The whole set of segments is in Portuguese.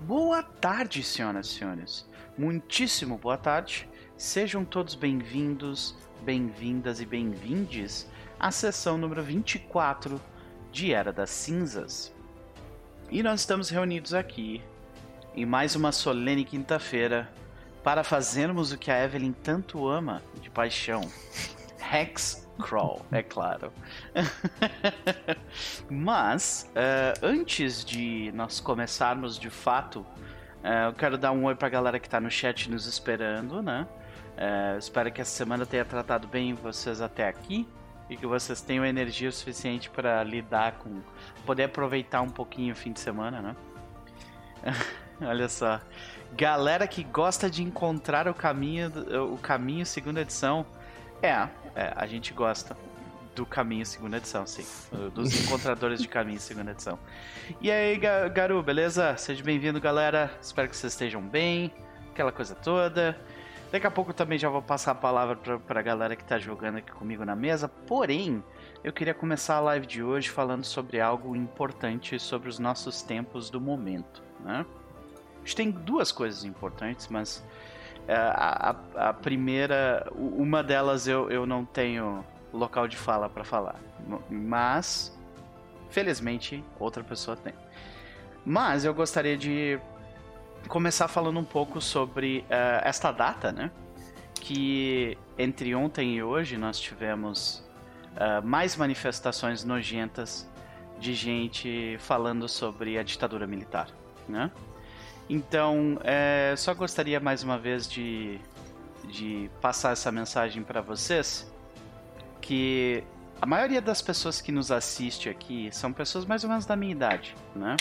Boa tarde, senhoras e senhores. Muitíssimo boa tarde. Sejam todos bem-vindos, bem-vindas e bem-vindes à sessão número 24 de Era das Cinzas. E nós estamos reunidos aqui em mais uma solene quinta-feira para fazermos o que a Evelyn tanto ama de paixão. Hex Crawl, é claro. Mas, uh, antes de nós começarmos de fato, uh, eu quero dar um oi pra galera que tá no chat nos esperando, né? Uh, espero que essa semana tenha tratado bem vocês até aqui e que vocês tenham energia suficiente para lidar com. poder aproveitar um pouquinho o fim de semana, né? Olha só. Galera que gosta de encontrar o caminho, o caminho segunda edição. É, é, a gente gosta do Caminho Segunda Edição, sim. Dos Encontradores de Caminho Segunda Edição. E aí, Garu, beleza? Seja bem-vindo, galera. Espero que vocês estejam bem. Aquela coisa toda. Daqui a pouco também já vou passar a palavra pra, pra galera que tá jogando aqui comigo na mesa. Porém, eu queria começar a live de hoje falando sobre algo importante sobre os nossos tempos do momento, né? A gente tem duas coisas importantes, mas a, a, a, primeira, uma delas eu, eu não tenho local de fala para falar, mas felizmente outra pessoa tem. Mas eu gostaria de começar falando um pouco sobre uh, esta data, né? Que entre ontem e hoje nós tivemos uh, mais manifestações nojentas de gente falando sobre a ditadura militar, né? Então, é, só gostaria mais uma vez de, de passar essa mensagem para vocês que a maioria das pessoas que nos assiste aqui são pessoas mais ou menos da minha idade, né?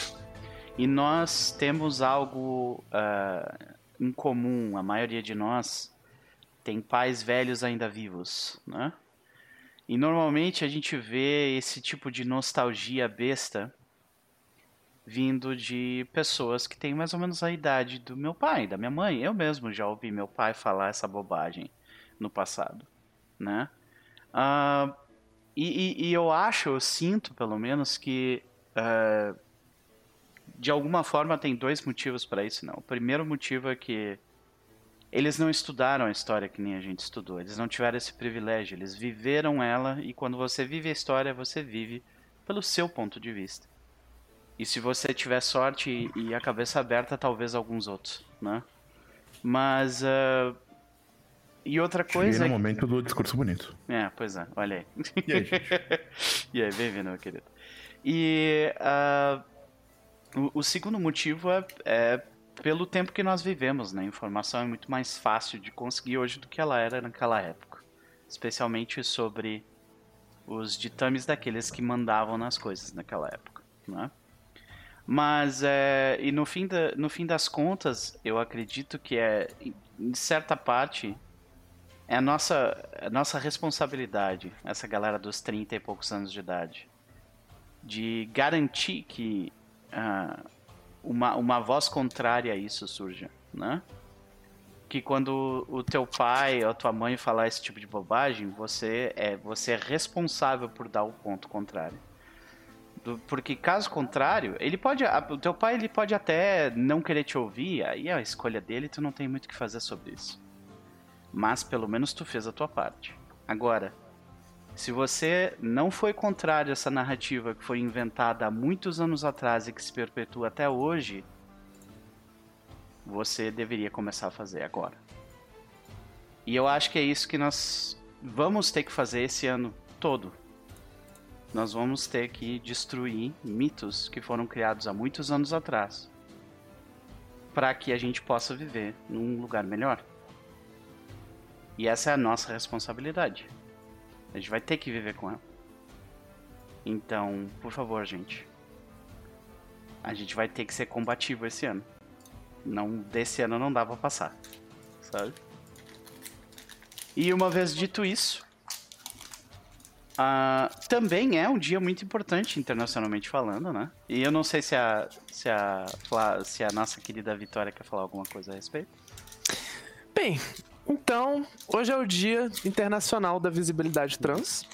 E nós temos algo uh, em comum. A maioria de nós tem pais velhos ainda vivos, né? E normalmente a gente vê esse tipo de nostalgia besta vindo de pessoas que têm mais ou menos a idade do meu pai, da minha mãe. Eu mesmo já ouvi meu pai falar essa bobagem no passado, né? Uh, e, e, e, eu acho, eu sinto pelo menos que uh, de alguma forma tem dois motivos para isso, não. O primeiro motivo é que eles não estudaram a história que nem a gente estudou. Eles não tiveram esse privilégio. Eles viveram ela e quando você vive a história, você vive pelo seu ponto de vista. E se você tiver sorte e, a cabeça aberta, talvez alguns outros, né? Mas. Uh... E outra coisa. Cheguei no é momento do discurso bonito. É, pois é, olha aí. E aí, e aí bem-vindo, meu querido. E uh... o, o, segundo motivo é, é, pelo tempo que nós vivemos, né? Informação é muito mais fácil de conseguir hoje do que ela era naquela época. Especialmente sobre os ditames daqueles que mandavam nas coisas naquela época, né? Mas, é, e no fim, da, no fim das contas, eu acredito que é, em certa parte, é a nossa, a nossa responsabilidade, essa galera dos 30 e poucos anos de idade, de garantir que uh, uma, uma voz contrária a isso surja, né? Que quando o teu pai ou a tua mãe falar esse tipo de bobagem, você é, você é responsável por dar o ponto contrário porque caso contrário, ele pode, o teu pai ele pode até não querer te ouvir, aí é a escolha dele, tu não tem muito o que fazer sobre isso. Mas pelo menos tu fez a tua parte. Agora, se você não foi contrário a essa narrativa que foi inventada há muitos anos atrás e que se perpetua até hoje, você deveria começar a fazer agora. E eu acho que é isso que nós vamos ter que fazer esse ano todo nós vamos ter que destruir mitos que foram criados há muitos anos atrás para que a gente possa viver num lugar melhor. E essa é a nossa responsabilidade. A gente vai ter que viver com ela. Então, por favor, gente. A gente vai ter que ser combativo esse ano. Não, desse ano não dá pra passar. Sabe? E uma vez dito isso, Uh, também é um dia muito importante internacionalmente falando, né? E eu não sei se a, se a, se a nossa querida Vitória quer falar alguma coisa a respeito. Bem, então, hoje é o Dia Internacional da Visibilidade Trans,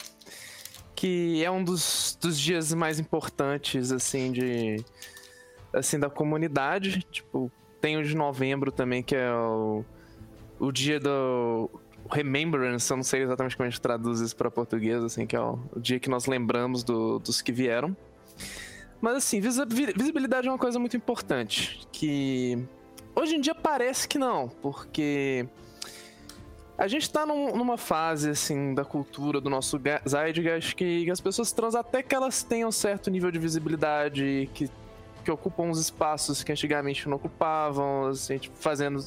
que é um dos, dos dias mais importantes, assim, de assim, da comunidade. Tipo, tem o de novembro também, que é o, o dia do Remembrance, eu não sei exatamente como a gente traduz isso para português, assim, que é o, o dia que nós lembramos do, dos que vieram. Mas assim, visibilidade é uma coisa muito importante, que hoje em dia parece que não, porque a gente tá num, numa fase, assim, da cultura do nosso Zeitgeist que as pessoas trans, até que elas tenham certo nível de visibilidade, que que ocupam uns espaços que antigamente não ocupavam, assim, tipo, fazendo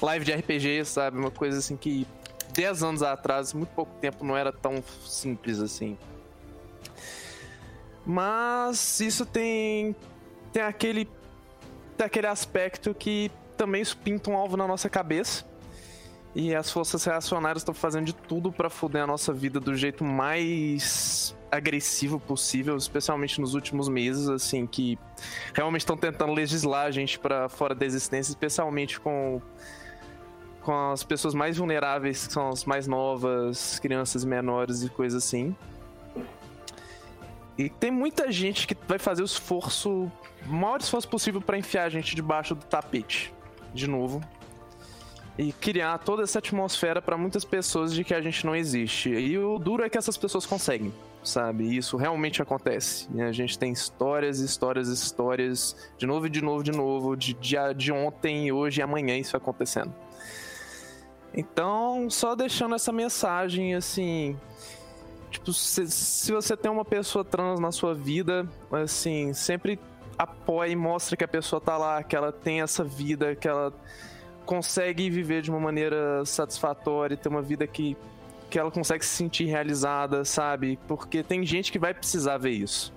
live de RPG, sabe? Uma coisa assim que 10 anos atrás, muito pouco tempo, não era tão simples assim. Mas isso tem tem aquele tem aquele aspecto que também isso pinta um alvo na nossa cabeça. E as forças reacionárias estão fazendo de tudo para foder a nossa vida do jeito mais agressivo possível, especialmente nos últimos meses, assim, que realmente estão tentando legislar a gente para fora da existência, especialmente com com as pessoas mais vulneráveis, que são as mais novas, crianças menores e coisas assim. E tem muita gente que vai fazer o esforço, o maior esforço possível para enfiar a gente debaixo do tapete, de novo. E criar toda essa atmosfera para muitas pessoas de que a gente não existe. E o duro é que essas pessoas conseguem sabe? Isso realmente acontece. E a gente tem histórias, histórias, histórias, de novo e de novo, de novo, de, de, de ontem, hoje e amanhã isso acontecendo. Então, só deixando essa mensagem assim. Tipo, se, se você tem uma pessoa trans na sua vida, assim, sempre apoie e mostre que a pessoa tá lá, que ela tem essa vida, que ela consegue viver de uma maneira satisfatória, ter uma vida que que ela consegue se sentir realizada, sabe? Porque tem gente que vai precisar ver isso.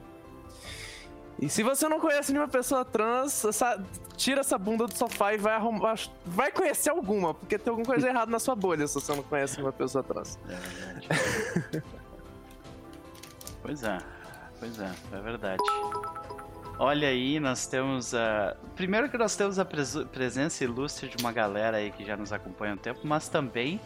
E se você não conhece nenhuma pessoa trans, essa, tira essa bunda do sofá e vai arrumar. Vai conhecer alguma, porque tem alguma coisa errada na sua bolha se você não conhece nenhuma pessoa trans. É verdade. pois é, pois é, é verdade. Olha aí, nós temos a. Primeiro que nós temos a pres... presença ilustre de uma galera aí que já nos acompanha há um tempo, mas também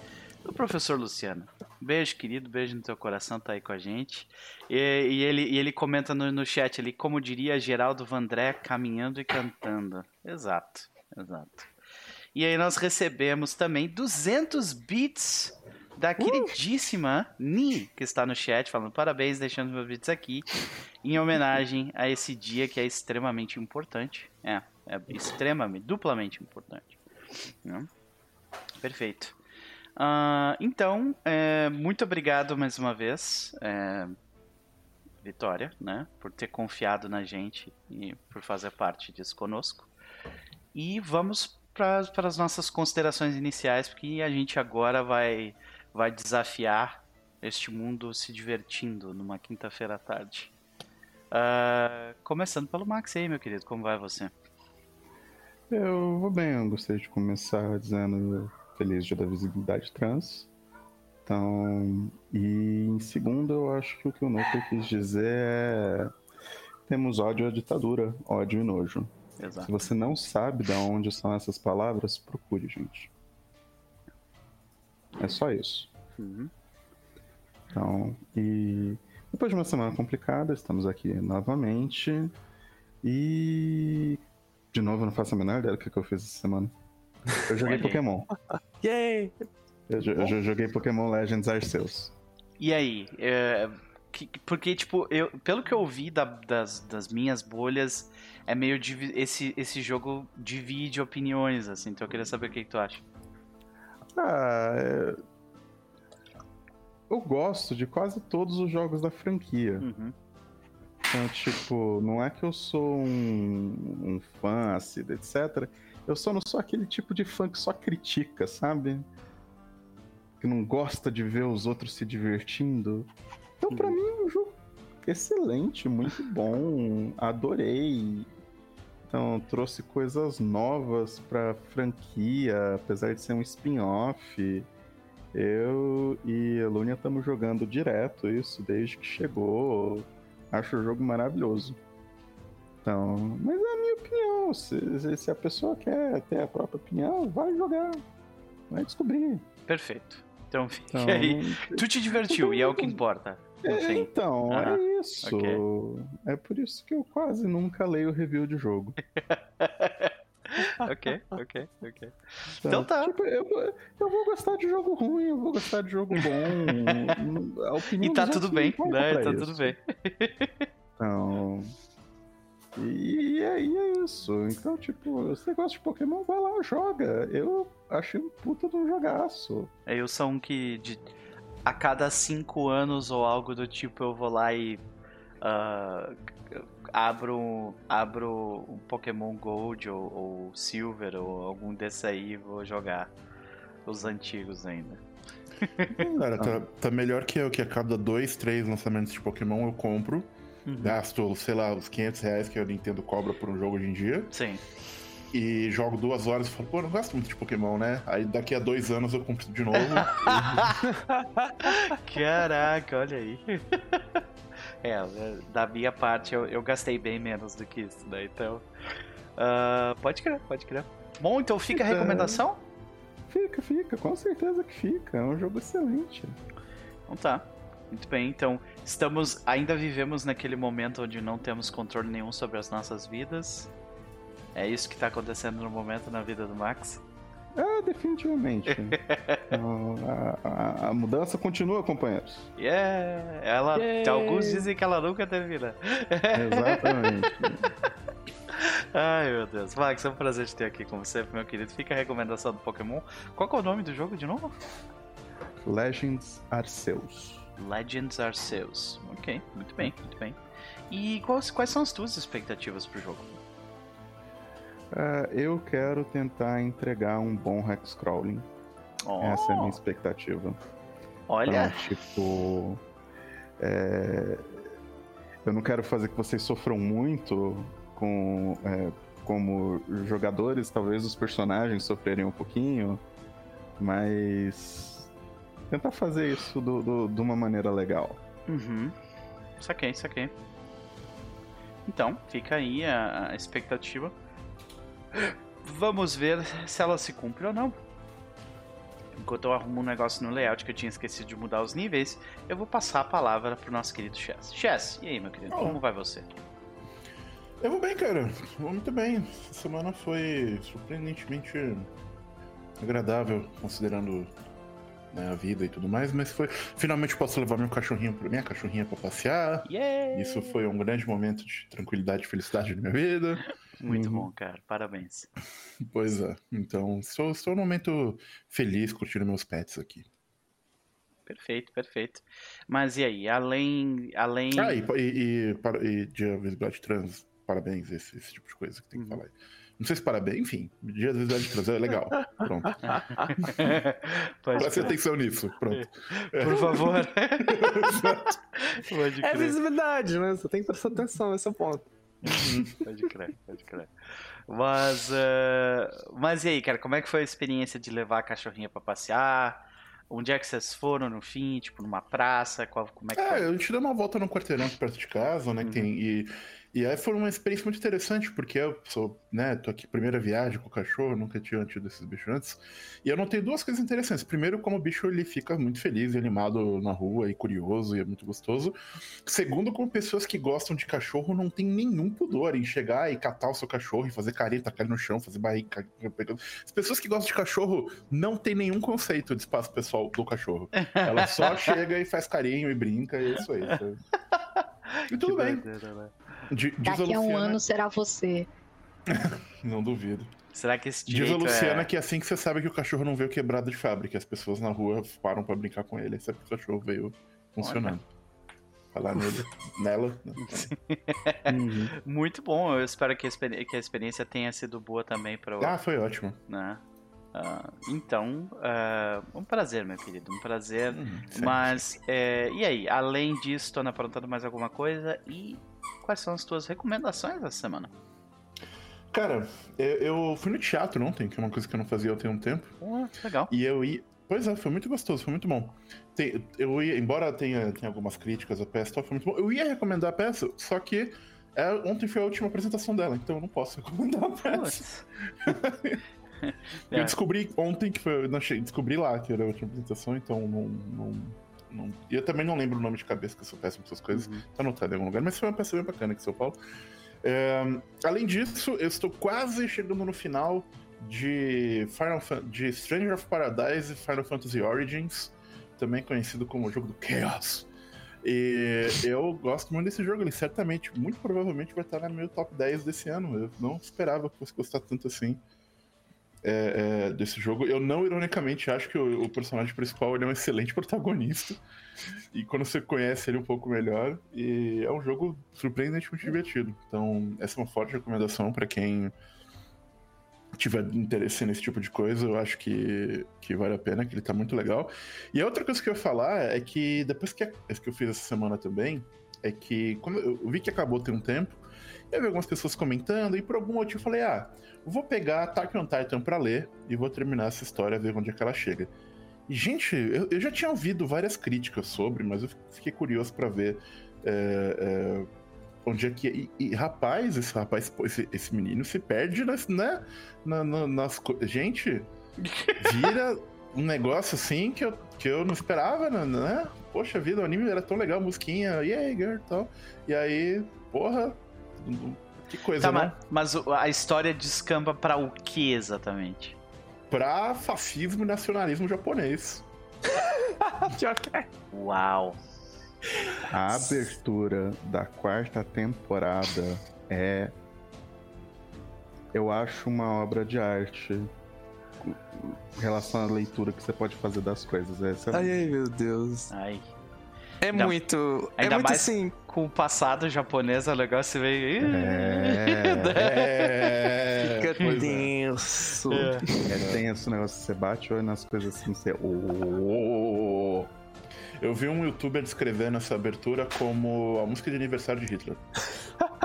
do professor Luciano. Beijo, querido, beijo no teu coração, tá aí com a gente. E, e ele, e ele comenta no, no chat ali, como diria Geraldo Vandré, caminhando e cantando. Exato, exato. E aí nós recebemos também 200 bits da uh! queridíssima Ni, que está no chat, falando parabéns, deixando meus bits aqui, em homenagem a esse dia que é extremamente importante. É, é extremamente, duplamente importante. Né? Perfeito. Uh, então, é, muito obrigado mais uma vez, é, Vitória, né, por ter confiado na gente e por fazer parte disso conosco. E vamos para as nossas considerações iniciais, porque a gente agora vai, vai desafiar este mundo se divertindo numa quinta-feira à tarde. Uh, começando pelo Max aí, meu querido, como vai você? Eu vou bem, eu gostei de começar dizendo Feliz Dia da Visibilidade Trans. Então, e em segundo, eu acho que o que o Nuka quis dizer é: temos ódio à ditadura, ódio e nojo. Exato. Se você não sabe de onde são essas palavras, procure, gente. É só isso. Uhum. Então, e depois de uma semana complicada, estamos aqui novamente. E de novo, eu não faço a menor ideia do que eu fiz essa semana. Eu joguei Pokémon. Yay! Eu, eu, joguei Pokémon Legends Arceus. E aí? É, porque, tipo, eu, pelo que eu vi da, das, das minhas bolhas, é meio. Esse, esse jogo divide opiniões, assim. Então eu queria saber o que, que tu acha. Ah, é... eu gosto de quase todos os jogos da franquia. Uhum. Então, tipo, não é que eu sou um, um fã, assim, etc. Eu só não sou aquele tipo de fã que só critica, sabe? Que não gosta de ver os outros se divertindo. Então, para mim, é um jogo excelente, muito bom. Adorei. Então, trouxe coisas novas pra franquia, apesar de ser um spin-off. Eu e a Lunia estamos jogando direto isso desde que chegou. Acho o jogo maravilhoso. Então, mas é a minha opinião. Se, se a pessoa quer ter a própria opinião, vai jogar. Vai descobrir. Perfeito. Então fica então, aí. Tu te divertiu e é o que importa. É, então, ah. é isso. Okay. É por isso que eu quase nunca leio review de jogo. ok, ok, ok. Então tá. Tipo, eu, eu vou gostar de jogo ruim, eu vou gostar de jogo bom. A opinião e tá tudo bem, né? Tá isso. tudo bem. Então. E, e aí é isso. Então, tipo, você gosta de Pokémon, vai lá, joga. Eu achei um puta de um jogaço. É, eu sou um que de, a cada cinco anos ou algo do tipo eu vou lá e uh, abro, abro um Pokémon Gold ou, ou Silver ou algum desse aí e vou jogar os antigos ainda. Cara, tá, tá melhor que eu, que a cada dois, três lançamentos de Pokémon eu compro. Uhum. Gasto, sei lá, os 500 reais que a Nintendo cobra por um jogo hoje em dia. Sim. E jogo duas horas e falo, pô, não gosto muito de Pokémon, né? Aí daqui a dois anos eu compro de novo. Caraca, olha aí. É, da minha parte eu, eu gastei bem menos do que isso, né? Então. Uh, pode crer, pode crer. Bom, então fica a recomendação? Fica, fica, com certeza que fica. É um jogo excelente. Então tá. Muito bem, então estamos. Ainda vivemos naquele momento onde não temos controle nenhum sobre as nossas vidas. É isso que está acontecendo no momento na vida do Max? É, definitivamente. a, a, a, mudança continua, companheiros. Yeah! Ela, yeah. Alguns dizem que ela nunca termina. Exatamente. Ai, meu Deus. Max, é um prazer te ter aqui com você, meu querido. Fica a recomendação do Pokémon. Qual é o nome do jogo de novo? Legends Arceus. Legends Arceus. Ok, muito bem, muito bem. E quais, quais são as tuas expectativas pro jogo? Uh, eu quero tentar entregar um bom hexcrawling. Oh. Essa é a minha expectativa. Olha! Então, tipo. É... Eu não quero fazer que vocês sofram muito com. É, como jogadores, talvez os personagens sofrerem um pouquinho, mas. Tentar fazer isso do, do, de uma maneira legal. Uhum. Saquei, saquei. Então, fica aí a, a expectativa. Vamos ver se ela se cumpre ou não. Enquanto eu arrumo um negócio no layout que eu tinha esquecido de mudar os níveis, eu vou passar a palavra pro nosso querido Chess. Chess, e aí, meu querido, oh. como vai você? Eu vou bem, cara. Vou muito bem. Essa semana foi surpreendentemente agradável, considerando né, a vida e tudo mais, mas foi. Finalmente posso levar meu cachorrinho, minha cachorrinha para passear. Yeah! Isso foi um grande momento de tranquilidade e felicidade na minha vida. Muito uhum. bom, cara. Parabéns. Pois é. Então, estou, estou num momento feliz curtindo meus pets aqui. Perfeito, perfeito. Mas e aí, além. além... Ah, e, e, e, e dia visibilidade trans, parabéns, esse, esse tipo de coisa que tem que uhum. falar. Não sei se parabéns, enfim, dia da visibilidade trans é legal. Pronto. Preste atenção nisso, pronto. Por favor. é visibilidade, né? Você tem que prestar atenção, esse é o ponto. Uhum. pode crer, pode crer. Mas, uh, mas e aí, cara, como é que foi a experiência de levar a cachorrinha para passear? Onde é que vocês foram no fim? Tipo, numa praça? Qual, como é que é, foi? a gente deu uma volta no quarteirão perto de casa, né? Uhum. Tem, e e aí foi uma experiência muito interessante, porque eu sou, né, tô aqui primeira viagem com o cachorro, nunca tinha tido esses bichos antes. E eu notei duas coisas interessantes. Primeiro, como o bicho ele fica muito feliz e animado na rua e curioso e é muito gostoso. Segundo, como pessoas que gostam de cachorro não tem nenhum pudor em chegar e catar o seu cachorro e fazer carinho, tacar ele no chão, fazer barriga. As pessoas que gostam de cachorro não tem nenhum conceito de espaço pessoal do cachorro. Ela só chega e faz carinho e brinca, e é isso aí. Sabe? E tudo que bem. né? Daqui a um ano será você. não duvido. Será que esse Diz a Luciana é... que é assim que você sabe que o cachorro não veio quebrado de fábrica, as pessoas na rua param para brincar com ele, sabe que o cachorro veio funcionando. Falar nele, nela. Né? uhum. Muito bom, eu espero que a, que a, experiência tenha sido boa também para o. Ah, foi ótimo. Né? Uh, então, uh, um prazer, meu querido, um prazer. Hum, Mas, é, e aí, além disso, estou aprontando mais alguma coisa? E quais são as tuas recomendações essa semana? Cara, eu, fui no teatro ontem, que é uma coisa que eu não fazia há um tempo. Uh, legal. E eu ia. Pois é, foi muito gostoso, foi muito bom. Tem, eu ia, embora tenha, tenha algumas críticas à peça, foi muito bom. Eu ia recomendar a peça, só que é, ontem foi a última apresentação dela, então eu não posso recomendar a peça. eu descobri ontem que foi. Não, descobri lá que era a última apresentação, então não, não não, e eu também não lembro o nome de cabeça, que eu sou péssimo essas coisas. Uhum. Tá anotado em algum lugar, mas foi uma peça bem bacana aqui em São Paulo. É, além disso, eu estou quase chegando no final de, Final de Stranger of Paradise e Final Fantasy Origins, também conhecido como o jogo do Chaos. E eu gosto muito desse jogo, ele certamente, muito provavelmente vai estar no meu top 10 desse ano. Eu não esperava que fosse gostar tanto assim é, é, desse jogo. Eu não, ironicamente, acho que o, o personagem principal é um excelente protagonista. E quando você conhece ele um pouco melhor, é um jogo surpreendentemente divertido. Então, essa é uma forte recomendação para quem tiver interesse nesse tipo de coisa, eu acho que, que vale a pena, que ele tá muito legal. E a outra coisa que eu ia falar é que depois que, que eu fiz essa semana também, é que quando eu vi que acabou tem um tempo, eu vi algumas pessoas comentando, e por algum motivo eu falei, ah, vou pegar Attack on Titan pra ler e vou terminar essa história, ver onde é que ela chega. E, gente, eu, eu já tinha ouvido várias críticas sobre, mas eu fiquei curioso para ver é, é, onde é que. E, e, rapaz, esse rapaz, esse, esse menino se perde nas, né, na, na, nas. Gente, vira um negócio assim que eu, que eu não esperava, né, né? Poxa vida, o anime era tão legal, musiquinha, e aí, girl, tal. E aí, porra, que coisa, tá, né? Mas, mas a história descamba para o que exatamente? Pra fascismo e nacionalismo japonês. É. Uau. A abertura da quarta temporada é. Eu acho uma obra de arte em relação à leitura que você pode fazer das coisas. Essa é... Ai, ai, meu Deus. Ai. É ainda, muito. É ainda é muito mais assim. Com o passado japonês, o negócio veio. É. Fica é. tenso. É. é tenso o negócio. Você bate o olho nas coisas assim, você. Oh. Eu vi um youtuber descrevendo essa abertura como a música de aniversário de Hitler.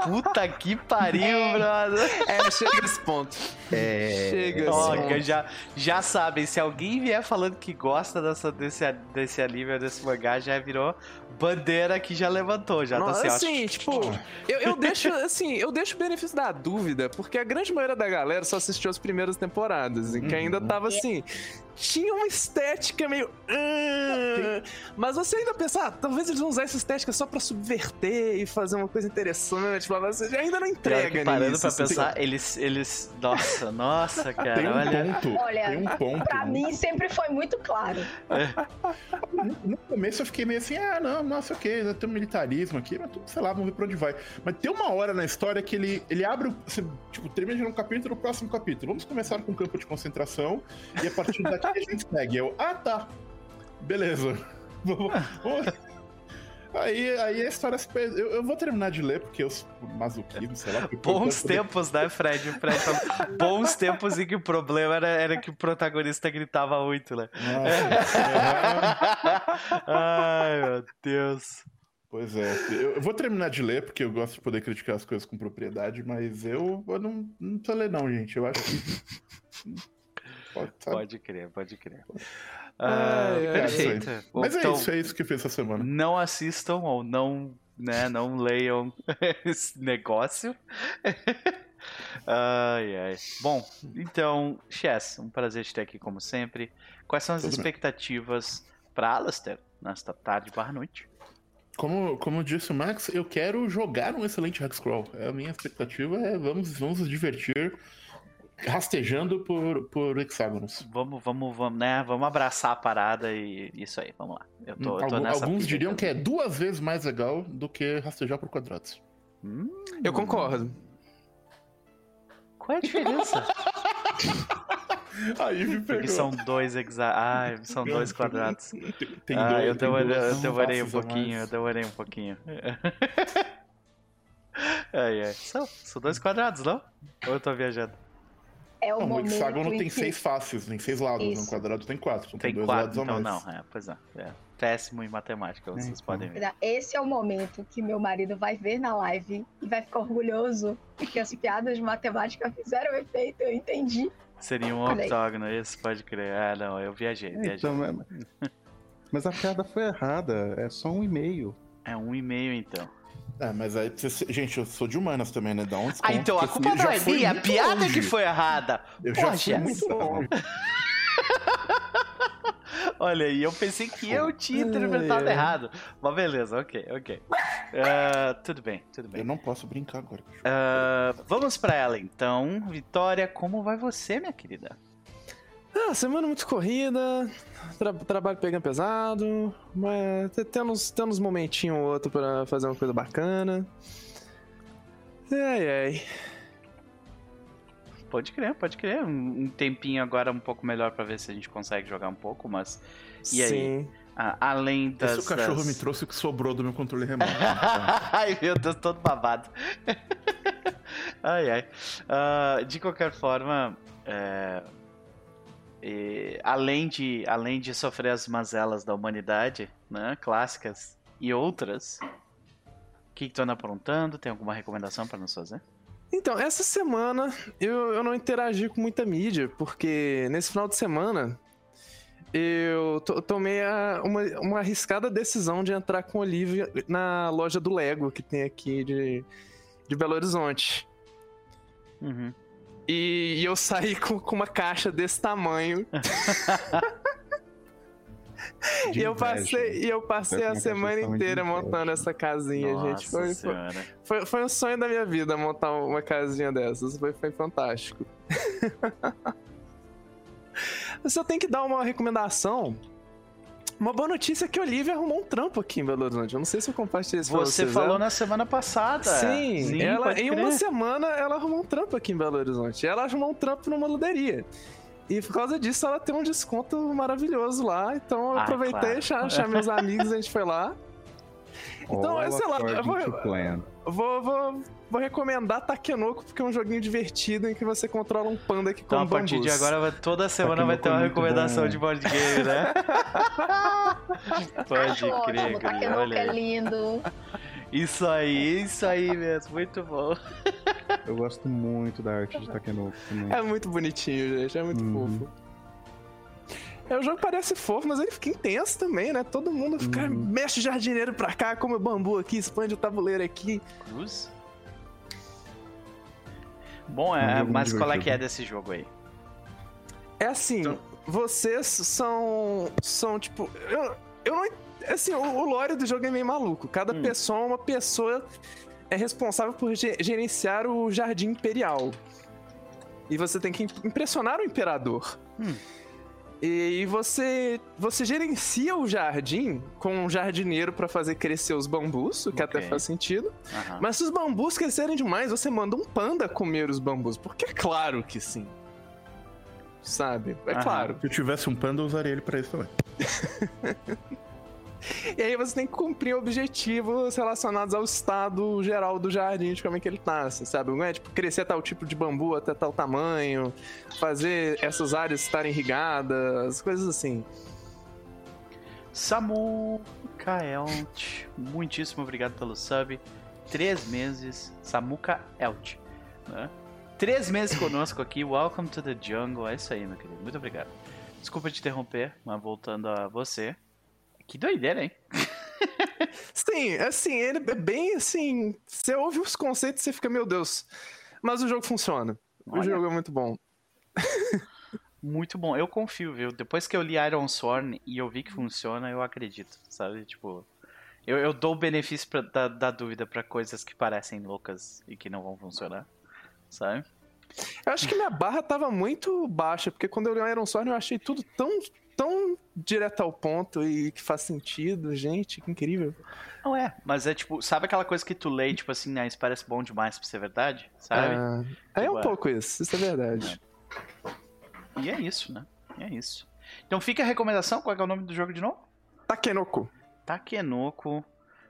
Puta que pariu, é. brother. É, chega nesse ponto. É. Chega Olha, já, já sabem, se alguém vier falando que gosta dessa, desse, desse anime, desse mangá, já virou bandeira que já levantou, já Nossa, tá assim, tipo, eu, eu deixo, assim, eu deixo o benefício da dúvida, porque a grande maioria da galera só assistiu as primeiras temporadas, e que ainda tava assim, tinha uma estética meio. Uh, mas você ainda pensa, ah, talvez eles vão usar essa estética só pra subverter e fazer uma coisa interessante, mas você ainda não entrega Parando nisso, pra pensar, eles, eles. Nossa, nossa, cara. Tem um olha. ponto. Olha, tem um ponto. Pra mim sempre foi muito claro. É. No começo eu fiquei meio assim, ah, não, nossa, ok, tem um militarismo aqui, mas sei lá, vamos ver pra onde vai. Mas tem uma hora na história que ele, ele abre, assim, tipo, termina de um capítulo, o próximo capítulo. Vamos começar com um campo de concentração e a partir daqui a gente segue. Eu, ah, tá. Beleza. Aí, aí a história se perde. Eu, eu, vou terminar de ler, porque eu masoquismo, sei lá. Bons tempos, né, Fred? Fred bons tempos em que o problema era, era que o protagonista gritava muito, né? Ai, meu Deus. Pois é. Eu, eu, vou terminar de ler, porque eu gosto de poder criticar as coisas com propriedade, mas eu, eu não, não precisa ler, não, gente. Eu acho que. Pode, pode crer, pode crer. Ah, é, perfeito. É Mas é então, isso, é isso que fez essa semana. Não assistam ou não, né, não leiam esse negócio. ai, ai. Bom, então, Chess, um prazer te ter aqui como sempre. Quais são as Tudo expectativas para Alastair nesta tarde barra noite? Como, como disse o Max, eu quero jogar um excelente Hexcrawl. É a minha expectativa é vamos, vamos nos divertir rastejando por, por hexágonos. Vamos, vamos, vamos, né? Vamos abraçar a parada e isso aí, vamos lá. Eu tô, hum, eu tô nessa Alguns diriam também. que é duas vezes mais legal do que rastejar por quadrados. Hum, eu concordo. Qual é a diferença? Aí me pegou. Porque são dois hexa... Ah, são dois quadrados. Tem, tem ah, dois, eu demorei, eu demorei um pouquinho, eu demorei um pouquinho. ai, ai. São, são dois quadrados, não? Ou eu tô viajando? É o não, momento o hexágono tem que... seis faces, tem seis lados. Isso. No quadrado tem quatro. Então tem, tem dois quatro, lados então não. É, pois é, é. Péssimo em matemática, vocês então. podem ver. Esse é o momento que meu marido vai ver na live e vai ficar orgulhoso porque as piadas de matemática fizeram efeito, eu entendi. Seria um octógono, esse pode crer. Ah, não, eu viajei, é, viajei. Então, mas a piada foi errada, é só um e-mail. É um e-mail então. É, mas aí, gente, eu sou de humanas também, né? Dá um Ah, então a culpa não é minha, a piada longe. que foi errada. Eu Poxa. já fui muito longe. Olha aí, eu pensei que eu tinha interpretado É. errado. Mas beleza, ok, ok. Ah, tudo bem, tudo bem. Eu não posso brincar agora. Ah, vamos pra ela então. Vitória, como vai você, minha querida? Ah, semana muito corrida, tra- trabalho pegando pesado, mas te- tendo uns, tendo uns momentinhos ou outro pra fazer uma coisa bacana. Ai, ai. Pode crer, pode crer. Um, um tempinho agora um pouco melhor pra ver se a gente consegue jogar um pouco, mas E aí? Sim. ah, além das. Esse o cachorro das- me trouxe o que sobrou do meu controle remoto. ai, meu Deus, todo babado. ai, ai. Ah, de qualquer forma, é, e, além, de, além de sofrer as mazelas da humanidade, né, clássicas e outras, o que, que tu anda aprontando? Tem alguma recomendação para nos fazer? Então, essa semana eu, eu não interagi com muita mídia, porque nesse final de semana eu to- tomei a- uma, uma arriscada decisão de entrar com Olivia na loja do Lego que tem aqui de, de Belo Horizonte. Uhum. E, e eu saí com, com uma caixa desse tamanho. De E eu passei, e eu passei a semana inteira montando essa casinha, Nossa gente. Foi, foi, foi um sonho da minha vida montar uma casinha dessas. Foi, foi fantástico. Se eu tenho que dar uma recomendação. Uma boa notícia é que a Olivia arrumou um trampo aqui em Belo Horizonte. Eu não sei se eu compartilhei isso Você vocês. falou ela... na semana passada. Sim, ela, pode em crer. uma semana ela arrumou um trampo aqui em Belo Horizonte. Ela arrumou um trampo numa luderia. E por causa disso ela tem um desconto maravilhoso lá. Então eu Ah, aproveitei, claro. chamei chamei meus amigos, a gente foi lá. Então, All sei lá, eu vou-. Vou, vou, vou recomendar Takenoko, porque é um joguinho divertido em que você controla um panda que Então, come a partir bambus. de agora, toda semana vai ter Takenoko uma é recomendação bom. de board game, né? Pode ótimo, crer, o Guri, Takenoko olha é lindo. Isso aí, isso aí mesmo, muito bom. Eu gosto muito da arte de Takenoko também. É muito bonitinho, gente. É muito Uhum. fofo. É, o jogo parece fofo, mas ele fica intenso também, né? Todo mundo fica, Uhum. mexe o jardineiro pra cá, come o bambu aqui, expande o tabuleiro aqui. Cruz? Bom, é, mas qual é que é desse jogo aí? É assim, Então- vocês são. São tipo. Eu, eu não. Assim, o, o lore do jogo é meio maluco. Cada Hum. pessoa, uma pessoa é responsável por ge- gerenciar o jardim imperial. E você tem que im- impressionar o imperador. Hum. E você, você gerencia o jardim com um jardineiro pra fazer crescer os bambus, o que Ok. até faz sentido. Aham. Mas se os bambus crescerem demais, você manda um panda comer os bambus. Porque é claro que sim. Sabe? É Aham. claro. Se eu tivesse um panda, eu usaria ele pra isso também. E aí você tem que cumprir objetivos relacionados ao estado geral do jardim, de como é que ele tá, assim, sabe? Não é tipo crescer tal tipo de bambu até tal tamanho, fazer essas áreas estarem irrigadas, coisas assim. Samu Kaelt, muitíssimo obrigado pelo sub. Três meses, Samuka Elt. Né? Três meses conosco aqui, welcome to the jungle. É isso aí, meu querido. Muito obrigado. Desculpa te interromper, mas voltando a você. Que doideira, hein? Sim, assim, ele é bem assim. Você ouve os conceitos e você fica, meu Deus. Mas o jogo funciona. O Olha. jogo é muito bom. Muito bom, eu confio, viu? Depois que eu li Iron Sworn e eu vi que funciona, eu acredito, sabe? Tipo, eu, eu dou o benefício pra- da, da dúvida pra coisas que parecem loucas e que não vão funcionar, sabe? Eu acho que minha barra tava muito baixa, porque quando eu li o Iron Sword eu achei tudo tão, tão direto ao ponto e que faz sentido. Gente, que incrível. Não é, mas é tipo, sabe aquela coisa que tu lê, tipo assim, né, isso parece bom demais pra ser verdade, sabe? É, é um Ué. pouco isso, isso é verdade. E é isso, né? E é isso. Então fica a recomendação, qual é, é o nome do jogo de novo? Takenoko. Takenoko.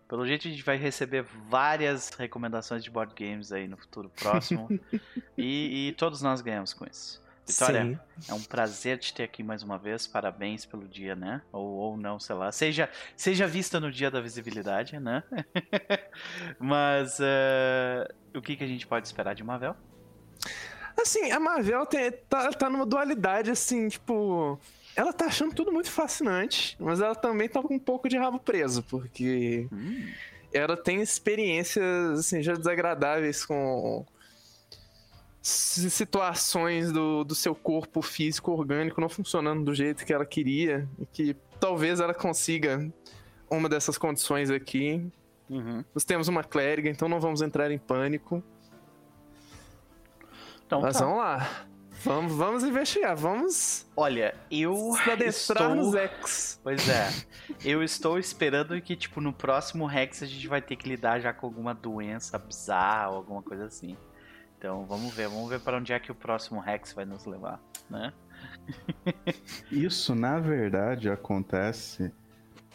Pelo jeito a gente vai receber várias recomendações de board games aí no futuro próximo. e, e todos nós ganhamos com isso. Vitória, Sim. é um prazer te ter aqui mais uma vez. Parabéns pelo dia, né? Ou, ou não, sei lá. Seja, seja vista no dia da visibilidade, né? Mas eh, o que, que a gente pode esperar de Mavel? Assim, a Marvel tem- tá, tá numa dualidade, assim, tipo. Ela tá achando tudo muito fascinante, mas ela também tá com um pouco de rabo preso, porque Hum, ela tem experiências, assim, já desagradáveis com. Situações do, do seu corpo físico orgânico não funcionando do jeito que ela queria e que talvez ela consiga uma dessas condições aqui. Uhum. Nós temos uma clériga, então não vamos entrar em pânico. Então, Mas tá. vamos lá. Vamos, vamos investigar, vamos Olha, eu se adentrar estou... nos X. Pois é. Eu estou esperando que, tipo, no próximo Rex a gente vai ter que lidar já com alguma doença bizarra ou alguma coisa assim. Então, vamos ver. Vamos ver para onde é que o próximo Rex vai nos levar, né? Isso, na verdade, acontece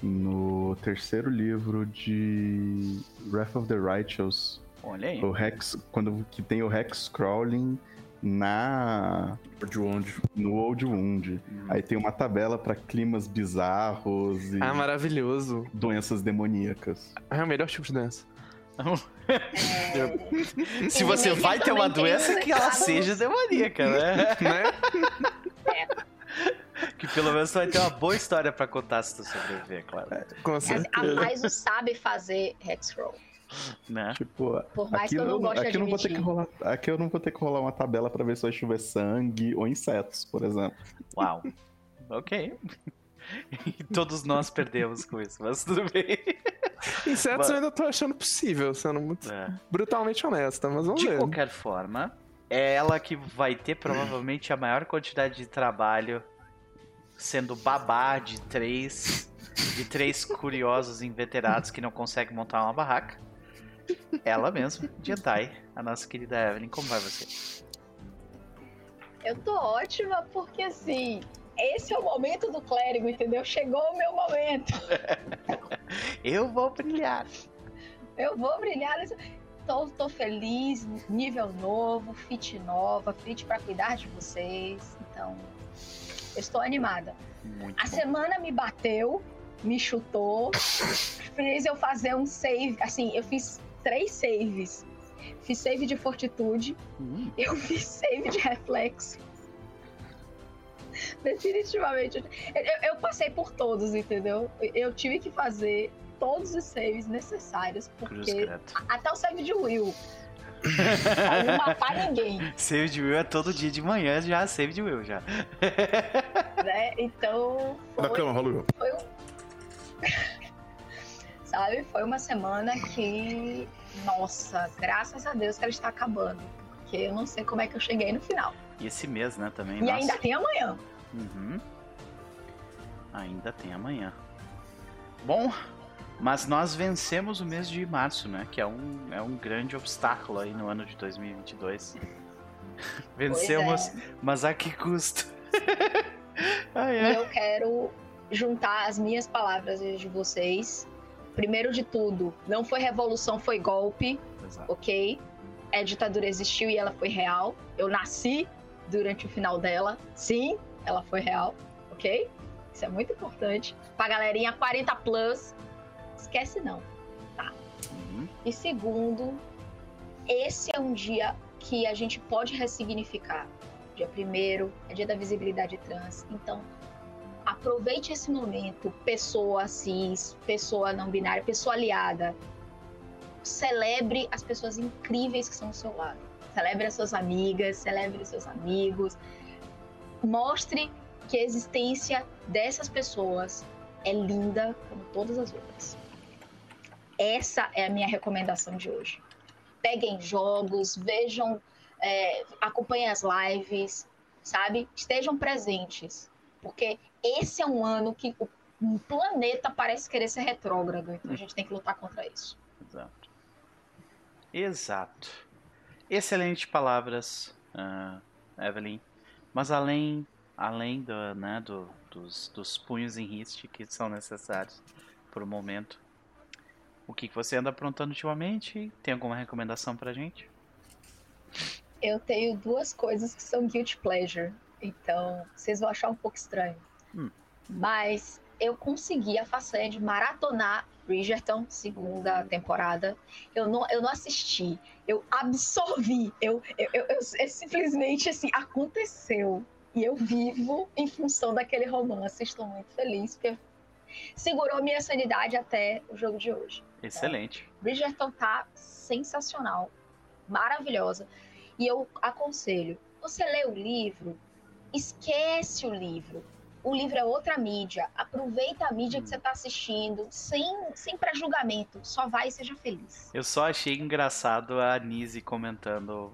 no terceiro livro de Wrath of the Righteous. Olha aí. O Rex, quando que tem o Rex Crawling na De onde? no Old Wound. Hum. Aí tem uma tabela pra climas bizarros e Ah, maravilhoso. doenças demoníacas. Ah, é o melhor tipo de dança. É, Se você vai ter uma doença, que ela seja demoníaca, né? né? que pelo menos vai ter uma boa história pra contar se tu sobreviver, claro. Com Mas a certeza. Paizo sabe fazer Hexcroll. Né? Tipo, Por mais aqui que eu não goste de aqui eu não vou ter que rolar, aqui eu não vou ter que rolar uma tabela pra ver se vai chover sangue ou insetos, por exemplo. Uau. Ok. E todos nós perdemos com isso, mas tudo bem. Insetos eu ainda tô achando possível, sendo muito É. brutalmente honesta, mas vamos De ver. qualquer forma, é ela que vai ter provavelmente a maior quantidade de trabalho sendo babá de três de três curiosos inveterados que não conseguem montar uma barraca. Ela mesma, Jedi, a nossa querida Evelyn, como vai você? Eu tô ótima porque assim, esse é o momento do clérigo, entendeu? Chegou o meu momento. Eu vou brilhar. Eu vou brilhar. Tô, tô feliz, nível novo, fit nova, fit pra cuidar de vocês. Então, eu estou animada. Muito A bom. semana me bateu, me chutou, fez eu fazer um save. Assim, eu fiz três saves. Fiz save de fortitude, Hum, eu fiz save de reflexo. Definitivamente. Eu, eu- passei por todos, entendeu? Eu- Eu tive que fazer todos os saves necessários, porque. Até o save de Will. pra não matar ninguém, Save de Will é todo dia de manhã, já save de Will já. né? Então. Na Foi, cama, rola foi um. Sabe? Foi uma semana que. Nossa, graças a Deus que ela está acabando. Porque eu não sei como é que eu cheguei no final. E esse mês, né, também. E nossa. ainda tem amanhã. Uhum. Ainda tem amanhã. Bom, mas nós vencemos o mês de março, né? Que é um, é um grande obstáculo aí no ano de 2022. vencemos, é. mas a que custo? E ai. eu quero juntar as minhas palavras e de vocês. Primeiro de tudo, não foi revolução, foi golpe, Exato. ok? A ditadura existiu e ela foi real. Eu nasci durante o final dela. Sim, ela foi real, ok? Isso é muito importante. Pra galerinha 40 plus, esquece não. Uhum. E segundo, esse é um dia que a gente pode ressignificar. Dia primeiro é dia da visibilidade trans. Então, aproveite esse momento, pessoa cis, pessoa não binária, pessoa aliada. Celebre as pessoas incríveis que são ao seu lado. Celebre as suas amigas, celebre os seus amigos. Mostre que a existência dessas pessoas é linda como todas as outras. Essa é a minha recomendação de hoje. Peguem jogos, vejam, é, acompanhem as lives, sabe? Estejam presentes, porque esse é um ano que o planeta parece querer ser retrógrado, então a gente tem que lutar contra isso. Exato. Exato. Excelentes palavras, ah, Evelyn. Mas além, além do, né, do- dos, dos punhos em riste que são necessários por um momento, o que, que você anda aprontando ultimamente? Tem alguma recomendação pra gente? Eu tenho duas coisas que são guilty pleasure, então vocês vão achar um pouco estranho. Hum. Mas eu consegui a façanha de maratonar Bridgerton, segunda temporada. Eu não, eu não assisti, eu absorvi, eu, eu, eu, eu- é simplesmente assim, aconteceu. E eu vivo em função daquele romance. Estou muito feliz, porque segurou minha sanidade até o jogo de hoje. Excelente. Bridgerton tá sensacional, maravilhosa. E eu aconselho, você lê o livro, esquece o livro. O livro é outra mídia. Aproveita a mídia que você está assistindo, sem, sem pré-julgamento. Só vai e seja feliz. Eu só achei engraçado a Nise comentando.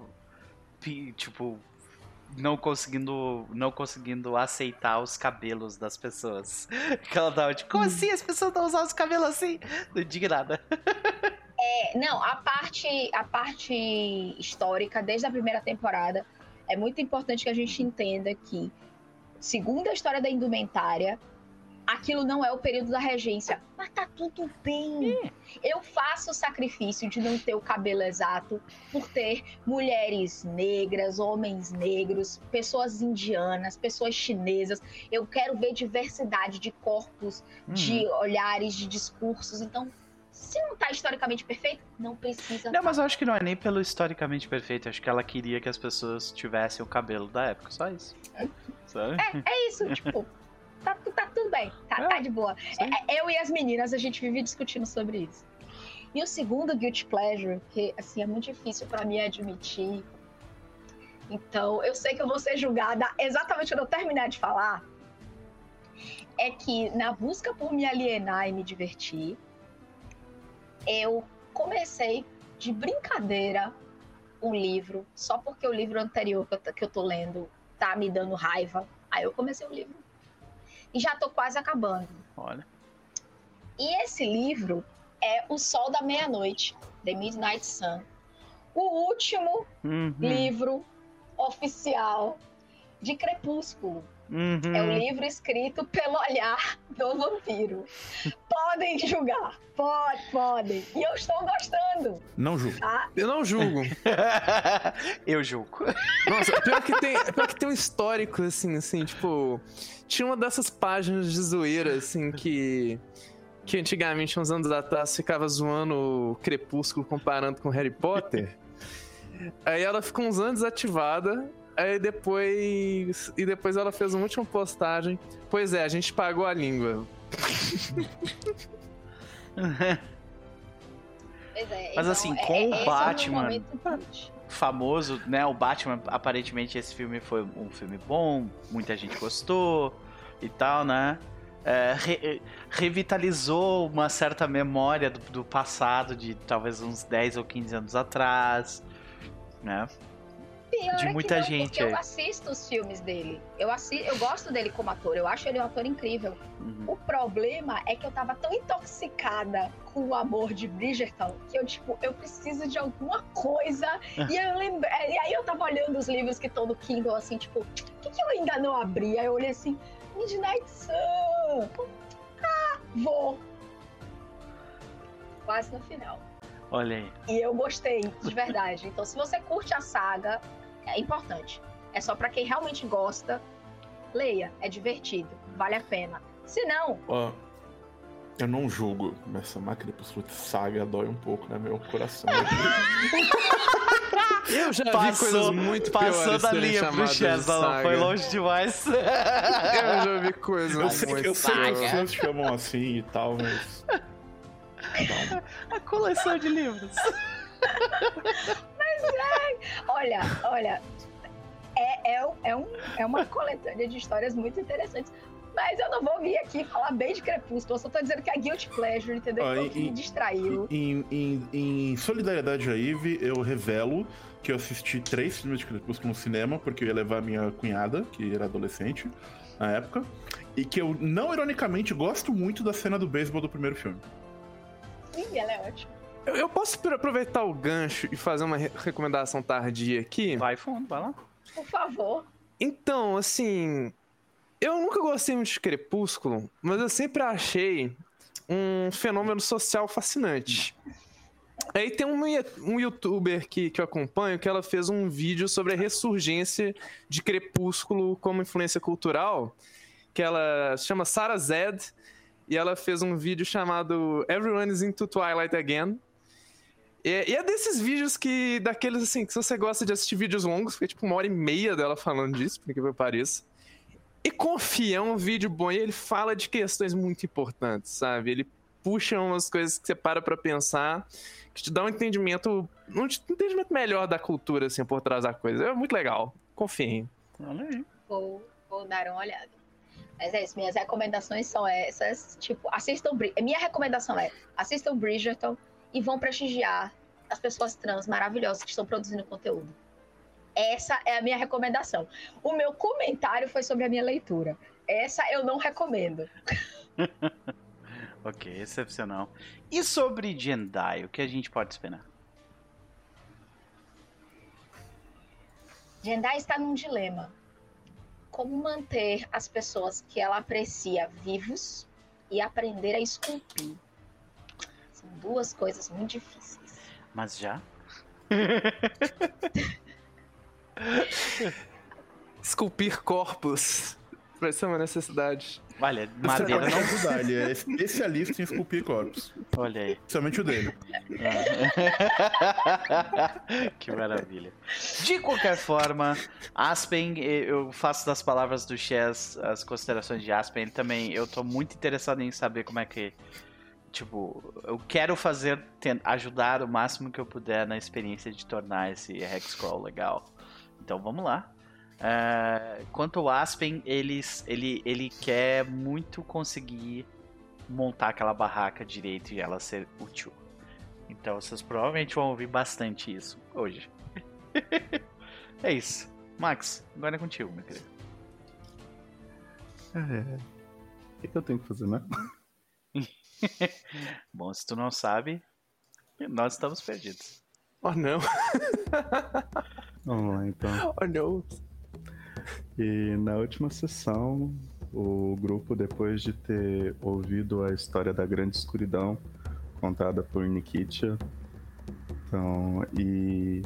Tipo, não conseguindo não conseguindo aceitar os cabelos das pessoas. Que ela tava tipo, como assim as pessoas estão usando os cabelos assim? Não indignada. É, não, a parte, a parte histórica, desde a primeira temporada, é muito importante que a gente entenda que, segundo a história da indumentária, aquilo não é o período da regência. Mas tá tudo bem. Eu faço o sacrifício de não ter o cabelo exato por ter mulheres negras, homens negros, pessoas indianas, pessoas chinesas. Eu quero ver diversidade de corpos, hum. de olhares, de discursos. Então, se não tá historicamente perfeito, não precisa. Não, tá. mas eu acho que não é nem pelo historicamente perfeito. Acho que ela queria que as pessoas tivessem o cabelo da época, só isso. Sabe? É, é isso, tipo, tá, tá tudo bem, tá, é, tá de boa. É, eu e as meninas, a gente vive discutindo sobre isso. E o segundo Guilty Pleasure, que assim, é muito difícil para mim admitir. Então, eu sei que eu vou ser julgada exatamente quando eu terminar de falar. É que na busca por me alienar e me divertir, eu comecei de brincadeira um livro, só porque o livro anterior que eu, que eu tô lendo tá me dando raiva. Aí eu comecei o livro. E já tô quase acabando. Olha. E esse livro é O Sol da Meia-Noite, The Midnight Sun. O último uhum. livro oficial de Crepúsculo. Uhum. É um livro escrito pelo olhar do vampiro. podem julgar. Pode, podem. E eu estou gostando. Não julgo. Tá? Eu não julgo. eu julgo. Nossa, pior que, tem, pior que tem um histórico, assim, assim, tipo. Tinha uma dessas páginas de zoeira, assim, que. Que antigamente, uns anos atrás, ficava zoando o Crepúsculo comparando com Harry Potter. Aí ela ficou uns anos desativada. Aí depois. E depois ela fez uma última postagem. Pois é, a gente pagou a língua. é, Mas então, assim, com é, o é Batman é famoso, né? O Batman, aparentemente esse filme foi um filme bom, muita gente gostou e tal, né? É, re, revitalizou uma certa memória do, do passado de talvez uns 10 ou 15 anos atrás, né? Pior de é muita não, gente. Eu assisto os filmes dele. Eu, assisto, eu gosto dele como ator. Eu acho ele um ator incrível. Uhum. O problema é que eu tava tão intoxicada com o amor de Bridgerton que eu, tipo, eu preciso de alguma coisa. e, eu lembrei, e aí eu tava olhando os livros que estão no Kindle, assim, tipo, o que, que eu ainda não abri? Aí eu olhei assim, Midnight Sun. Ah, vou. Quase no final. Olha aí. E eu gostei, de verdade. Então, se você curte a saga, é importante. É só para quem realmente gosta, leia. É divertido, vale a pena. Se não. Oh, eu não julgo, mas essa máquina de saga dói um pouco, né? Meu coração. eu já passou, vi coisas muito Passou da linha pro Chesla, foi longe demais. eu já vi coisas eu sei, muito Eu sei que as pessoas chamam assim e tal, mas. A coleção de livros. Olha, olha. É, é, é, um, é uma coletânea de histórias muito interessantes. Mas eu não vou vir aqui falar bem de Crepúsculo. Eu só tô dizendo que é Guilty Pleasure, entendeu? Ah, então, me distraiu. Em, em, em, solidariedade a Eve, eu revelo que eu assisti três filmes de Crepúsculo no cinema, porque eu ia levar minha cunhada, que era adolescente na época. E que eu, não ironicamente, gosto muito da cena do beisebol do primeiro filme. Sim, ela é ótima. Eu, eu posso aproveitar o gancho e fazer uma re recomendação tardia aqui? Vai fundo, vai lá. Por favor. Então, assim. Eu nunca gostei muito de Crepúsculo, mas eu sempre achei um fenômeno social fascinante. Aí tem um, um youtuber que, que eu acompanho que ela fez um vídeo sobre a ressurgência de Crepúsculo como influência cultural, que ela chama Sarah Zed, e ela fez um vídeo chamado Everyone is into Twilight Again. E, e, é desses vídeos que, daqueles assim, que se você gosta de assistir vídeos longos, fica tipo uma hora e meia dela falando disso, por que eu pareça. E confia, é um vídeo bom e ele fala de questões muito importantes, sabe? Ele puxam umas coisas que você para pra pensar, que te dá um entendimento, um entendimento melhor da cultura, assim, por trás da coisa. É muito legal. Confiem. Olha aí. Vou, vou dar uma olhada. Mas é isso, minhas recomendações são essas. Tipo, assistam. Minha recomendação é assistam Bridgerton e vão prestigiar as pessoas trans maravilhosas que estão produzindo conteúdo. Essa é a minha recomendação. O meu comentário foi sobre a minha leitura. Essa eu não recomendo. ok, excepcional. E sobre Jendai, o que a gente pode esperar? Jendai está num dilema. Como manter as pessoas que ela aprecia vivos e aprender a esculpir. São duas coisas muito difíceis. Mas já? Esculpir corpos. Vai ser uma necessidade. Olha, madeira não ajudar, ele é especialista em esculpir corpos. Olha aí. Principalmente o dele. que maravilha. De qualquer forma, Aspen, eu faço das palavras do Chess as considerações de Aspen. Ele também, eu tô muito interessado em saber como é que. Tipo, eu quero fazer, ajudar o máximo que eu puder na experiência de tornar esse Hexcrawl legal. Então vamos lá. Uh, quanto ao Aspen, ele, ele, ele quer muito conseguir montar aquela barraca direito e ela ser útil. Então vocês provavelmente vão ouvir bastante isso hoje. é isso. Max, agora é contigo, meu querido. É. O que eu tenho que fazer, né? Bom, se tu não sabe, nós estamos perdidos. Oh não. Vamos lá então. Oh não. E na última sessão, o grupo, depois de ter ouvido a história da Grande Escuridão contada por Nikitya, então, e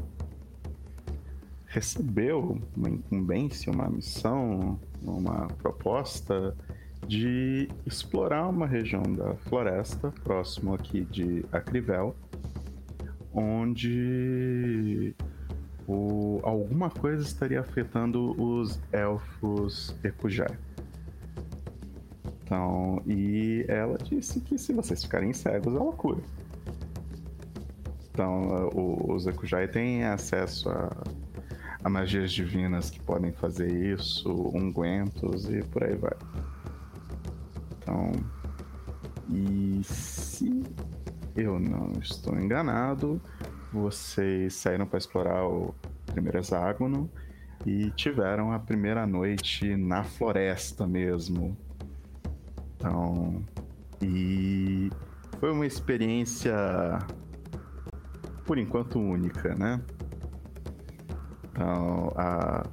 recebeu uma incumbência, uma missão, uma proposta de explorar uma região da floresta próximo aqui de Acrivel, onde o, alguma coisa estaria afetando os elfos Ekujai. Então, e ela disse que se vocês ficarem cegos, ela cura. Então, os Ekujai têm acesso a, a magias divinas que podem fazer isso, ungüentos e por aí vai. Então, e se eu não estou enganado, vocês saíram para explorar o primeiro hexágono e tiveram a primeira noite na floresta mesmo. Então, e foi uma experiência por enquanto única, né? Então, a,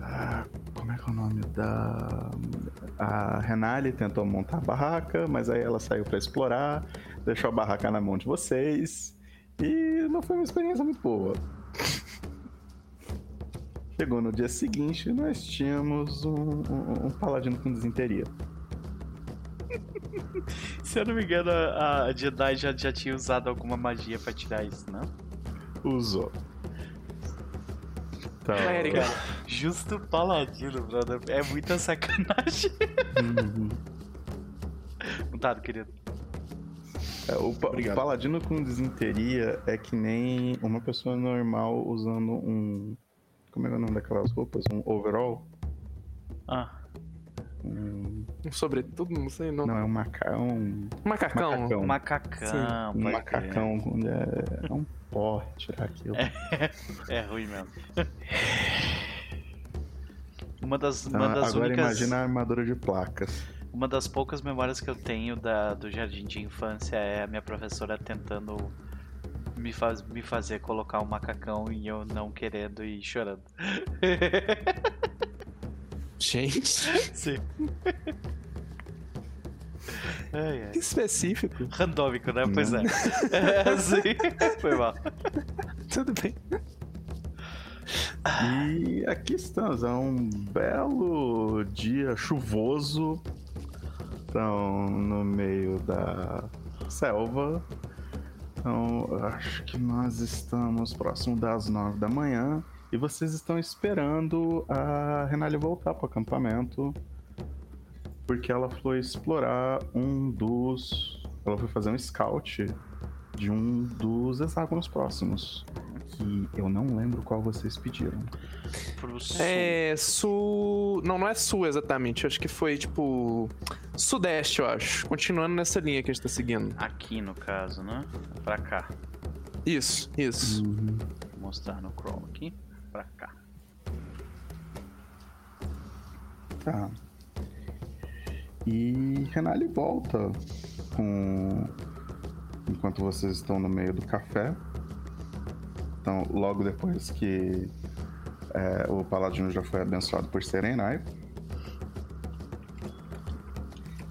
a como é que é o nome da a Renali tentou montar a barraca, mas aí ela saiu para explorar deixou a barraca na mão de vocês. E não foi uma experiência muito boa. Chegou no dia seguinte, nós tínhamos um, um, um paladino com desinteria. Se eu não me engano, a Jedi já, já tinha usado alguma magia pra tirar isso, não? Usou. Então... Cara, justo paladino, brother. É muita sacanagem. Uhum. Não tá, querido. É, o, o, paladino com desinteria é que nem uma pessoa normal usando um. Como é, é o nome daquelas roupas? Um overall? Ah. Um, um sobretudo, não sei não. Não, é um macacão. Um... Macacão. Macacão. macacão um macacão é, é um pó tirar aquilo. É, é ruim mesmo. Uma das, uma então, das agora únicas... imagina a armadura de placas. Uma das poucas memórias que eu tenho da, do jardim de infância é a minha professora tentando me, faz, me fazer colocar um macacão e eu não querendo e chorando. Gente. Sim. Ai, ai. Específico. Randômico, né? Pois é. é sim. Foi mal. Tudo bem. E aqui estamos, é um belo dia chuvoso estão no meio da selva. Então, acho que nós estamos próximo das nove da manhã e vocês estão esperando a Renali voltar para o acampamento porque ela foi explorar um dos. Ela foi fazer um scout de um dos hexágonos próximos. Que eu não lembro qual vocês pediram. Pro sul. É. Sul. Não, não é sul exatamente. Acho que foi tipo. Sudeste, eu acho. Continuando nessa linha que a gente tá seguindo. Aqui no caso, né? Pra cá. Isso, isso. Uhum. Vou mostrar no Chrome aqui. Pra cá. Tá. E Renali volta com. Enquanto vocês estão no meio do café. Então, logo depois que é, o Paladino já foi abençoado por Serenai.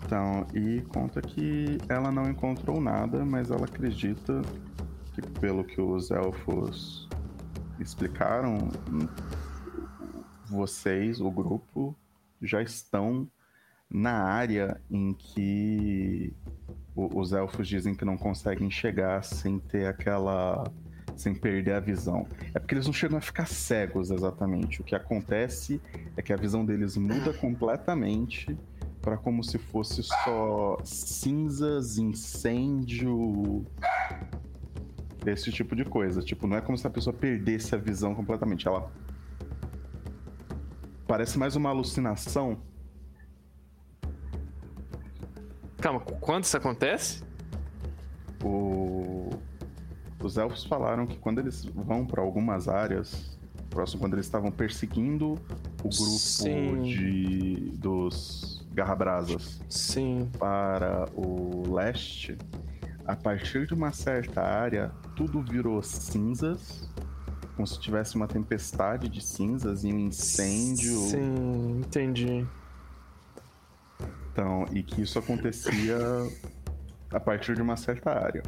Então, e conta que ela não encontrou nada, mas ela acredita que, pelo que os elfos explicaram, vocês, o grupo, já estão na área em que os elfos dizem que não conseguem chegar sem ter aquela. sem perder a visão. É porque eles não chegam a ficar cegos exatamente. O que acontece é que a visão deles muda completamente para como se fosse só cinzas, incêndio, esse tipo de coisa. Tipo, não é como se a pessoa perdesse a visão completamente. Ela parece mais uma alucinação Calma, quando isso acontece? O... Os elfos falaram que quando eles vão para algumas áreas, próximo quando eles estavam perseguindo o grupo Sim. de dos Garrabrasas Sim. para o leste, a partir de uma certa área, tudo virou cinzas, como se tivesse uma tempestade de cinzas e um incêndio. Sim, entendi. Então, e que isso acontecia a partir de uma certa área.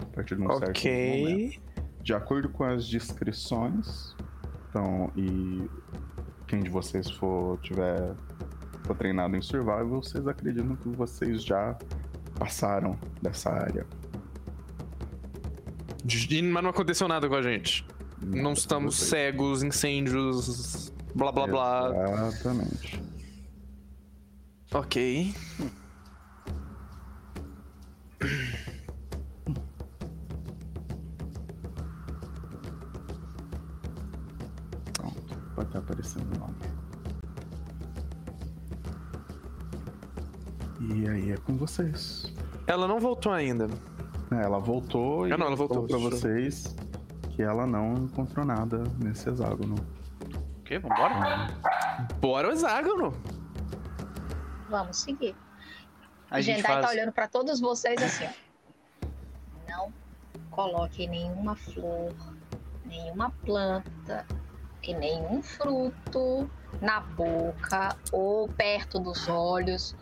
A partir de um okay. certo momento. De acordo com as descrições, então, e quem de vocês for tiver for treinado em survival, vocês acreditam que vocês já passaram dessa área. Mas não aconteceu nada com a gente. Não, não estamos cegos, incêndios, blá blá blá. Exatamente. Ok. Pronto, pode estar aparecendo o nome. E aí é com vocês. Ela não voltou ainda. É, ela voltou e ah, não, ela voltou para vocês que ela não encontrou nada nesse hexágono. O quê? Vambora? Bora o hexágono! Vamos seguir. A gente Jendai tá faz... tá olhando para todos vocês assim, ó. Não coloque nenhuma flor, nenhuma planta e nenhum fruto na boca ou perto dos olhos.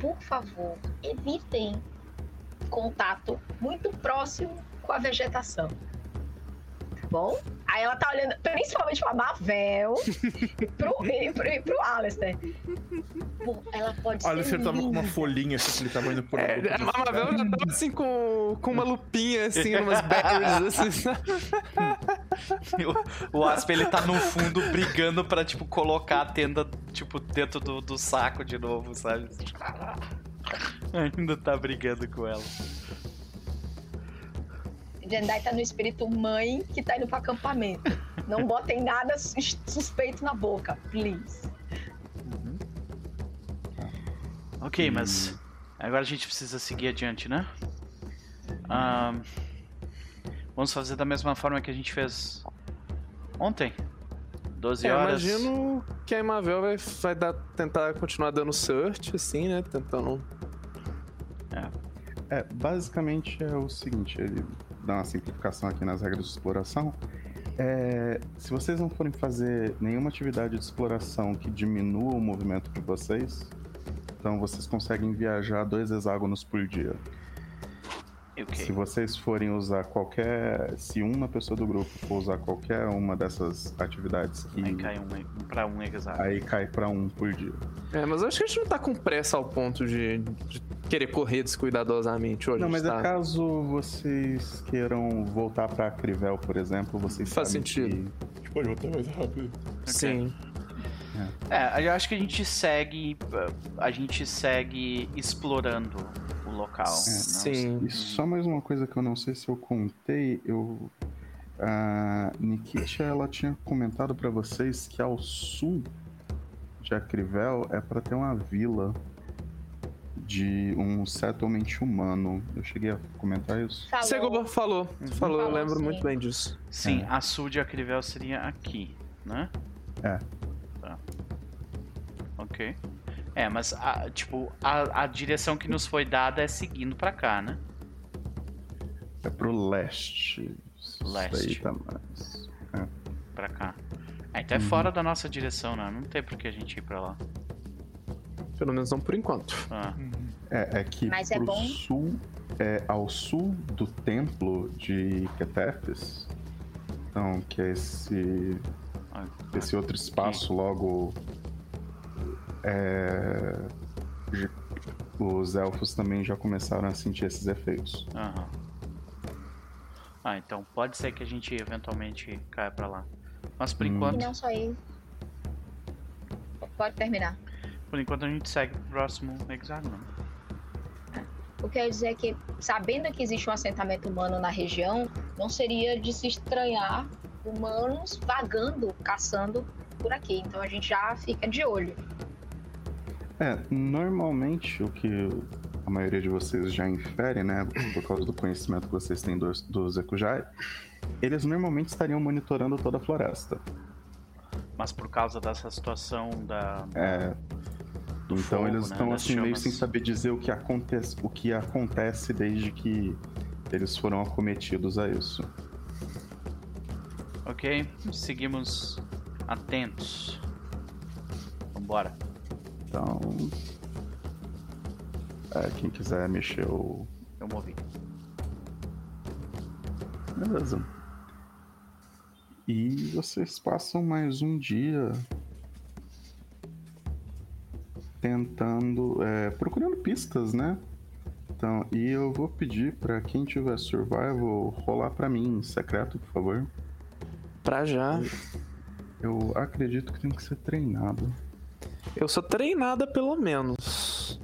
Por favor, evitem contato muito próximo com a vegetação. Bom? Aí ela tá olhando principalmente pra Mavel e pro, e pro, e pro Alistair. Pô, ela pode ser. Alistair tava com uma folhinha assim que ele tava indo por. É, a Mavel já tava assim com, com uma lupinha assim, umas berries assim. o, o Asp ele tá no fundo brigando pra, tipo, colocar a tenda, tipo, dentro do, do saco de novo, sabe? Ainda tá brigando com ela. Jendai tá no espírito mãe que tá indo pro acampamento. Não botem nada suspeito na boca, please. Uhum. Ok, hum. mas agora a gente precisa seguir adiante, né? Um, vamos fazer da mesma forma que a gente fez ontem. 12 é, horas. imagino que a Imavel vai, vai dar, tentar continuar dando search, assim, né? Tentando. É. é, basicamente é o seguinte, ele dar uma simplificação aqui nas regras de exploração. É, se vocês não forem fazer nenhuma atividade de exploração que diminua o movimento de vocês, então vocês conseguem viajar dois hexágonos por dia. Okay. Se vocês forem usar qualquer. Se uma pessoa do grupo for usar qualquer uma dessas atividades que. Aí cai um pra um hexágono. Aí cai pra um por dia. É, mas acho que a gente não tá com pressa ao ponto de, de querer correr descuidadosamente hoje. Não, mas tá... é caso vocês queiram voltar pra Crivel, por exemplo, vocês Faz sentido. Que... A gente pode voltar mais rápido. Sim. É. é, eu acho que a gente segue. A gente segue explorando o local. É, Sim. E só mais uma coisa que eu não sei se eu contei, eu. A Nikita, ela tinha comentado para vocês que ao sul de Acrivel é para ter uma vila de um settlement humano. Eu cheguei a comentar isso? Falou. Segura, falou. Uhum. Falou, eu lembro sim. muito bem disso. Sim, é. a sul de Acrivel seria aqui, né? É. Tá. Ok. É, mas a, tipo, a, a direção que nos foi dada é seguindo para cá, né? É pro leste. Leste. Isso aí tá mais. É. Pra cá. É, então é uhum. fora da nossa direção, né? Não tem por que a gente ir pra lá. Pelo menos não por enquanto. Ah. É, é que Mas é pro é bom... sul, é, ao sul do templo de Ketefes, então, que é esse, ah, esse outro espaço logo... É, os elfos também já começaram a sentir esses efeitos. Aham. Ah, então pode ser que a gente eventualmente caia pra lá. Mas por hum. enquanto. E não só ele. Pode terminar. Por enquanto a gente segue pro próximo hexágono. O que quer dizer é que, sabendo que existe um assentamento humano na região, não seria de se estranhar humanos vagando, caçando por aqui. Então a gente já fica de olho. É, normalmente o que a maioria de vocês já infere, né, por causa do conhecimento que vocês têm dos, dos Ekujai, eles normalmente estariam monitorando toda a floresta. Mas por causa dessa situação da. É, então fogo, eles né, estão assim meio sem saber dizer o que acontece, o que acontece desde que eles foram acometidos a isso. Ok, seguimos atentos. Vambora. Então, é, quem quiser mexer o. Eu movi. Beleza. E vocês passam mais um dia tentando, é, procurando pistas, né? Então, e eu vou pedir para quem tiver survival rolar para mim, secreto, por favor. Pra já. Eu acredito que tem que ser treinado. Eu sou treinada pelo menos.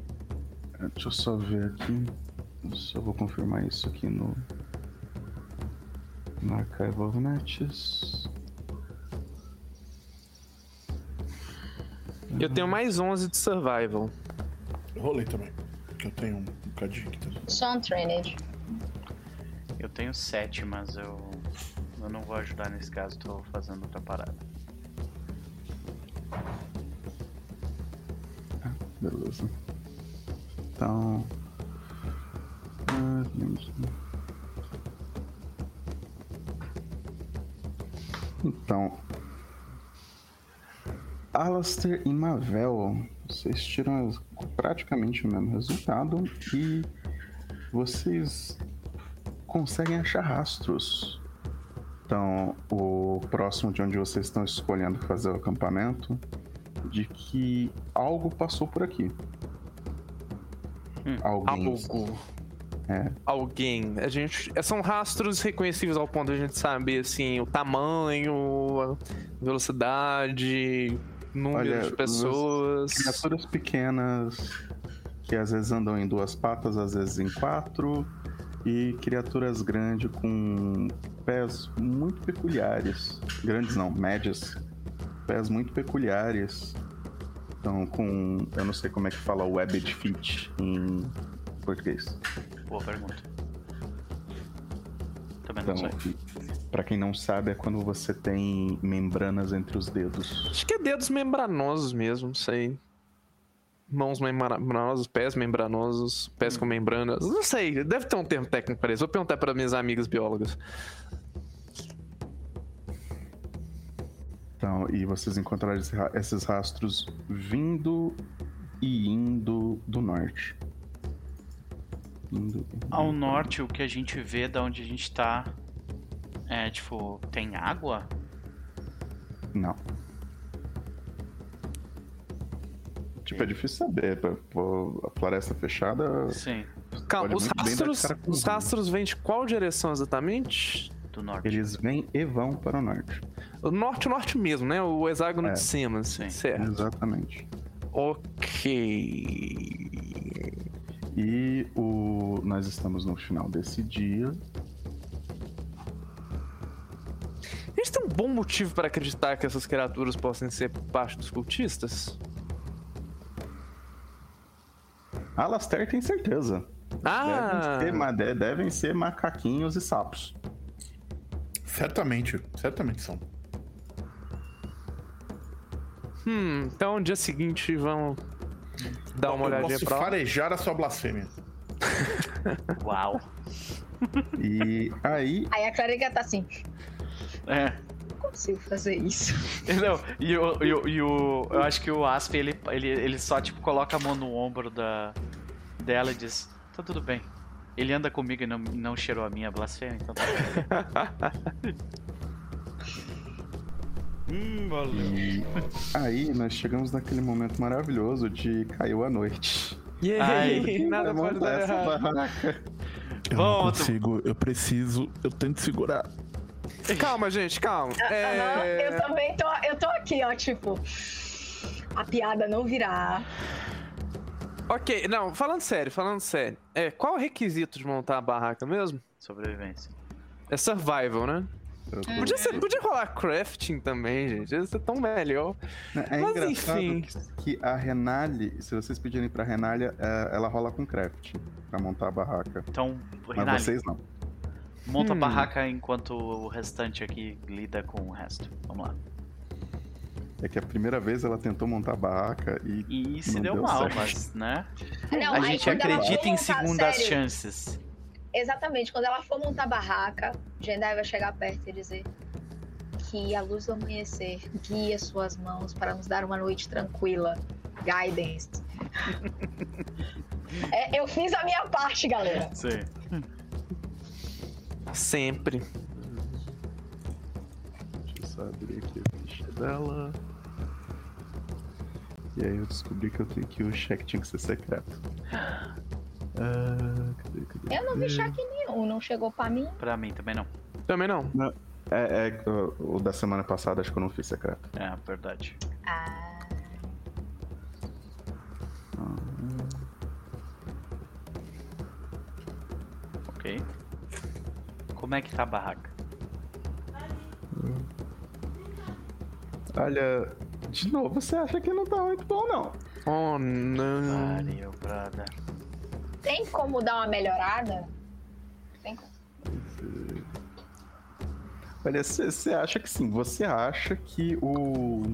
É, deixa eu só ver aqui. Só vou confirmar isso aqui no. No Archive of Matches. Eu tenho mais 11 de survival. Rolei também. Que eu tenho um bocadinho aqui também. Só um trained. Eu tenho 7, mas eu. Eu não vou ajudar nesse caso, tô fazendo outra parada. Ah, beleza. Então. Ah, então, Alastair e Mavel, vocês tiram praticamente o mesmo resultado e vocês conseguem achar rastros. Então, o próximo de onde vocês estão escolhendo fazer o acampamento, de que algo passou por aqui. Hum, Alguém. Algo. É. Alguém. A gente. São rastros reconhecíveis ao ponto de a gente saber assim, o tamanho, a velocidade, número Olha, de pessoas. Criaturas pequenas que às vezes andam em duas patas, às vezes em quatro. E criaturas grandes com pés muito peculiares. Grandes não, médias. Pés muito peculiares. Então, com. Eu não sei como é que fala webbed feet em português. Boa pergunta. Também não então, sei. Para quem não sabe, é quando você tem membranas entre os dedos. Acho que é dedos membranosos mesmo, não sei. Mãos membranosos, pés membranosos, pés hum. com membranas. Não sei, deve ter um termo técnico para isso. Vou perguntar para minhas amigas biólogas. Então, e vocês encontraram esses rastros vindo e indo do norte. Indo, indo, Ao norte, o que a gente vê da onde a gente está é, tipo, tem água? Não. Tipo, é difícil saber. A floresta fechada. Sim. Calma, os rastros, os rastros vêm de qual direção exatamente? do norte. Eles vêm e vão para o norte. O norte, o norte mesmo, né? O hexágono É. de cima, Sim. certo. Exatamente. Ok. E o... nós estamos no final desse dia. A gente tem um bom motivo para acreditar que essas criaturas possam ser parte dos cultistas? Alastair tem certeza. Ah! Devem, ser, devem ser macaquinhos e sapos. Certamente, certamente são. Hum, então no dia seguinte vamos dar uma eu olhadinha posso pra lá. farejar a sua blasfêmia. Uau. E aí, Aí a clériga tá assim, É. não consigo fazer isso. Não, e o, e o, e o- Eu acho que o Asp, ele, ele, ele só, tipo, coloca a mão no ombro da, dela e diz: Tá tudo bem. Ele anda comigo e não, não cheirou a minha blasfêmia, então tá bem. hum, valeu. e aí nós chegamos naquele momento maravilhoso de caiu a noite. Yay! Nada Vai pode dar errado. barraca. Eu não consigo, eu preciso, eu tento segurar. Calma, gente, calma. É... Eu também tô, eu tô aqui, ó, tipo, a piada não virá. Ok, não, falando sério, falando sério. É, qual o requisito de montar a barraca mesmo? Sobrevivência. É survival, né? Tô- Podia, ser, podia rolar crafting também, gente. Ia ser tão melhor. É Mas engraçado enfim. que a Renali, se vocês pedirem pra Renalia, é, ela rola com craft pra montar a barraca. Então, Mas Renali, vocês não. Monta a Hum. barraca enquanto o restante aqui lida com o resto. Vamos lá. É que a primeira vez ela tentou montar a barraca e E se deu, deu mal, certo. mas, né? Não, a gente acredita em segundas sério, chances. Exatamente, quando ela for montar a barraca, Jendai vai chegar perto e dizer que a luz do amanhecer guia suas mãos para nos dar uma noite tranquila. Guidance. É, eu fiz a minha parte, galera. Sim. Sempre. Deixa eu só abrir aqui a ficha dela. E aí eu descobri que, eu tenho, que o cheque tinha que ser secreto. Ah, cadê, cadê, Eu não vi cadê? cheque nenhum, não chegou pra mim. Pra mim também não. Também não. É, é o, o da semana passada acho que eu não fiz secreto. É, verdade. Ah, Ok. Como é que tá a barraca? Olha, de novo, você acha que não tá muito bom, não. Oh, não. Valeu, brother. tem como dar uma melhorada? Tem como. Olha, você acha que sim, você acha que o.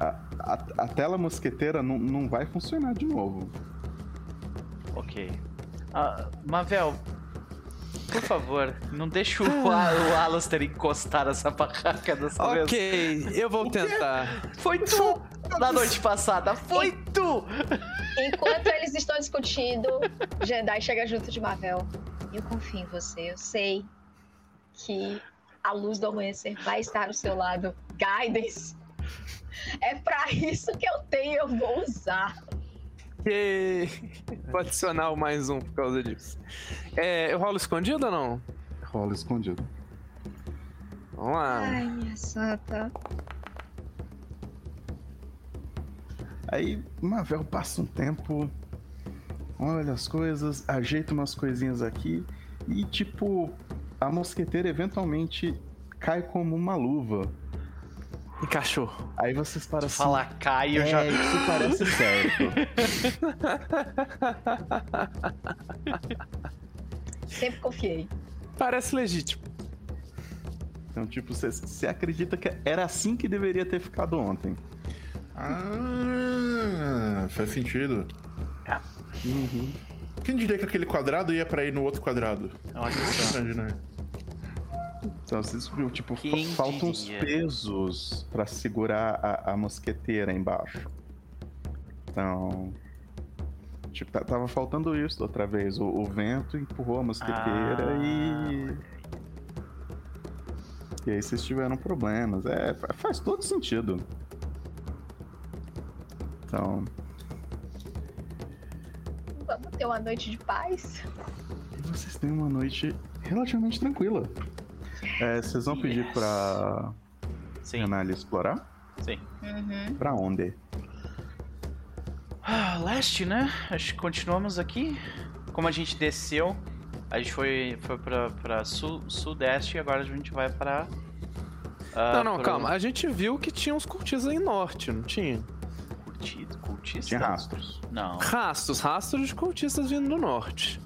A, a- a tela mosqueteira não, não vai funcionar de novo. Ok. Ah, Mavel, por favor, não deixa o, o Alastair encostar essa barraca dessa vez. Ok, eu vou tentar. Foi tu na noite passada, foi tu! Enquanto eles estão discutindo, Jedi chega junto de Mavel. Eu confio em você, eu sei que a luz do amanhecer vai estar ao seu lado. Guidance. É pra isso que eu tenho, eu vou usar. Ok. Vou adicionar o mais um por causa disso. É, eu rolo escondido ou não? Rola escondido. Vamos lá. Ai, minha santa. Aí, Mavel passa um tempo, olha as coisas, ajeita umas coisinhas aqui e, tipo, a mosqueteira eventualmente cai como uma luva. Encaixou. Aí vocês param assim. Fala cai, eu é, já. isso parece certo. Sempre confiei. Parece legítimo. Então, tipo, você- você acredita que era assim que deveria ter ficado ontem. Ah, faz sentido. Uhum. Quem diria que aquele quadrado ia pra ir no outro quadrado? Olha só. Né? Então, você descobriu, tipo, Quem fa- faltam uns diria? pesos pra segurar a, a mosqueteira embaixo. Então. Tipo, ta- tava faltando isso outra vez. O, o vento empurrou a mosqueteira Ah, e. E aí vocês tiveram problemas. É, fa- faz todo sentido. Então. Vamos ter uma noite de paz. Vocês têm uma noite relativamente tranquila. É, vocês vão pedir Yes. pra Sim, Renali explorar? sim. Uhum. Pra onde? Ah, leste, né? Acho que continuamos aqui. Como a gente desceu, a gente foi, foi pra, pra sul, sudeste e agora a gente vai pra. ah, não, não, pro- calma. A gente viu que tinha uns cultistas em norte, não tinha? Curti- Cultista? Tinha rastros. Não. Rastros, rastros de cultistas vindo do norte.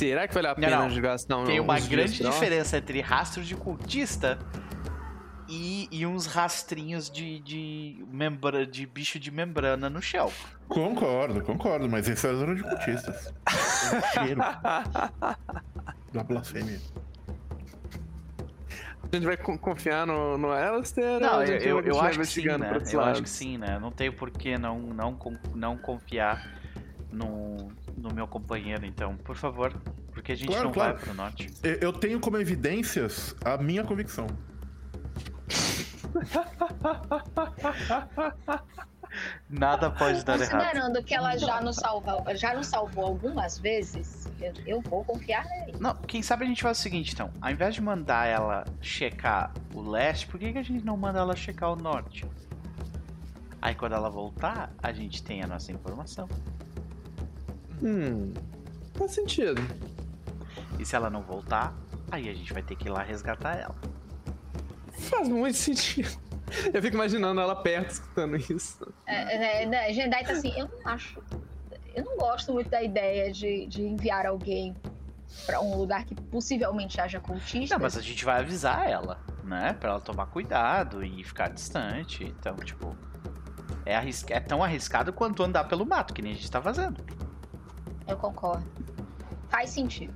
Será que vale a Não, pena não. gastar um Tem uma grande diferença entre rastros de cultista e, e uns rastrinhos de, de, membra, de bicho de membrana no chão. Concordo, concordo, mas esse é zona de cultistas. O cheiro da blasfêmia. A gente vai co- confiar no, no Alistair? Não, eu, eu, eu acho que sim, né? Eu acho que sim, né? Não tem por que não, não, não confiar no, no meu companheiro, então, por favor. Porque a gente Claro, não claro. vai pro norte. Eu- Eu tenho como evidências a minha convicção. Nada pode dar errado. Considerando que ela já nos salvou, já nos salvou algumas vezes, eu, eu vou confiar nele. Não, quem sabe a gente faz o seguinte, então. Ao invés de mandar ela checar o leste, por que, que a gente não manda ela checar o norte? Aí quando ela voltar, a gente tem a nossa informação. Hum, faz sentido. E se ela não voltar, aí a gente vai ter que ir lá resgatar ela. Faz muito sentido. Eu fico imaginando ela perto escutando isso. É, é, né, Jendai tá assim, eu não acho. Eu não gosto muito da ideia de, de enviar alguém pra um lugar que possivelmente haja cultistas. Não, mas a gente vai avisar ela, né? Pra ela tomar cuidado e ficar distante. Então, tipo. É, arris- é tão arriscado quanto andar pelo mato, que nem a gente tá fazendo. Eu concordo. Faz sentido.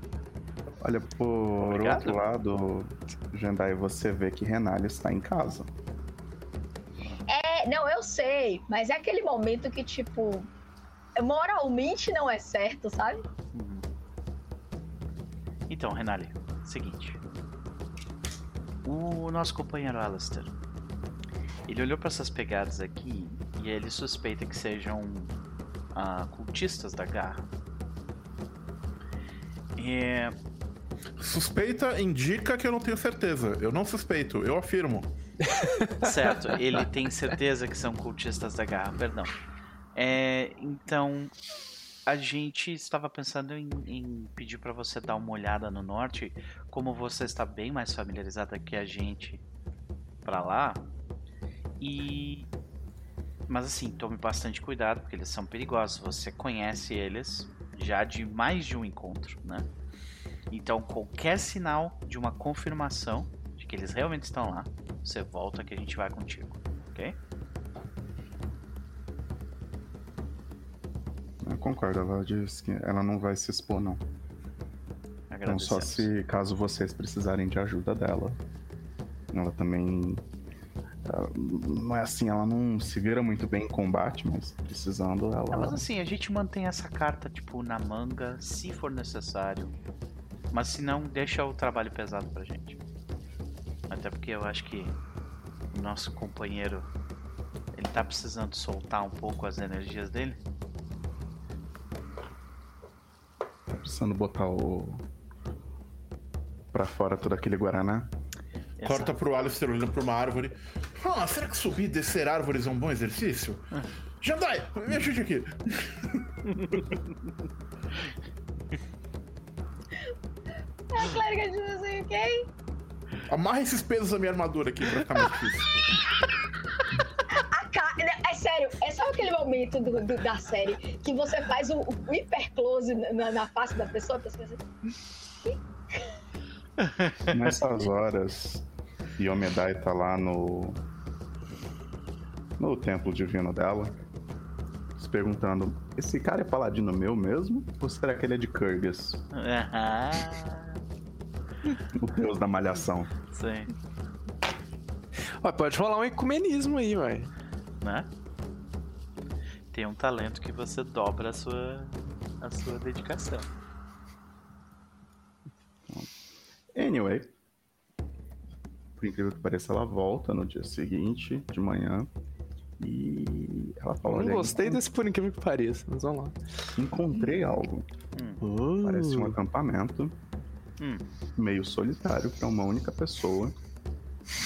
Olha, por Obrigado. outro lado, Jandai, você vê que Renali está em casa. É, não, eu sei, mas é aquele momento que, tipo, moralmente não é certo, sabe? Então, Renali, seguinte. O nosso companheiro Alistair. Ele olhou pra essas pegadas aqui e ele suspeita que sejam ah, cultistas da garra. É, Suspeita indica que eu não tenho certeza. Eu não suspeito, eu afirmo. certo, ele tem certeza que são cultistas da garra, perdão. É, então, a gente estava pensando em, em pedir pra você dar uma olhada no norte, como você está bem mais familiarizada que a gente pra lá. E mas assim, tome bastante cuidado porque eles são perigosos. Você conhece eles já de mais de um encontro, né? Então, qualquer sinal de uma confirmação de que eles realmente estão lá, você volta que a gente vai contigo, ok? Eu concordo, ela diz que ela não vai se expor, não. Então, só se caso vocês precisarem de ajuda dela. Ela também. Não é assim, ela não se vira muito bem em combate, mas precisando ela. Ah, mas assim, a gente mantém essa carta, tipo, na manga, se for necessário. Mas se não, deixa o trabalho pesado pra gente. Até porque eu acho que o nosso companheiro, ele tá precisando soltar um pouco as energias dele. Tá precisando botar o. pra fora todo aquele Guaraná. Corta Exato. pro Alistair olhando pra uma árvore. Ah, será que subir e descer árvores é um bom exercício? Jandai, me ajude aqui. A clériga diz assim, ok? Amarra esses pesos da minha armadura aqui pra ficar mais difícil. Ca... É sério, é só aquele momento do- do- da série que você faz o, o hiper close na, na face da pessoa, a pessoa assim, Nessas horas, Yomedai tá lá no. no templo divino dela. Se perguntando: esse cara é paladino meu mesmo? Ou será que ele é de Kurgas, Aham. o deus da malhação? Sim. Ó, pode rolar um ecumenismo aí, vai. Né? Tem um talento que você dobra a sua, a sua dedicação. Anyway. Por incrível que pareça, ela volta no dia seguinte, de manhã. E ela fala: Não gostei desse por incrível que pareça, mas vamos lá. encontrei algo. Parece um acampamento. hum. meio solitário para uma única pessoa.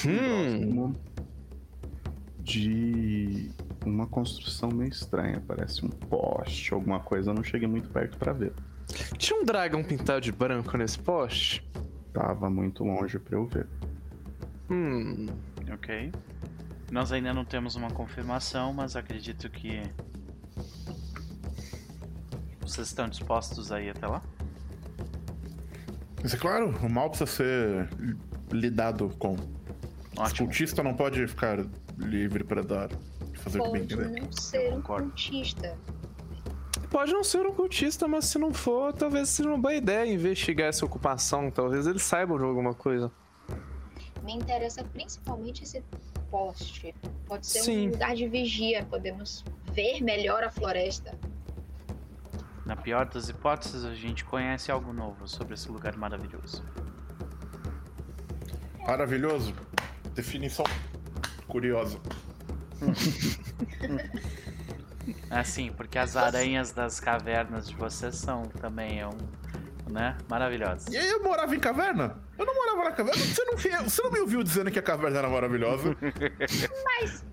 Hum. De uma construção meio estranha, parece um poste, alguma coisa, eu não cheguei muito perto para ver. Tinha um dragão pintado de branco nesse poste? Tava muito longe para eu ver. Hum. Ok. Nós ainda não temos uma confirmação, mas acredito que vocês estão dispostos a ir até lá? Mas é claro, o mal precisa ser lidado com. Ótimo. O cultista não pode ficar livre para dar, fazer pode o que bem quiser. não ser um cultista. Pode não ser um cultista, mas se não for, talvez seja uma boa ideia investigar essa ocupação. Talvez eles saibam de alguma coisa. Me interessa principalmente esse poste. Pode ser Sim. um lugar de vigia. Podemos ver melhor a floresta. Na pior das hipóteses, a gente conhece algo novo sobre esse lugar maravilhoso. Maravilhoso. Definição curiosa. Assim, porque as aranhas das cavernas de vocês são também um, né, maravilhosas. E aí eu morava em caverna? Eu não morava na caverna. Você não, você não me ouviu dizendo que a caverna era maravilhosa? Mas,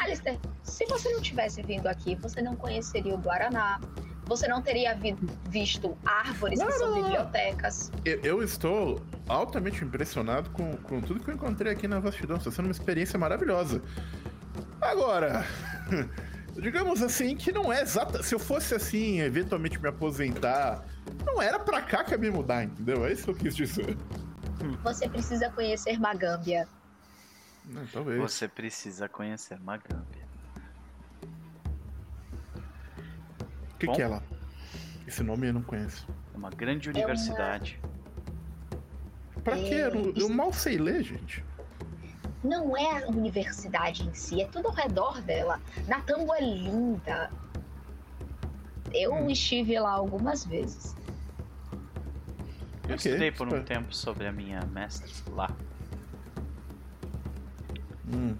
Alistair, se você não tivesse vindo aqui, você não conheceria o Guaraná. Você não teria vi visto árvores Não, que são bibliotecas. Eu, eu estou altamente impressionado com, com tudo que eu encontrei aqui na vastidão. Está sendo uma experiência maravilhosa. Agora, digamos assim que não é exata. Se eu fosse assim, eventualmente me aposentar, não era pra cá que ia me mudar, entendeu? É isso que eu quis dizer. Você precisa conhecer Magâmbia. Não, talvez. Você precisa conhecer Magambia. O que, Bom. que é lá? Esse nome eu não conheço. É uma grande universidade. Pra quê? Eu, É, eu mal sei ler, gente. Não é a universidade em si, é tudo ao redor dela. Natambo é linda. Eu Hum. estive lá algumas vezes. Eu Ok, estudei por um tempo sobre a minha mestre lá. Hum.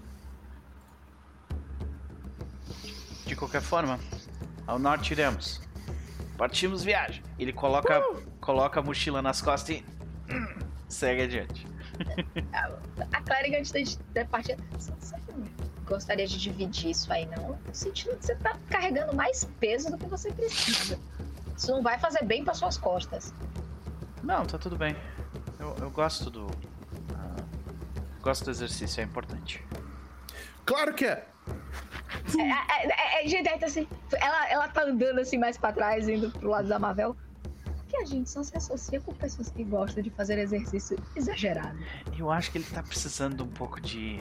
De qualquer forma, ao norte iremos. Partimos viagem. Ele coloca, coloca a mochila nas costas e hum, segue adiante. A clériga antes da partida. Você não gostaria de dividir isso aí, não? No sentido que você tá carregando mais peso do que você precisa. Isso não vai fazer bem para suas costas. Não, tá tudo bem. Eu, eu gosto do. ah, gosto do exercício, é importante. Claro que é! É, é, é, é, gente, assim, ela, ela tá andando assim mais pra trás, indo pro lado da Mavel. Porque a gente só se associa com pessoas que gostam de fazer exercício exagerado. Eu acho que ele tá precisando um pouco de.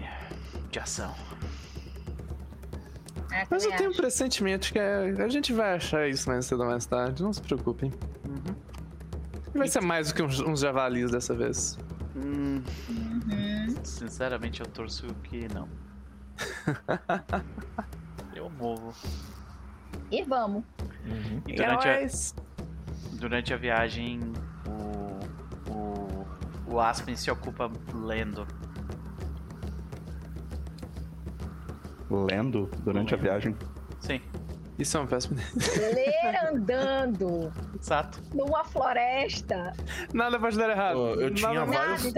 de ação. É, Mas eu também tenho um acho. pressentimento que é- a gente vai achar isso mais cedo ou mais tarde, não se preocupem. Vai ser mais do que uns, uns javalis dessa vez. Hum, Uhum. sinceramente, eu torço que não. eu movo. E vamos. Uhum. E durante a. durante a viagem, o. o. o Aspen se ocupa lendo. Lendo durante a viagem. Sim, Isso é uma péssima ideia. Ler andando exato. numa floresta. Nada pode dar errado. Ó, eu tinha Nada vários-.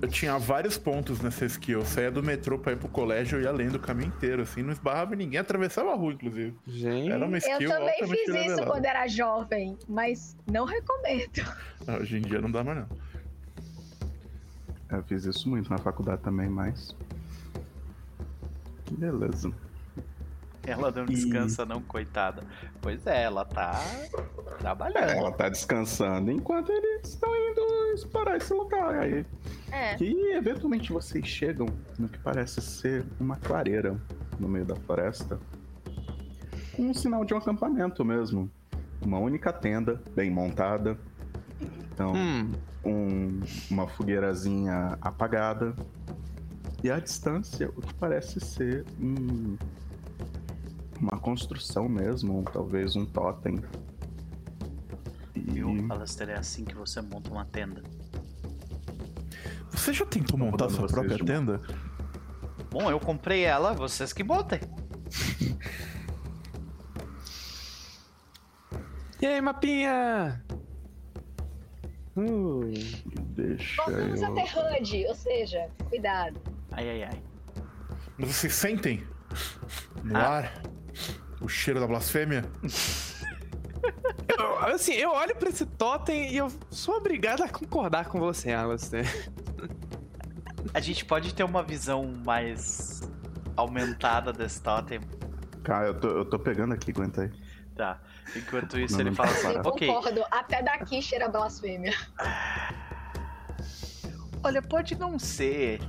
Eu tinha vários pontos nessa skill. Eu saía do metrô pra ir pro colégio e ia lendo o caminho inteiro, assim, não esbarrava em ninguém, atravessava a rua, inclusive. Gente. Era uma Eu skill também altamente fiz isso revelada. quando era jovem, mas não recomendo. Ah, Hoje em dia não dá mais não. Eu fiz isso muito na faculdade também, mas. Beleza. Ela não E- descansa, não, coitada. Pois é, ela tá trabalhando. É, ela tá descansando enquanto eles estão indo explorar esse lugar. Aí, É. e eventualmente vocês chegam no que parece ser uma clareira no meio da floresta. Com um sinal de um acampamento mesmo. Uma única tenda, bem montada. Então, Hum, um- uma fogueirazinha apagada. E à distância, o que parece ser um- uma construção mesmo, ou talvez um totem. E Viu, Alastair, é assim que você monta uma tenda. Você já tentou montar sua própria de tenda? Bom, eu comprei ela, vocês que botem. E aí, mapinha? Uh, deixa Voltamos eu... a ter HUD, ou seja, cuidado. Ai, ai, ai. Mas vocês sentem no Ah. ar o cheiro da blasfêmia? Eu, assim, eu olho pra esse totem e eu sou obrigado a concordar com você, Alastair. A gente pode ter uma visão mais aumentada desse totem. Cara, eu tô, eu tô pegando aqui, aguenta aí. Tá. Enquanto isso, Não, ele não fala assim: Eu ok, concordo, até daqui cheira blasfêmia. olha, pode não ser.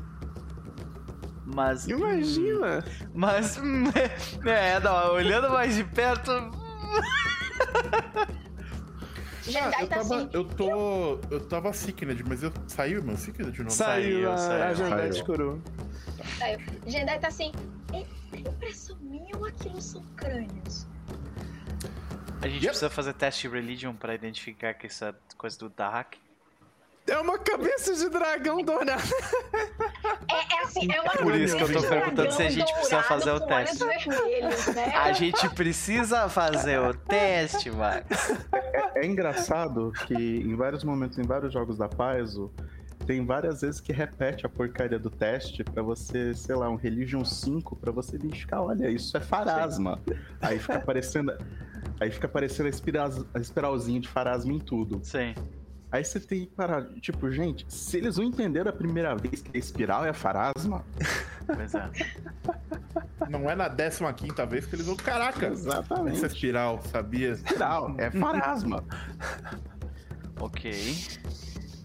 Mas. Imagina! Mas. É, não, olhando mais de perto. Ah, eu tá tava. assim. Eu tô. Eu tava Sickned, mas eu saiu meu Sickned de novo. Saiu, a, saiu, a Jandete saiu. curou. Saiu. Jedi tá assim. É é impressão minha ou aquilo são crânios? A gente Yep. precisa fazer teste de religion pra identificar que essa coisa do Dark. É uma cabeça de dragão dourado. É, é assim, é uma Por isso que eu tô perguntando se a gente precisa fazer o teste. olhos vermelhos, né? A gente precisa fazer o teste, Max. É engraçado que em vários momentos, em vários jogos da Paizo, tem várias vezes que repete a porcaria do teste pra você, sei lá, um Religion 5, pra você identificar, olha, isso é farasma. Aí fica aparecendo. Aí fica aparecendo a, espiral, a espiralzinha de farasma em tudo. Sim. Aí você tem que parar, tipo, gente, se eles não entenderam a primeira vez que a espiral é farasma, Pois é. Não é na 15 vez que eles vão. Caraca! exatamente. Essa espiral, sabia? Espiral, é farasma. Ok.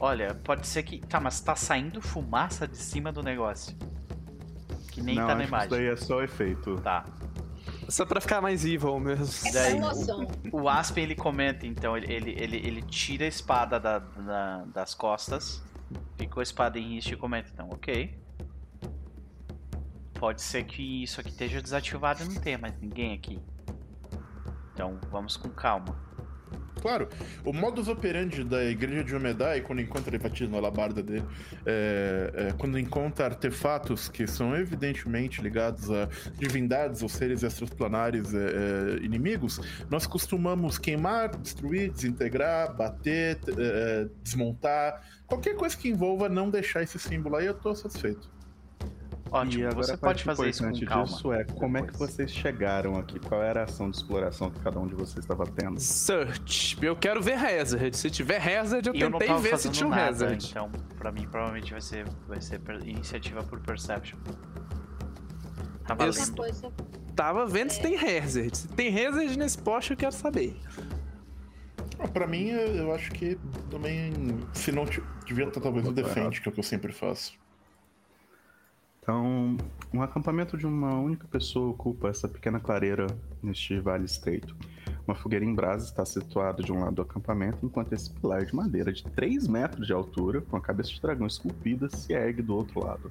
Olha, pode ser que. Tá, mas tá saindo fumaça de cima do negócio. Que nem não, tá na acho que isso imagem. daí é só efeito. Tá. Só pra ficar mais evil mesmo. É daí- emoção. O Aspen ele comenta, então, ele, ele, ele, ele tira a espada da, da- das costas, ficou a espada em riste e comenta, então, ok. Pode ser que isso aqui esteja desativado e não tenha mais ninguém aqui. Então vamos com calma. Claro, o modus operandi da igreja de Omedai, quando encontra ele batido na alabarda dele, é, é, quando encontra artefatos que são evidentemente ligados a divindades ou seres extraplanares é, é, inimigos, nós costumamos queimar, destruir, desintegrar, bater, é, desmontar, qualquer coisa que envolva não deixar esse símbolo aí, eu tô satisfeito. Ótimo, e agora você pode fazer isso com calma. disso é como é que depois. vocês chegaram aqui? Qual era a ação de exploração que cada um de vocês estava tendo? Search. Eu quero ver Hazard. Se tiver Hazard, eu E eu tentei tava ver se tinha um nada, Hazard. então pra mim provavelmente vai ser, vai ser iniciativa por Perception. Tá Eu-. Tava vendo se tem Hazard. Se tem Hazard nesse poste, eu quero saber. Ah, Pra mim, eu eu acho que também, se não devia estar talvez no Botou defende, que é o que eu sempre faço. Então, um acampamento de uma única pessoa ocupa essa pequena clareira neste vale estreito. Uma fogueira em brasa está situada de um lado do acampamento, enquanto esse pilar de madeira de 3 metros de altura, com a cabeça de dragão esculpida, se ergue do outro lado.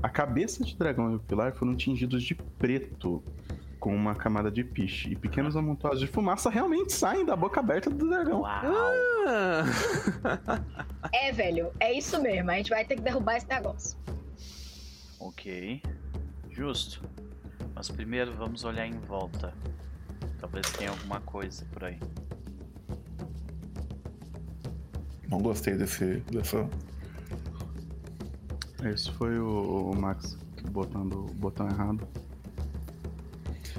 A cabeça de dragão e o pilar foram tingidos de preto, com uma camada de piche, e pequenos amontoados de fumaça realmente saem da boca aberta do dragão. Uau! Ah, É, velho, é isso mesmo. A gente vai ter que derrubar esse negócio. Ok. Justo. Mas primeiro vamos olhar em volta. Talvez tenha alguma coisa por aí. Não gostei desse, dessa Esse foi o, o Max botando o botão errado.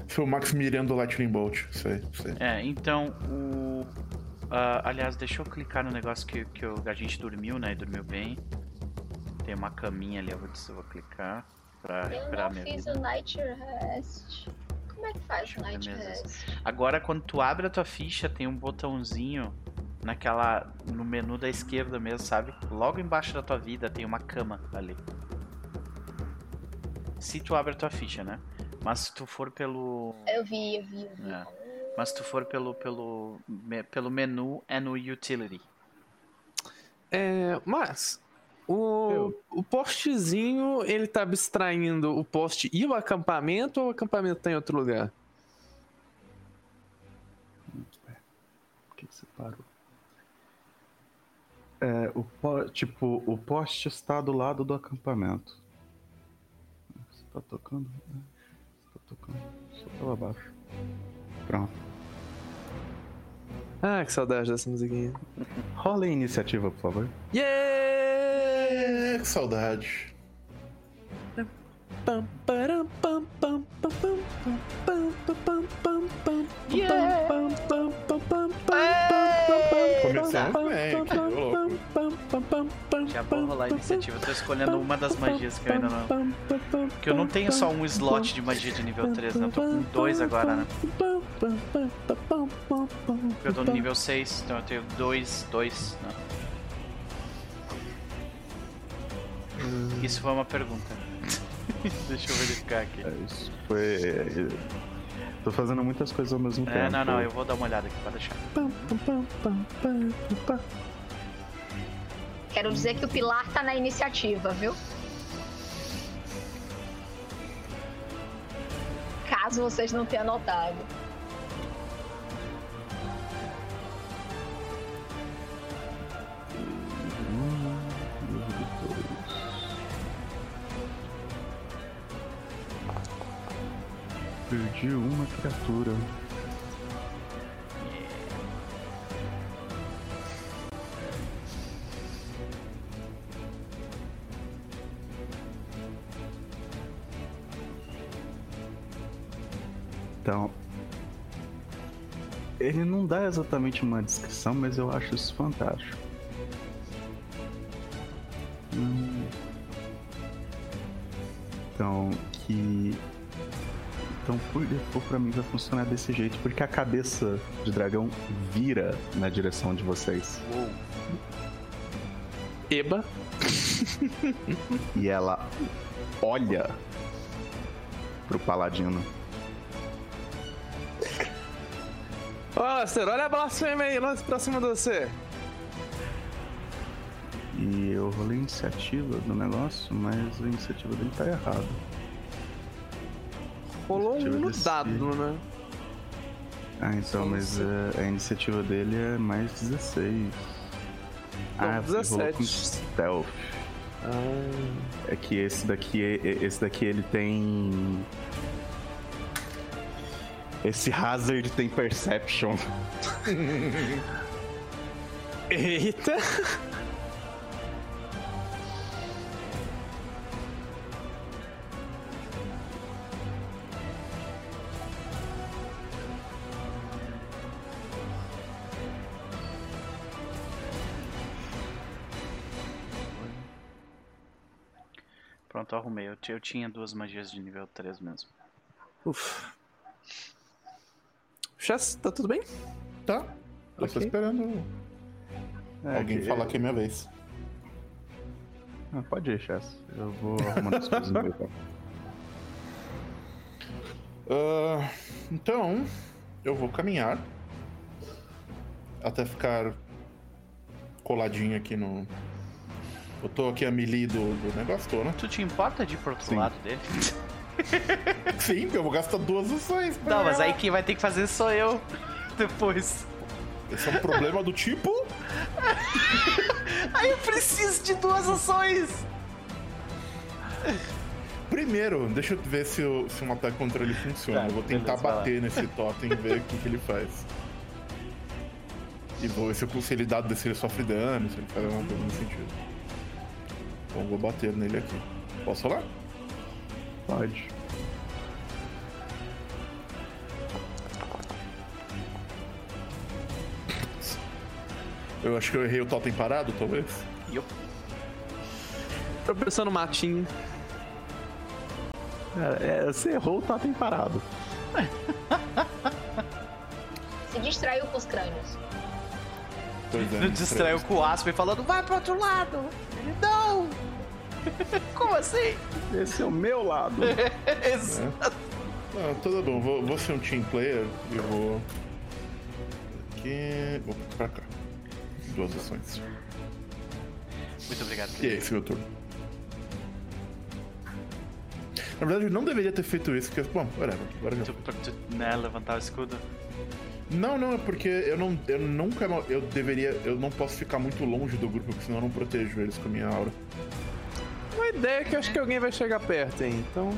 Foi o Max mirando o Lightning Bolt. Sei, sei. É, então o. ah, aliás, deixa eu clicar no negócio que, que eu- a gente dormiu, né? E dormiu bem. Tem uma caminha ali, eu vou, eu vou clicar pra Eu recuperar minha fiz vida. o Night Rest. Como é que faz Deixa o eu Night mesmo. Rest? Agora, quando tu abre a tua ficha, tem um botãozinho naquela. no menu da esquerda mesmo, sabe? Logo embaixo da tua vida tem uma cama ali. Se tu abre a tua ficha, né? Mas se tu for pelo. Eu vi, eu vi, eu vi. É. Mas se tu for pelo, pelo, pelo menu, é no Utility. é, mas o, Eu. o postezinho, ele tá abstraindo o poste e o acampamento ou o acampamento tá em outro lugar? Por que você parou? É, o po- tipo, o poste está do lado do acampamento. Você tá tocando? É, Você tá tocando. Só pela baixo. Pronto. Ah, que saudade dessa musiquinha. Rola a iniciativa, por favor. Yeah! Que saudade. Yeah! Começamos bem. Já vou rolar a iniciativa. Eu tô escolhendo uma das magias que eu ainda não. Porque eu não tenho só um slot de magia de nível 3, né? Eu tô com dois agora, né? Porque eu tô no nível 6, então eu tenho dois, dois, né? Isso foi uma pergunta. Deixa eu verificar aqui. É, Isso foi. é, Tô fazendo muitas coisas ao mesmo tempo. É, não, não, eu vou dar uma olhada aqui, pode deixar. Quero dizer que o Pilar tá na iniciativa, viu? Caso vocês não tenham notado. Perdi uma criatura. Então. Ele não dá exatamente uma descrição, mas eu acho isso fantástico. Hum. Então, que então, por default, pra mim vai funcionar desse jeito, porque a cabeça de dragão vira na direção de vocês. Uou. Eba. E ela olha pro paladino. Ô, Aster, olha a blasfêmia aí, lá pra cima de você. E eu rolei a iniciativa do negócio, mas a iniciativa dele tá errada. Rolou um no desse- dado, né? Ah, então, Sim, mas sim. é, a iniciativa dele é mais 16. Não, ah, você rolou com 17. stealth. Ah, É que esse daqui, é- esse daqui ele tem. Esse Hazard tem Perception. Eita! Pronto, arrumei. Eu, eu tinha duas magias de nível 3 mesmo. Ufa. Chess, tá tudo bem? Tá. Eu tô Ok. esperando É, alguém que- falar que é minha vez. Ah, pode ir, Chess. Eu vou arrumando as coisas no meu. Ah, então, eu vou caminhar até ficar coladinho aqui no. Eu tô aqui a melee do, do negócio, tô, né? Tu te importa de ir pro outro Sim. lado dele? Sim, porque eu vou gastar duas ações. pra Não, mas aí quem vai ter que fazer sou eu depois. Esse é um problema do tipo. Aí eu preciso de duas ações! Primeiro, deixa eu ver se, o- se um ataque contra ele funciona. Tá, eu vou tentar beleza, bater nesse totem e ver o que, que ele faz. E vou ver se, eu- se ele dá, se ele sofre dano, se ele faz alguma coisa nesse sentido. Então eu vou bater nele aqui. Posso falar? Pode. Eu acho que eu errei o totem parado, talvez. Yup. Tô pensando no matinho. Cara, é, você errou o totem parado. Se distraiu com os crânios. Pois é, Ele distraiu com o Aspen falando, vai pro outro lado! Ele, não! Como assim? Esse é o meu lado. Esse- Não, tudo bom. Vou, vou ser um team player e vou. Aqui. Vou pra cá. Duas ações. Muito obrigado, E é esse meu turno. Na verdade, eu não deveria ter feito isso, porque. Bom, whatever. Agora Tu, foi. tu, né, levantar o escudo. Não, não, é porque eu não. Eu nunca. Eu deveria. Eu não posso ficar muito longe do grupo, porque senão eu não protejo eles com a minha aura. Uma ideia é que eu acho que alguém vai chegar perto, hein? Então.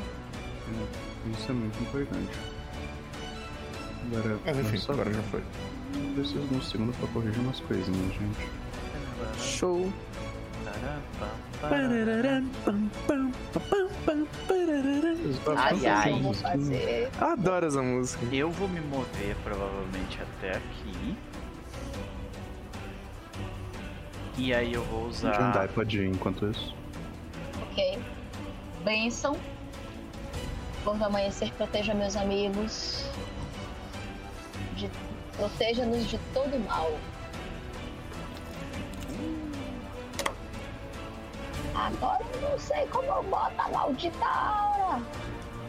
Isso é muito importante. Agora, Mas enfim, só- agora já foi. Preciso de um segundo pra corrigir umas coisinhas, gente. Show. Ai, ai. Vou fazer. Adoro essa música. Eu vou me mover provavelmente até aqui. E aí eu vou usar. Jandai pode ir enquanto isso. Ok. Benção. Bom do amanhecer, proteja meus amigos. De... Proteja-nos de todo mal. Agora eu não sei como eu boto a maldita aura.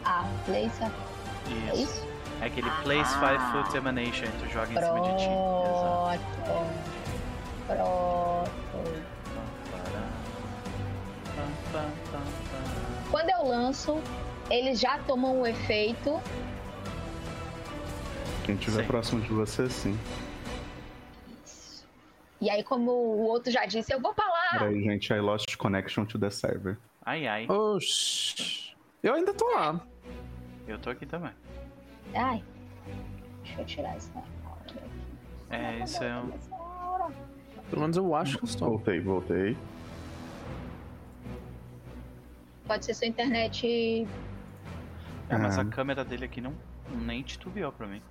Ah, place. É Isso. isso? É aquele Place Five Foot Emanation, tu joga em cima de ti. Exato. Pronto. Quando eu lanço, eles já tomam o efeito. Quem estiver próximo de você, sim. E aí, como o outro já disse, eu vou pra lá. Peraí, gente, I lost connection to the server. Ai, ai. Oxi. Eu ainda tô lá. Eu tô aqui também. Ai. Deixa eu tirar daqui. É, isso é um. Pelo menos eu acho que eu estou. Voltei, voltei. Pode ser sua internet. É, mas a Ah. câmera dele aqui não nem titubeou pra mim.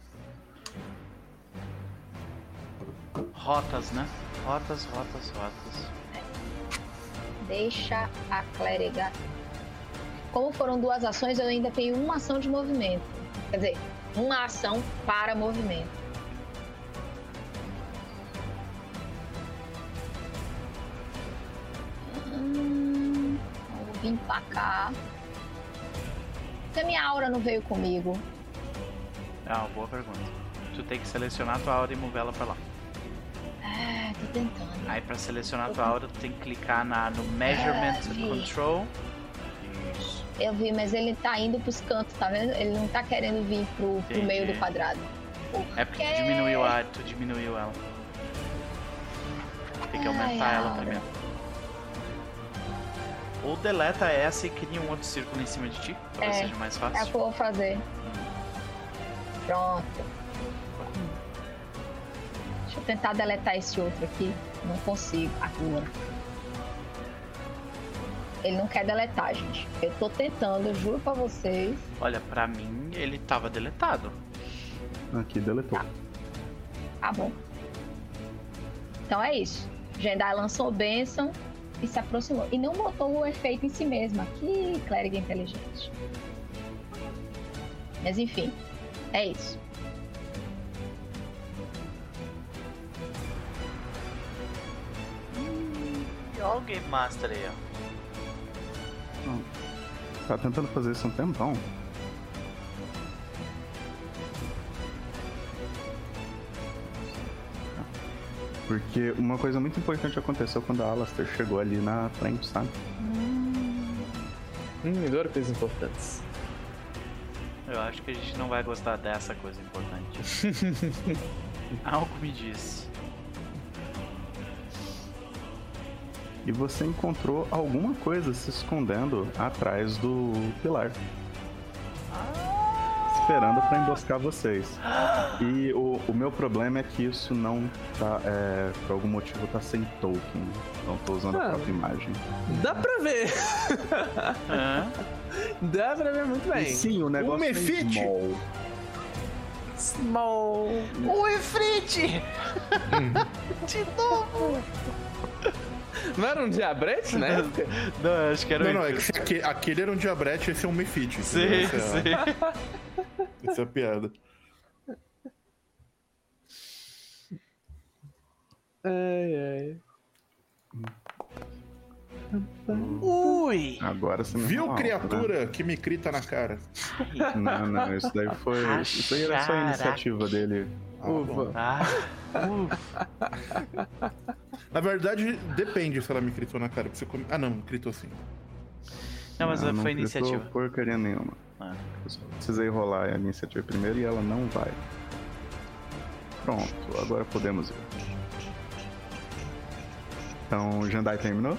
Rotas, né? Rotas, rotas, rotas. Deixa a clériga. Como foram duas ações, eu ainda tenho uma ação de movimento. Quer dizer, uma ação para movimento. Hum, vir pra cá. Porque minha aura não veio comigo. É uma boa pergunta. Tu tem que selecionar a tua aura e mover ela pra lá. É, tô tentando. Aí pra selecionar a tua aura, tu tem que clicar na, no Measurement Ah, vi. Control. Isso. Eu vi, mas ele tá indo pros cantos, tá vendo? Ele não tá querendo vir pro, pro meio do quadrado. É porque tu diminuiu a tu diminuiu ela. Tem que aumentar Ai, ela aura. primeiro. Ou deleta essa e cria um outro círculo em cima de ti, talvez É, seja mais É o que fácil. eu vou fazer. Pronto. Deixa eu tentar deletar esse outro aqui. Não consigo agora. Ele não quer deletar, gente. Eu tô tentando, eu juro pra vocês. Olha, pra mim ele tava deletado. Aqui, deletou. Tá bom. Então é isso. Jendai lançou bênção e se aproximou. E não botou o efeito em si mesma. Que clériga inteligente. Mas enfim, é isso. Olha o Game Master aí, ó. Tá tentando fazer isso há um tempão. Porque uma coisa muito importante aconteceu quando a Alastair chegou ali na frente, sabe? Hum, adoro coisas importantes. Eu acho que a gente não vai gostar dessa coisa importante. Algo me diz. E você encontrou alguma coisa se escondendo atrás do pilar. Esperando pra emboscar vocês. E o, o meu problema é que isso não tá. É, por algum motivo tá sem token. Então tô usando a Ah. própria imagem. Dá pra ver. Dá pra ver muito E bem. sim, o negócio é Mefite! small. Small. O Efrite! De novo! Não era um diabrete, né? Não, acho que era Não, o não, é que aquele era um diabrete, esse é um mefite. Sim, é sim. Essa é a piada. Ai, ai. Ui! Agora você me Viu, tá criatura que me grita na cara? Não, não, isso daí foi. Isso aí era só a iniciativa dele. Ah. Ufa. Ah, ufa. Na verdade, depende se ela me gritou na cara. Você come... Ah, não, gritou sim. Não, mas Não, foi não iniciativa. porcaria nenhuma. Ah. Eu só precisei rolar a iniciativa primeiro e ela não vai. Pronto, agora podemos ir. Então, o Jandai terminou?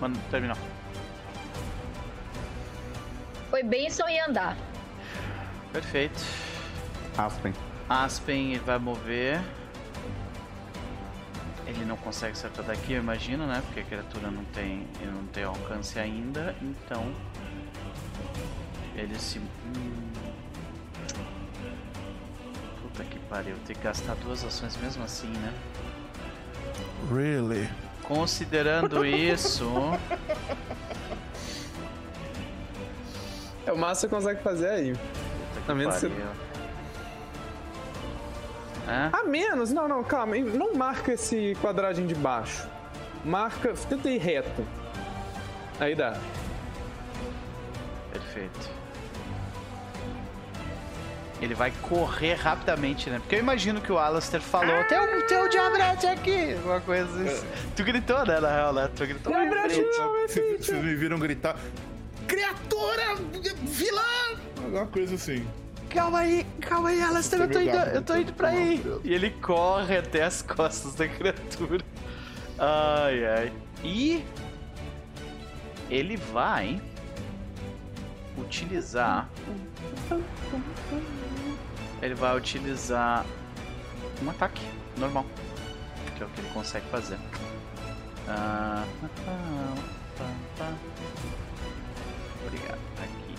Mano, terminou. Foi bênção e andar. Perfeito. Aspen. Aspen vai mover. Ele não consegue acertar daqui, eu imagino, né? Porque a criatura não tem, ele não tem alcance ainda. Então ele se. Hum... Puta que pariu, tem que gastar duas ações mesmo assim, né? Really? Considerando isso. É o máximo que você consegue fazer aí. A menos você... É? A menos? Não, não, calma. Não marca esse quadradinho de baixo. Marca. Tenta ir reto. Aí dá. Perfeito. Ele vai correr rapidamente, né? Porque eu imagino que o Alastair falou: ah! tem, um, tem um diabrete aqui! Uma coisa assim. É. Tu gritou, né? Na real, né? Tu gritou. Diabrete não, Vocês me viram gritar: Criatura! Vilã! Alguma coisa assim. Calma aí, calma aí, Alastair, eu tô, indo, eu tô indo pra aí. E ele corre até as costas da criatura. Ai, ai. E ele vai utilizar. Ele vai utilizar um ataque normal, que é o que ele consegue fazer. Ah, Obrigado. Aqui.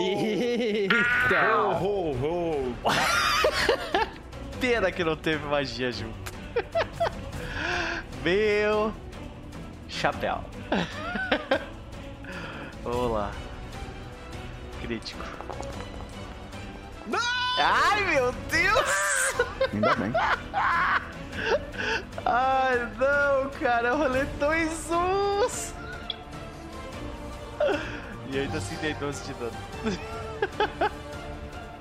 Eita! Oh, oh, oh. Pena que não teve magia junto. Meu chapéu. Vamos lá. Crítico. Não! Ai, meu Deus! Ainda bem. Ai, não, cara. Eu rolei dois uns. E ainda assim dei 12 de dano.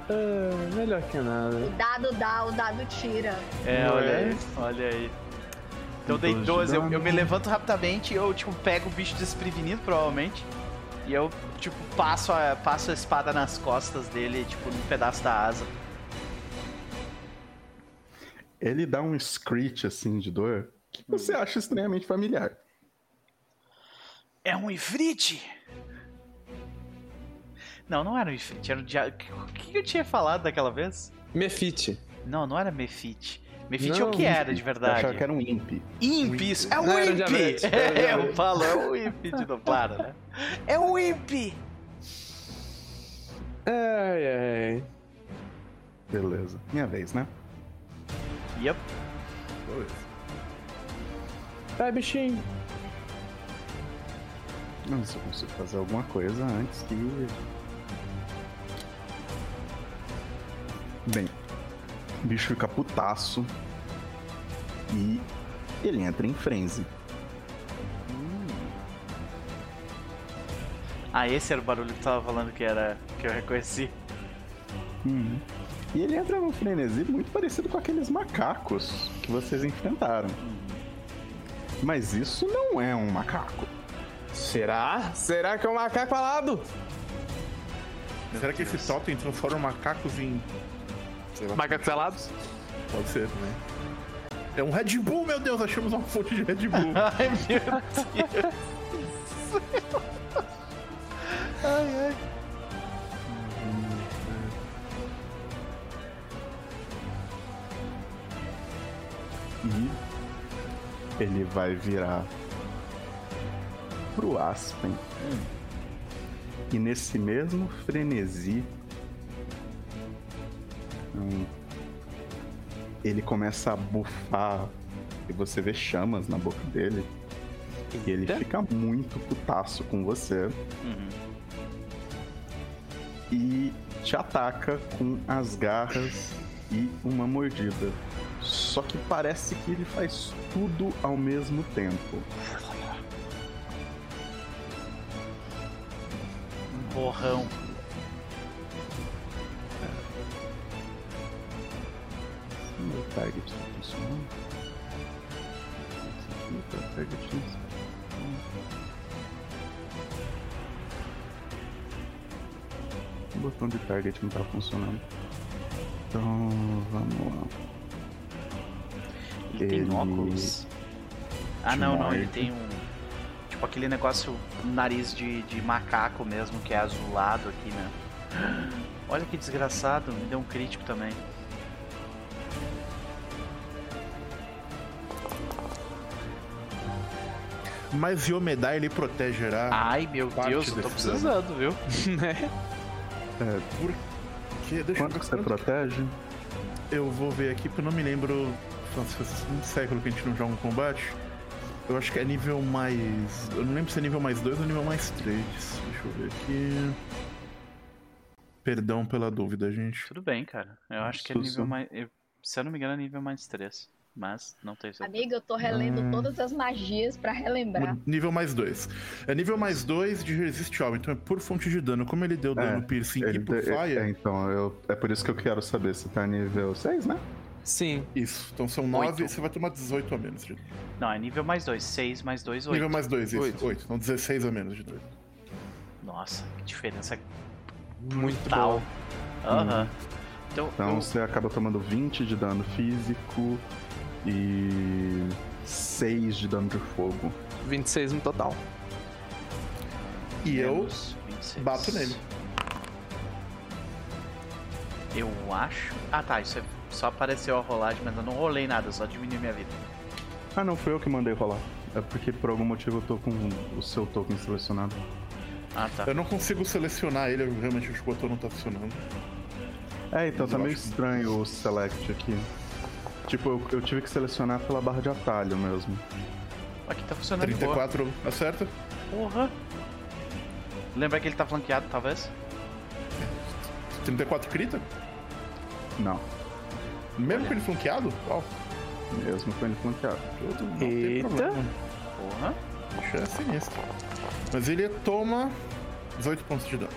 É, melhor que nada. O dado dá, o dado tira. É, olha aí, olha aí. Então dei 12, eu, eu, me levanto rapidamente, eu tipo pego o bicho desprevenido, provavelmente. E eu, tipo, passo a, passo a espada nas costas dele, tipo, num pedaço da asa. Ele dá um screech assim de dor que você hum. acha estranhamente familiar. É um ifrit? Não, não era um ifrit, era um dia... O que eu tinha falado daquela vez? Mefite. Não, não era Mefite. Mefit é o que era de verdade? Eu achava que era um Imp. Imp, isso. É um Imp! É, eu falo, é um Imp de novo, claro, né? É um Imp! Ai, ai. Beleza. Minha vez, né? Yep. Beleza. Vai, bichinho. Não sei se eu consigo fazer alguma coisa antes que. Bem, o bicho fica putaço. E ele entra em frenzy. Ah, esse era o barulho que tu tava falando que era. que eu reconheci. Uhum. E ele entra num frenesi muito parecido com aqueles macacos que vocês enfrentaram. Mas isso não é um macaco. Será? Será que é um macaco alado? Será que esse totem transforma macacos em Macacos alados? Pode ser também. É um Red Bull, meu Deus, achamos uma fonte de Red Bull. ai, meu Deus. ai, ai. E ele vai virar pro Aspen. Hum. E nesse mesmo frenesi Hum. Ele começa a bufar e você vê chamas na boca dele. E ele fica muito putaço com você. Uhum. E te ataca com as garras e uma mordida. Só que parece que ele faz tudo ao mesmo tempo. Borrão. Target tá funcionando. Esse aqui target não O botão de target não tá funcionando. Então vamos lá. Ele, ele tem óculos? Ah não, não, ele tem um. Tipo aquele negócio, nariz de, de macaco mesmo, que é azulado aqui, né? Olha que desgraçado, me deu um crítico também. Mas Yomedai ele protegerá. Ai meu Deus, eu tô precisando, viu? né? É, Que, deixa eu quanto ver que você protege? Eu vou ver aqui porque eu não me lembro. Nossa, faz um século que a gente não joga um combate. Eu acho que é nível mais. Eu não lembro se é nível mais 2 ou nível mais 3. Deixa eu ver aqui. Perdão pela dúvida, gente. Tudo bem, cara. Eu acho que é nível mais. eu- Se eu não me engano, é nível mais 3. Mas não tenho certeza. Amiga, eu tô relendo Hum. todas as magias pra relembrar. Nível mais 2. É nível mais 2 de resiste alvo, então é por fonte de dano. Como ele deu dano piercing e por de- é, fire, então, eu, é por isso que eu quero saber se tá nível 6, né? Sim. isso. Então são 9 Oito. e você vai tomar 18 a menos de dano. Não, é nível mais 2. 6 mais 2, 8. Nível mais 2, isso. Oito. 8. Então 16 a menos de dano. Nossa, que diferença Muito tal. boa. Aham. Então, Então eu- você acaba tomando 20 de dano físico e 6 de dano de fogo. 26 no total. E eu menos 26. bato nele. Eu acho. Ah tá, isso é... só apareceu a rolagem, mas eu não rolei nada, só diminui minha vida. Ah, não, foi eu que mandei rolar. É porque por algum motivo eu tô com o seu token selecionado. Ah tá. Eu não consigo selecionar ele, realmente o botão não tá funcionando. É, então Mas tá meio que- estranho o select aqui. Tipo, eu, eu tive que selecionar pela barra de atalho mesmo. Aqui tá funcionando de boa. 34 acerta? Porra. Lembra que ele tá flanqueado, talvez? 34 crita? Não, Mesmo com ele flanqueado? Uau, mesmo com ele flanqueado. tudo não tem Eita. problema. Porra. Bicho é sinistro. Mas ele toma 18 pontos de dano.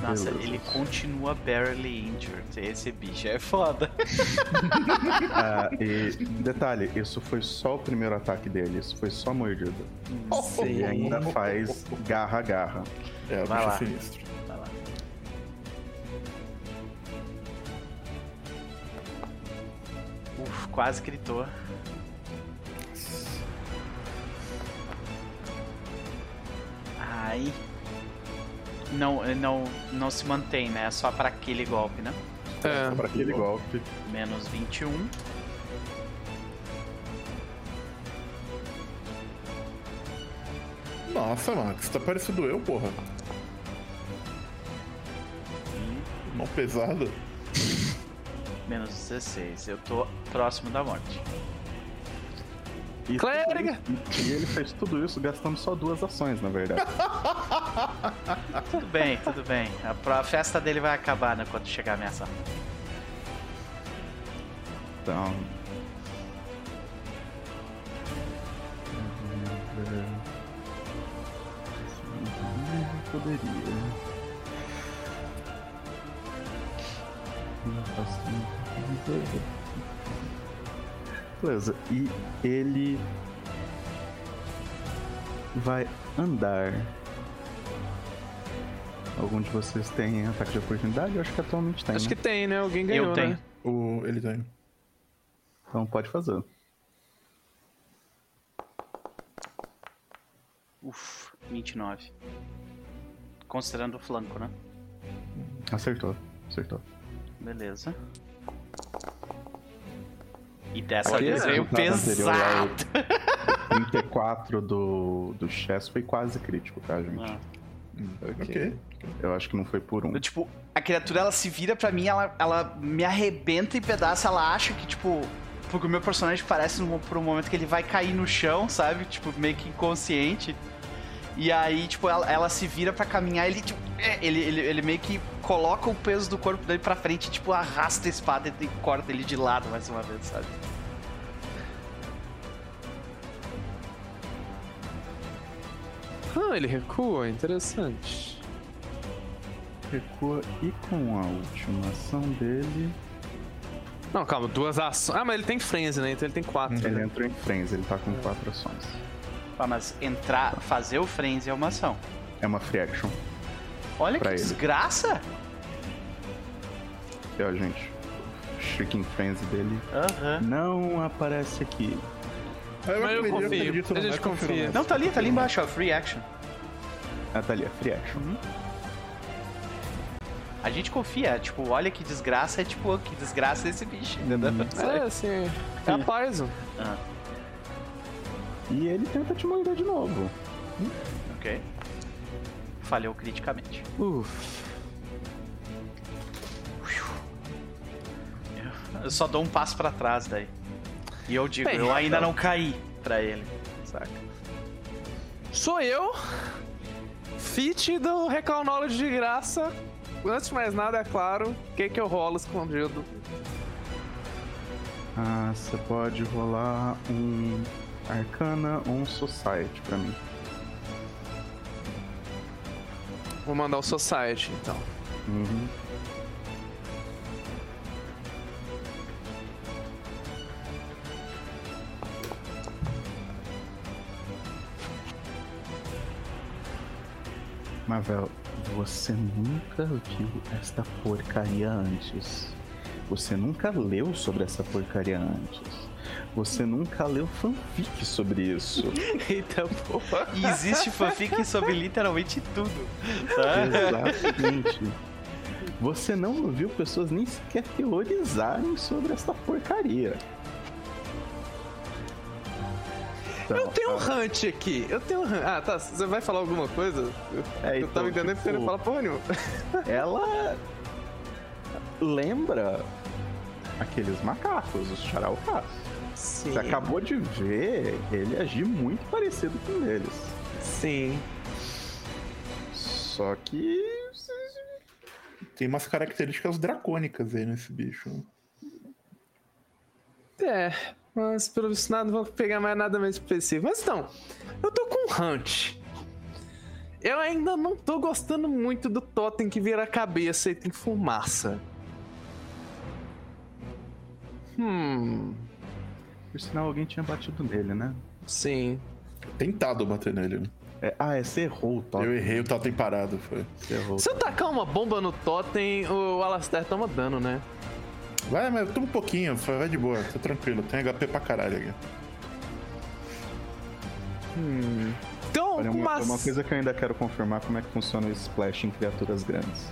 Nossa, Beleza. ele continua barely injured. Esse bicho é foda. Ah, e detalhe, isso foi só o primeiro ataque dele, isso foi só mordida. E ainda faz garra garra. É, o Vai bicho lá. é sinistro. Vai lá. Uf, quase gritou. Ai. Não, não, não se mantém, né? É só pra aquele golpe, né? É. Pra aquele golpe. Menos 21. Nossa, Max, tá parecendo eu, porra. Mão pesada. Menos 16. Eu tô próximo da morte. E Clériga! E ele fez tudo isso gastando só duas ações, na verdade. Tudo bem, tudo bem. A, a festa dele vai acabar né, quando chegar a minha ação. Então. Poderia. Beleza, e ele vai andar. Algum de vocês tem ataque de oportunidade? Eu acho que atualmente tem. Acho né? que tem, né? Alguém ganhou, eu tenho. né? O, ele tem. Então pode fazer. Uf, 29. Considerando o flanco, né? Acertou, acertou. Beleza. E dessa vez veio lá, pesado. o 34 do, do Chess foi quase crítico, tá, gente? Ah. Ok. Eu acho que não foi por um. Eu, tipo, a criatura ela se vira pra mim, ela, ela me arrebenta em pedaço, ela acha que, tipo. Porque o meu personagem parece por um momento que ele vai cair no chão, sabe? Tipo, meio que inconsciente. E aí, tipo, ela, ela se vira pra caminhar, ele, tipo, é, ele, ele, ele meio que coloca o peso do corpo dele pra frente, tipo, arrasta a espada e corta ele de lado mais uma vez, sabe? Ah, ele recua, interessante. Recua e com a última ação dele, Não, calma, duas ações. Ah, mas ele tem frenzy, né? Então ele tem quatro. ele né? entrou em frenzy, ele tá com quatro ações. Ah, mas entrar, fazer o frenzy é uma ação. É uma free action. Olha que ele. desgraça! E, ó, gente, Shrieking Frenzy dele. Aham. Não aparece aqui. Eu, Mas eu confio, acredito no a gente confia. Fiorano. Não, tá ali, tá ali embaixo, ó. Free action. Ah, tá ali, é free action. A gente confia, tipo, olha que desgraça, é tipo, que desgraça esse bicho, entendeu? É, assim, é a paz. ó. Ah, E ele tenta te morder de novo. ok. Falhou criticamente. Uf. Eu só dou um passo pra trás daí. E eu digo, Bem, eu ainda então. não caí pra ele, saca? Sou eu, fit do Recall Knowledge de graça. Antes de mais nada, é claro, o que, que eu rolo escondido? Ah, você pode rolar um Arcana um Society pra mim. Vou mandar o Society, então. Uhum. Mavel, você nunca viu esta porcaria antes. Você nunca leu sobre essa porcaria antes. Você nunca leu fanfic sobre isso. Eita porra. E existe fanfic sobre literalmente tudo, tá? Exatamente. Você não viu pessoas nem sequer teorizarem sobre essa porcaria. Então, Eu tenho um hunt aqui. Eu tenho um hunt. Ah, tá. Você vai falar alguma coisa? Eu, É, eu tava então, entendendo que você não tipo, fala porra nenhuma. ela lembra aqueles macacos, os Charalcás. Sim. Você acabou de ver ele agir muito parecido com eles. Sim. Só que. Tem umas características dracônicas aí nesse bicho. É, mas pelo visto nada, não vou pegar mais nada mais específico. Mas então, eu tô com um hunt. Eu ainda não tô gostando muito do totem que vira a cabeça e tem fumaça. Hum, Por sinal, alguém tinha batido nele, né? sim. Tentado bater nele. né? É, ah, é, você errou o toque. Eu errei, o totem parado, foi. Você errou. Se eu tacar uma bomba no totem, o Alastair toma dano, né? Vai, mas toma um pouquinho, foi- vai de boa, tá tranquilo. Tem HP pra caralho aqui. Então, Olha, uma, mas... uma coisa que eu ainda quero confirmar como é que funciona o splash em criaturas grandes.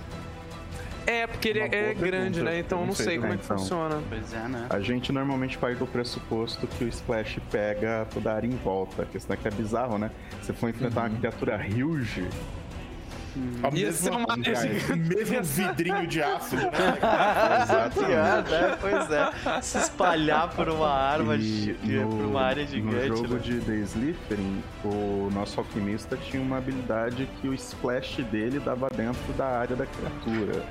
É, porque ele é grande, pergunta. né? Então eu não sei como é que Então. funciona. Pois é, né? A gente normalmente parte do pressuposto que o splash pega toda a área em volta. A questão é que é bizarro, né? Você for enfrentar uma criatura huge, A Ia ser uma o mesmo vidrinho de ácido, né? exatamente. É, pois é. Se espalhar por uma arma, E de- por uma área gigante. No jogo né? de The Slytherin, o nosso alquimista tinha uma habilidade que o splash dele dava dentro da área da criatura.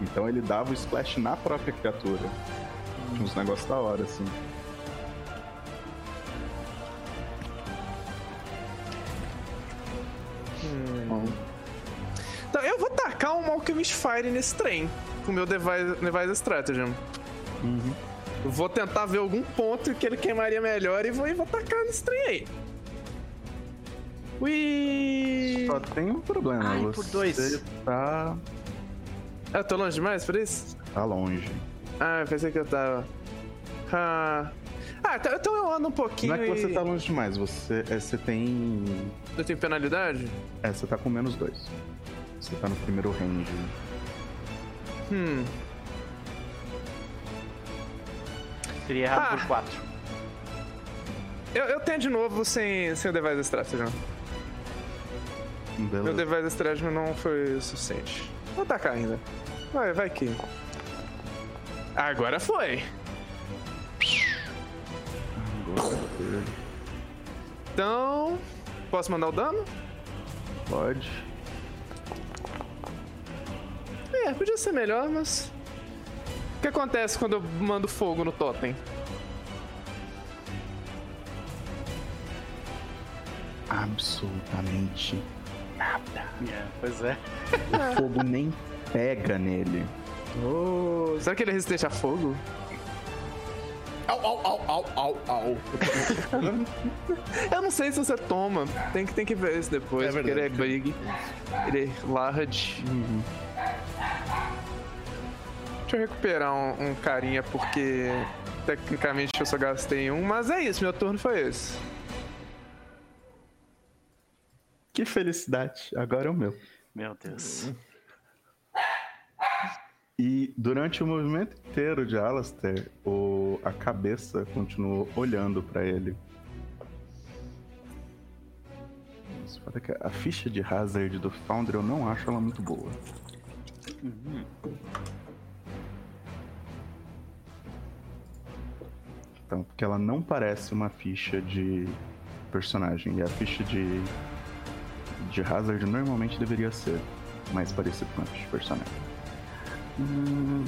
Então ele dava o splash na própria criatura. Tinha uns negócios da hora, assim. Então, eu vou tacar um Alchemist Fire nesse trem com o meu device, device Stratagem. Eu vou tentar ver algum ponto que ele queimaria melhor e vou, e vou tacar nesse trem aí. Ui! Só tem um problema. Ai, você por dois. tá, Eu tô longe demais por isso? tá longe. Ah, eu pensei que eu tava. Ah, ah então- então eu ando um pouquinho Não é que você e... tá longe demais, você, é, você tem. Eu tenho penalidade? É, você tá com menos dois. Você tá no primeiro range. Hum. Teria errado Ah. por 4. Eu, eu tenho de novo sem, sem o device Stratagem. Meu device Stratagem não foi o suficiente. Vou tacar ainda. Vai, vai que. Agora foi. Agora, Então. Posso mandar o dano? Pode. É, podia ser melhor, mas. O que acontece quando eu mando fogo no totem? Absolutamente nada. É, pois é. O fogo nem pega nele. Oh, será que ele é resistente a fogo? Au, au, au, au, au, au. Eu não sei se você toma. Tem que, tem que ver isso depois, É porque ele é big. Ele é large. Deixa eu recuperar um, um carinha, porque tecnicamente eu só gastei um, mas é isso, meu turno foi esse. Que felicidade, agora é o meu. Meu Deus. E durante o movimento inteiro de Alastair, o, a cabeça continuou olhando para ele. A ficha de Hazard do Founder eu não acho ela muito boa. Então, porque ela não parece uma ficha de personagem. E a ficha de, de Hazard normalmente deveria ser mais parecida com a ficha de personagem. Hum...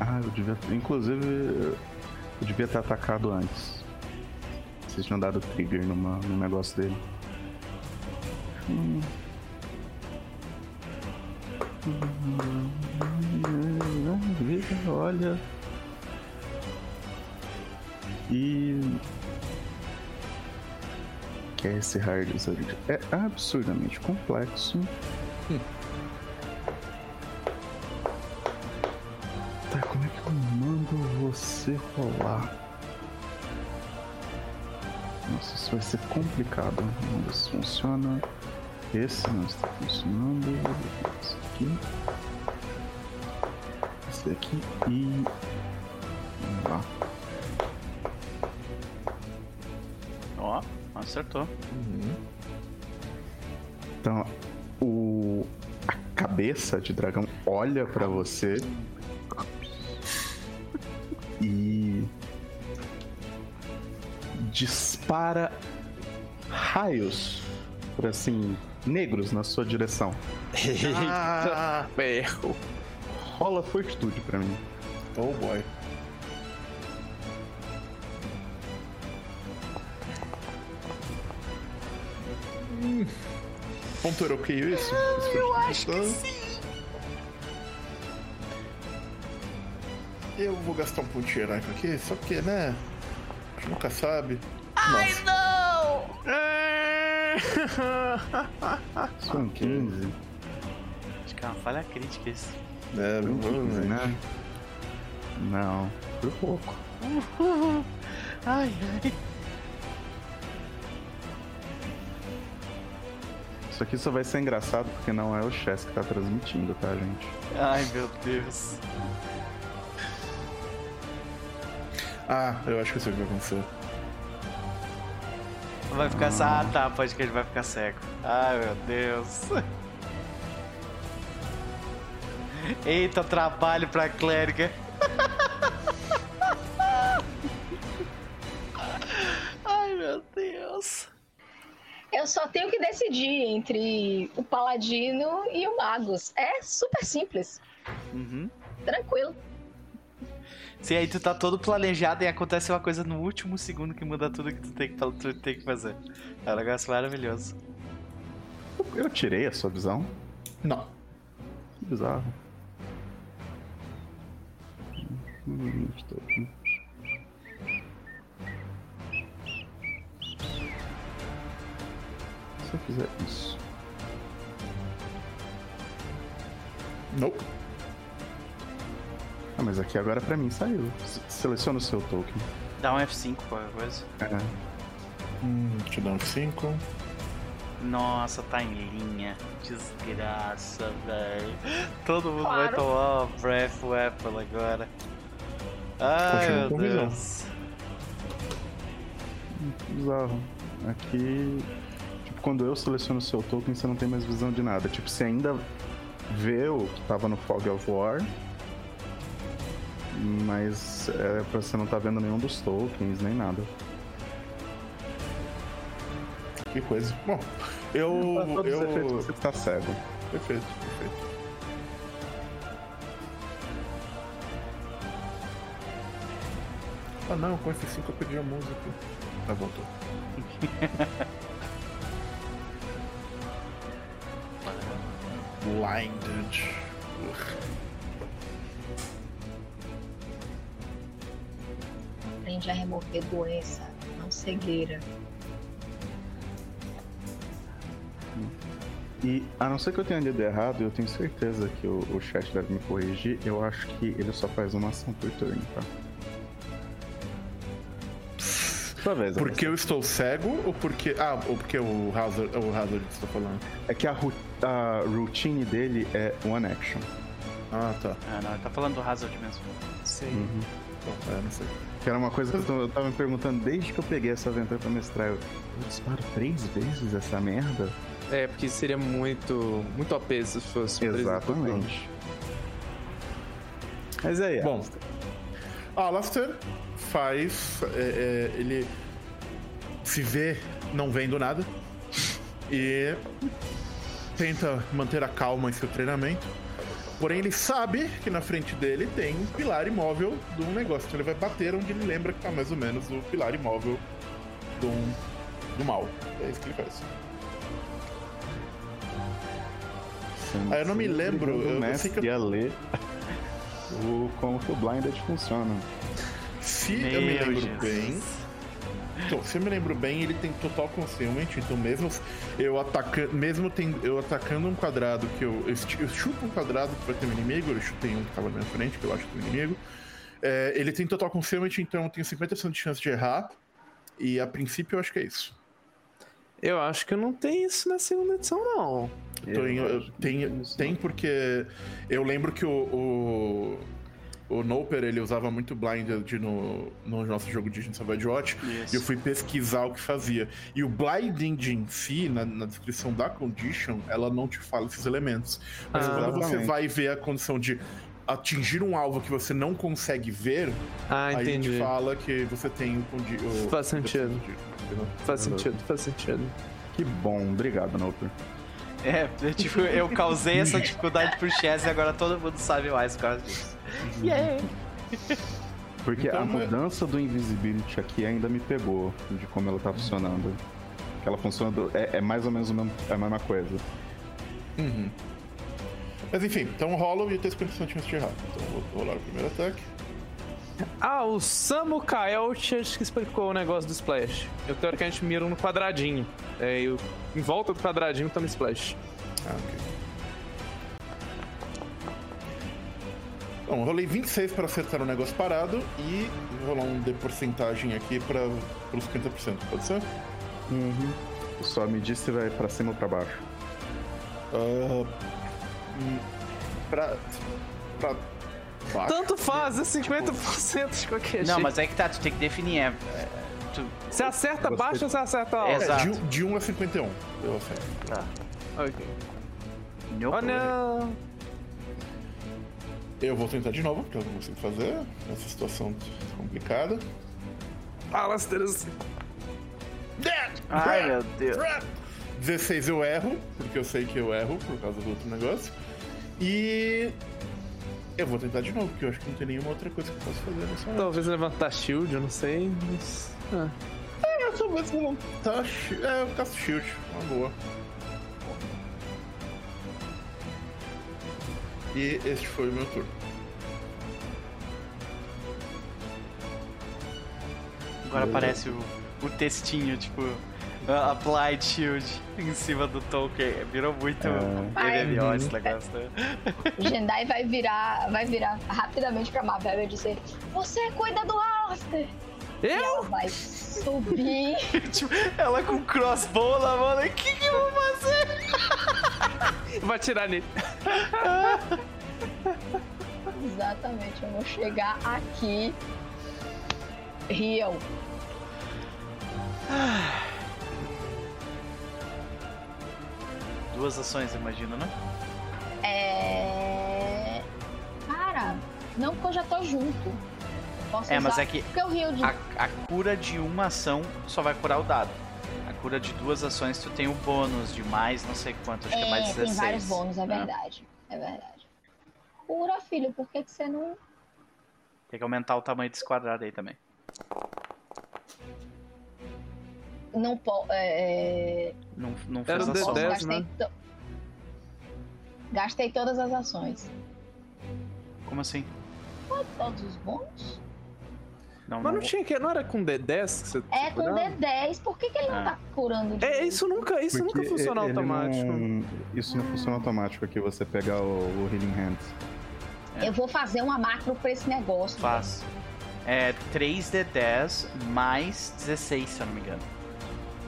Ah, eu devia. Inclusive, eu devia ter atacado antes. Vocês tinham dado trigger numa, num negócio dele. Hum. Olha. E. Esse hard É absurdamente complexo. Hum. Tá, como é que eu mando você rolar? Nossa, isso vai ser complicado. Vamos ver se funciona. Esse não está funcionando. Esse aqui. Esse aqui e. Vamos lá. Ó, acertou. Uhum. Então, o. A cabeça de dragão olha para você e dispara raios, por assim, negros na sua direção. ah, ferro. Rola fortitude para mim. Oh boy. Hum. Ponto europeio isso? Ah, eu acho que sim. Eu vou gastar um ponto heróico aqui, só porque, né? A gente nunca sabe. Ai, não! São 15. Acho que é uma falha crítica isso. É, não vou, né? Não, foi pouco. ai, ai. Isso aqui só vai ser engraçado porque não é o Chess que tá transmitindo, tá, gente? Ai, meu Deus. Ah, eu acho que isso vai acontecer. Vai ficar. Ah, tá, pode que ele vai ficar cego. Ai, meu Deus. Eita, trabalho pra clériga. Ai, meu Deus. Eu só tenho que decidir entre o Paladino e o Magus. É super simples. Uhum. Tranquilo. Se aí tu tá todo planejado e acontece uma coisa no último segundo que muda tudo que tu tem que, tu tem que fazer. É um negócio maravilhoso. Eu tirei a sua visão? Não. Que bizarro. Se eu fizer isso. Não. Ah, mas aqui agora pra mim saiu. Seleciona o seu token. Dá um F5 qualquer coisa. É. Hum, deixa eu dar um F5. Nossa, tá em linha. Desgraça, velho. Todo mundo claro. vai tomar uma Breath Weapon agora. Ai, meu Deus. Bizarro. Aqui. Tipo, quando eu seleciono o seu token, você não tem mais visão de nada. Tipo, você ainda vê o que tava no Fog of War mas é pra você não tá vendo nenhum dos tokens, nem nada. Que coisa. Bom, eu. Pra todos eu... os efeitos você tá cego. Perfeito, perfeito. Ah não, com F5 eu perdi a música. Tá, voltou. Blinded. tende a remover doença, não cegueira. E a não ser que eu tenha lido errado, eu tenho certeza que o, o chat deve me corrigir. Eu acho que ele só faz uma ação por turno, tá? Talvez. Porque eu estou cego ou porque. Ah, ou porque o Hazard, o Hazard está falando? É que a, a routine dele é one action. Ah, tá. Ah, não, ele tá falando do Hazard mesmo. Sim. Uhum. Bom, é, não sei. Que era uma coisa que eu, eu tava me perguntando desde que eu peguei essa aventura pra mestrar. Eu, eu disparo três vezes essa merda? É, porque seria muito. muito OP se fosse. Exatamente. Mas aí, Bom, Alastair faz. É, é, ele se vê não vendo nada e tenta manter a calma em seu treinamento. Porém, ele sabe que na frente dele tem um pilar imóvel de um negócio. Então ele vai bater onde ele lembra que tá mais ou menos o pilar imóvel do, do mal. É isso que ele faz. Ah, eu não me lembro. O Eu, eu sei que ia ler o, como que o Blinded funciona. Se eu me Meu lembro Jesus. bem. Então, se eu me lembro bem, ele tem total concealment, então mesmo eu atacando, mesmo tem, eu atacando um quadrado que eu, eu, chuto um quadrado que vai ter um inimigo, eu chutei um que tava na minha frente, que eu acho que é um inimigo. É, ele tem total concealment, então eu tenho 50% de chance de errar. E a princípio eu acho que é isso. Eu acho que não tem isso na segunda edição, não. Tô em- eu- tem, tem porque eu lembro que o, o, o Noper ele usava muito Blinded no, no nosso jogo de Savage Watch Isso. e eu fui pesquisar o que fazia. E o Blinding em si, na, na descrição da condition, ela não te fala esses elementos. Mas Ah, quando você vai ver a condição de atingir um alvo que você não consegue ver, Ah, aí entendi. te fala que você tem o, condi o Faz sentido. entendeu? Faz sentido, faz sentido. Que bom, obrigado, Noper. É, eu, tipo, eu causei essa dificuldade pro Chess e agora todo mundo sabe mais por causa disso. Yeah! Porque Então, a é- mudança do Invisibility aqui ainda me pegou de como ela tá funcionando. Que ela funciona. do- é, é mais ou menos o mesmo- a mesma coisa. Uhum. Mas enfim, então rola e tenho 50% de chance de errar. Então vou rolar o primeiro ataque. Ah, o Samu Kaelt acho que explicou o negócio do Splash. Eu teoricamente miro no quadradinho. É, eu, em volta do quadradinho tá no Splash. Ah, ok. Bom, eu rolei 26 para acertar o negócio parado e vou rolar um de porcentagem aqui para os 50%, pode ser? Só me diz se vai pra cima ou pra baixo. Ah, hum, pra. pra. baixo. Tanto faz, é 50% de qualquer Não, jeito. mas é que tá, tu tem que definir. É, é, tu, Você acerta baixo ou você acerta alto? É, Exato. de, um- de 1 a 51. Eu acerto. tá. Ok. Oh, não. Eu vou tentar de novo, porque eu não consigo fazer. Essa situação complicada. Alastair, assim. Ai, meu Deus. 16 eu erro, porque eu sei que eu erro por causa do outro negócio. E. Eu vou tentar de novo, porque eu acho que não tem nenhuma outra coisa que eu posso fazer nessa hora. Talvez levantar shield, eu não sei. Mas... Ah. É, talvez shi- É, eu caço shield, uma boa. E este foi o meu turno. Agora aparece o, o textinho, tipo, uh, Applied Shield em cima do token. Virou muito Ai. MMO esse negócio, né? Jendai vai virar, vai virar rapidamente pra Mabel e dizer: Você cuida do Alistair! E Eu? ela vai subir. tipo, ela com crossbow na mão, né? O que, que eu vou fazer? Vai atirar nele. Exatamente, eu vou chegar aqui. Rio. Duas ações, imagino, né? É. Cara, não porque eu já tô junto. Eu Posso É, mas usar- é que Porque o Rio de. A, a cura de uma ação só vai curar o dado. A cura de duas ações tu tem o bônus de mais não sei quanto, acho que é mais É, 16. tem vários bônus, é né? verdade. É verdade. Cura, filho, por que, que você não. Tem que aumentar o tamanho desse quadrado aí também. Não pode. É... Não, não Era fez o a soma. D10, Gastei, né? to- Gastei todas as ações. Como assim? Todos os bônus? Não, Mas não, não tinha que. Não era com D10 que você. É com D10. Por que, que ele não tá curando de É, isso nunca, isso nunca funciona automático. Não, isso não funciona automático aqui, você pegar o, o Healing Hands. É. Eu vou fazer uma macro pra esse negócio. Faz. É 3D10 mais 16, se eu não me engano.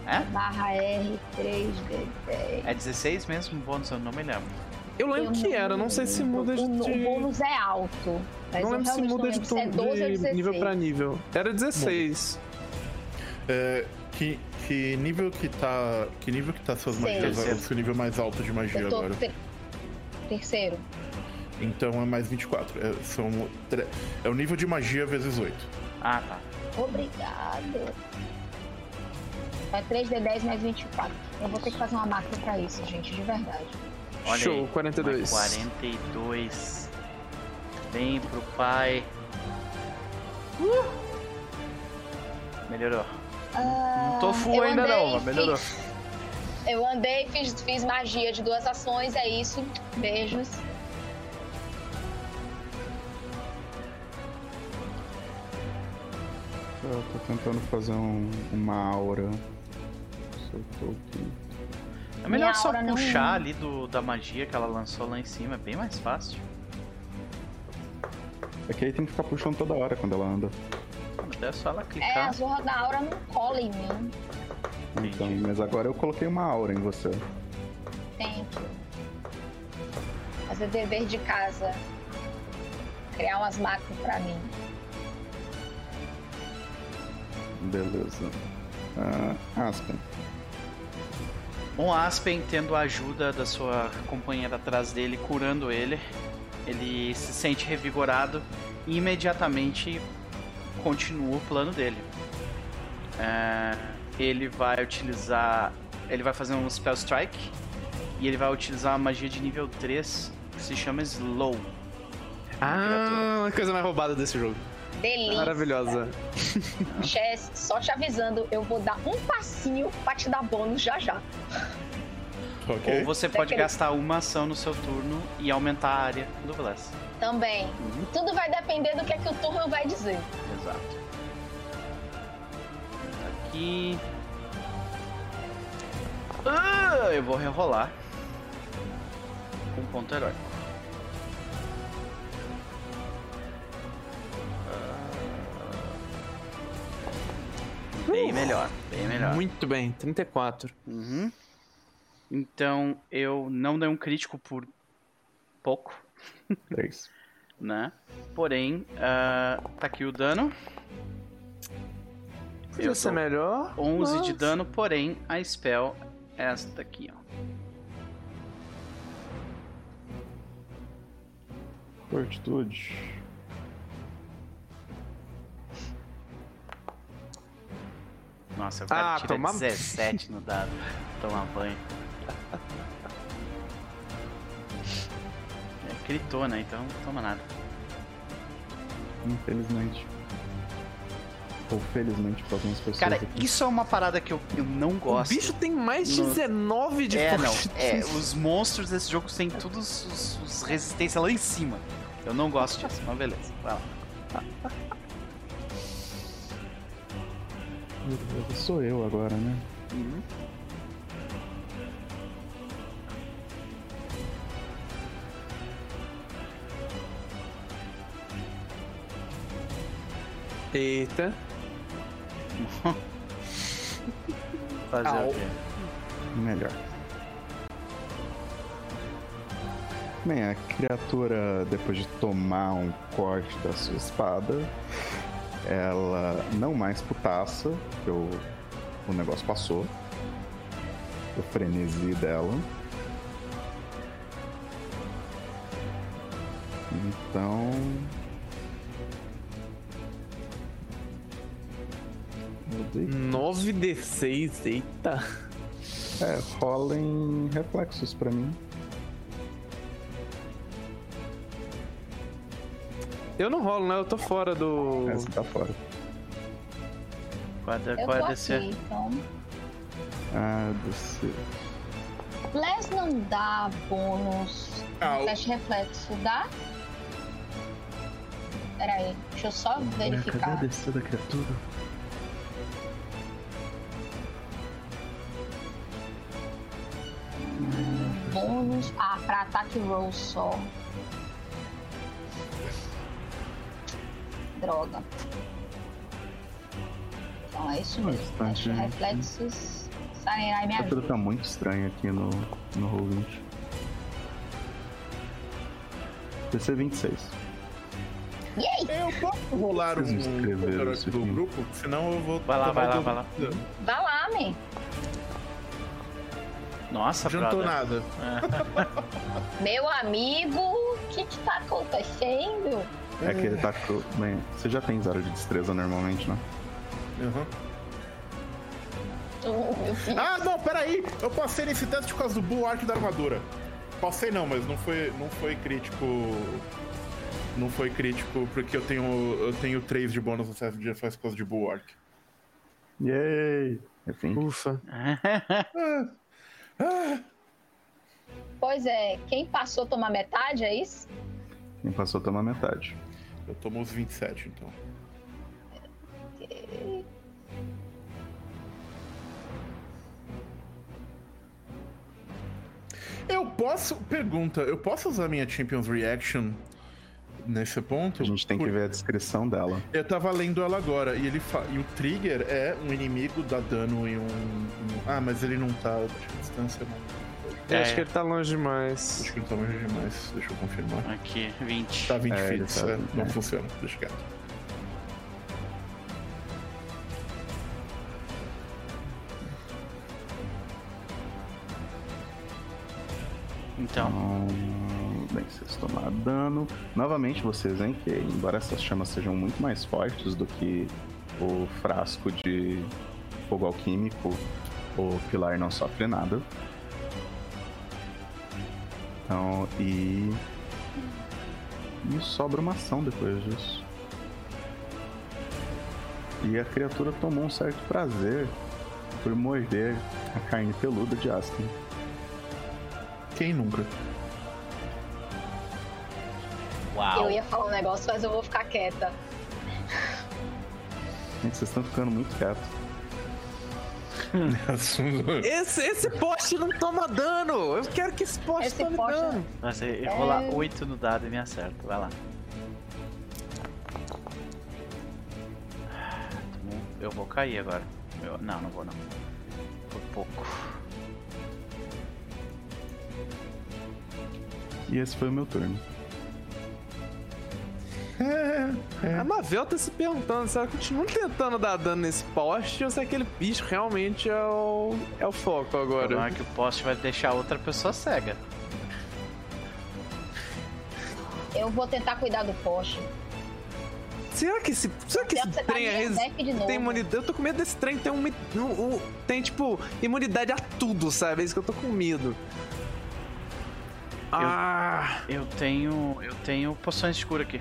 É? Barra R, 3D10. É 16 mesmo o bônus? Eu não me lembro. Eu lembro eu que era, não sei se muda de. O bônus é alto. Mas não lembro se muda de, tom, é de nível pra nível. Era 16. É, que, que nível que tá. Que nível que tá suas magias agora? Seu nível mais alto de magia agora? Ter... Terceiro. Então é mais 24. É, são, é o nível de magia vezes 8. Ah, tá. Obrigado. É 3D10 mais 24. Eu vou ter que fazer uma máquina pra isso, gente, de verdade. Olha Show, aí, 42. 42. Vem pro pai. Uh! Melhorou. Uh, não tô full ainda não, mas melhorou. Fiz, eu andei, fiz, fiz magia de duas ações, é isso. Beijos. Eu tô tentando fazer um, uma aura. Tô aqui. É melhor só puxar não... ali do, da magia que ela lançou lá em cima, é bem mais fácil. É que aí tem que ficar puxando toda hora quando ela anda. É só ela clicar. É, a zorra da aura não cola em mim. Então, mas agora eu coloquei uma aura em você. Thank you. Fazer dever de casa. Criar umas máquinas pra mim. Beleza. Uh, Aspen. Um Aspen tendo a ajuda da sua companheira atrás dele, curando ele. Ele se sente revigorado e imediatamente continua o plano dele. É, ele vai utilizar. Ele vai fazer um Spell Strike e ele vai utilizar uma magia de nível 3 que se chama Slow. Ah, a coisa mais roubada desse jogo. Delícia. Maravilhosa. Chess, só te avisando, eu vou dar um passinho pra te dar bônus já já. Okay. Ou você pode gastar uma ação no seu turno e aumentar a área do Bless. Também. Uhum. Tudo vai depender do que, é que o turno vai dizer. Exato. Aqui. Ah, eu vou rerolar. Com ponto heróico. Bem uh, melhor, bem melhor. Muito bem, 34. Uhum. Então eu não dei um crítico por pouco. 3. né? Porém, uh, tá aqui o dano. Podia ser melhor. 11 mas... de dano, porém a spell é esta aqui, ó. Fortitude. Nossa, eu quero ah, tirar toma... 17 no dado. Tomar banho. É, gritou, né? Então não toma nada. Infelizmente. Ou felizmente para algumas pessoas. Cara, aqui. isso é uma parada que eu, eu não gosto. O bicho tem mais de no... 19 de É, não. É, os monstros desse jogo têm todos os, os resistência lá em cima. Eu não gosto disso, mas beleza. Vai lá. Sou eu agora, né? Uhum. Eita. Fazer Au. o quê? Melhor. Bem, a criatura, depois de tomar um corte da sua espada, ela não mais putaça, porque o, o negócio passou. O frenesi dela. Então. 9d6, eita. É, rola em reflexos pra mim. Eu não rolo, né? Eu tô fora do. É, você tá fora. É, qual é DC? Aqui, então. Ah, DC. Bless não dá bônus. Ah, teste reflexo, dá? Pera aí, deixa eu só verificar. Cadê a DC da criatura? Bônus. Ah, pra ataque roll só. Droga. Então é isso mesmo. Bastante, Teste né? reflexos. Sarenai me A criatura ajuda. tá muito estranha aqui no, no roll 20. DC 26. Eu posso rolar um, um do grupo? Senão eu vou. Vai lá, vai lá, vai lá. Vai lá, man. Nossa, Adiantou brother. nada. Meu amigo, o que que tá acontecendo? É que ele tá. Bem, você já tem zero de destreza normalmente, né? Uhum. Oh. Ah, não, peraí! Eu passei nesse teste por causa do Bull Arc da armadura. Passei não, mas não foi, não foi crítico. Não foi crítico porque eu tenho, eu tenho 3 de bônus no teste de defesa por causa de Bull Arc. Yay! Enfim, Ufa. Pois é, quem passou toma metade, é isso? quem passou toma metade. Eu tomo os 27, então. Eu posso. Pergunta, eu posso usar minha Champions Reaction nesse ponto? A gente tem que Por- ver a descrição dela. Eu tava lendo ela agora e ele fa... e o trigger é um inimigo dá dano em um, Ah, mas ele não tá. Acho que a distância não. Eu É. acho que ele tá longe demais. Acho que ele tá longe demais. Deixa eu confirmar. Aqui, 20. Tá 20 É, feet, tá- é, não é. funciona. Deixa quieto. Então, Então, vocês tomaram dano. Novamente, vocês veem que, embora essas chamas sejam muito mais fortes do que o frasco de fogo alquímico, o pilar não sofre nada. Então, e. E sobra uma ação depois disso. E a criatura tomou um certo prazer por morder a carne peluda de Aston. Quem nunca? Uau. Eu ia falar um negócio, mas eu vou ficar quieta. Gente, vocês estão ficando muito quietos. Esse, esse poste não toma dano! Eu quero que esse poste Esse tome poste- dano. Nossa, eu É. rolar 8 no dado e me acerta. Vai lá. Eu vou cair agora. Eu- Não, não vou não. Por pouco. E esse foi o meu turno. A Mavel tá se perguntando se ela continua tentando dar dano nesse poste ou se aquele bicho realmente é o, é o foco agora. é que o poste vai deixar outra pessoa cega. Eu vou tentar cuidar do poste. Será que esse, será que esse que você tá trem é res... Tem imunidade? Eu tô com medo desse trem ter um, um- um- tem tipo imunidade a tudo, sabe? É isso que eu tô com medo. Ah, Eu tenho. Eu tenho poções de cura aqui.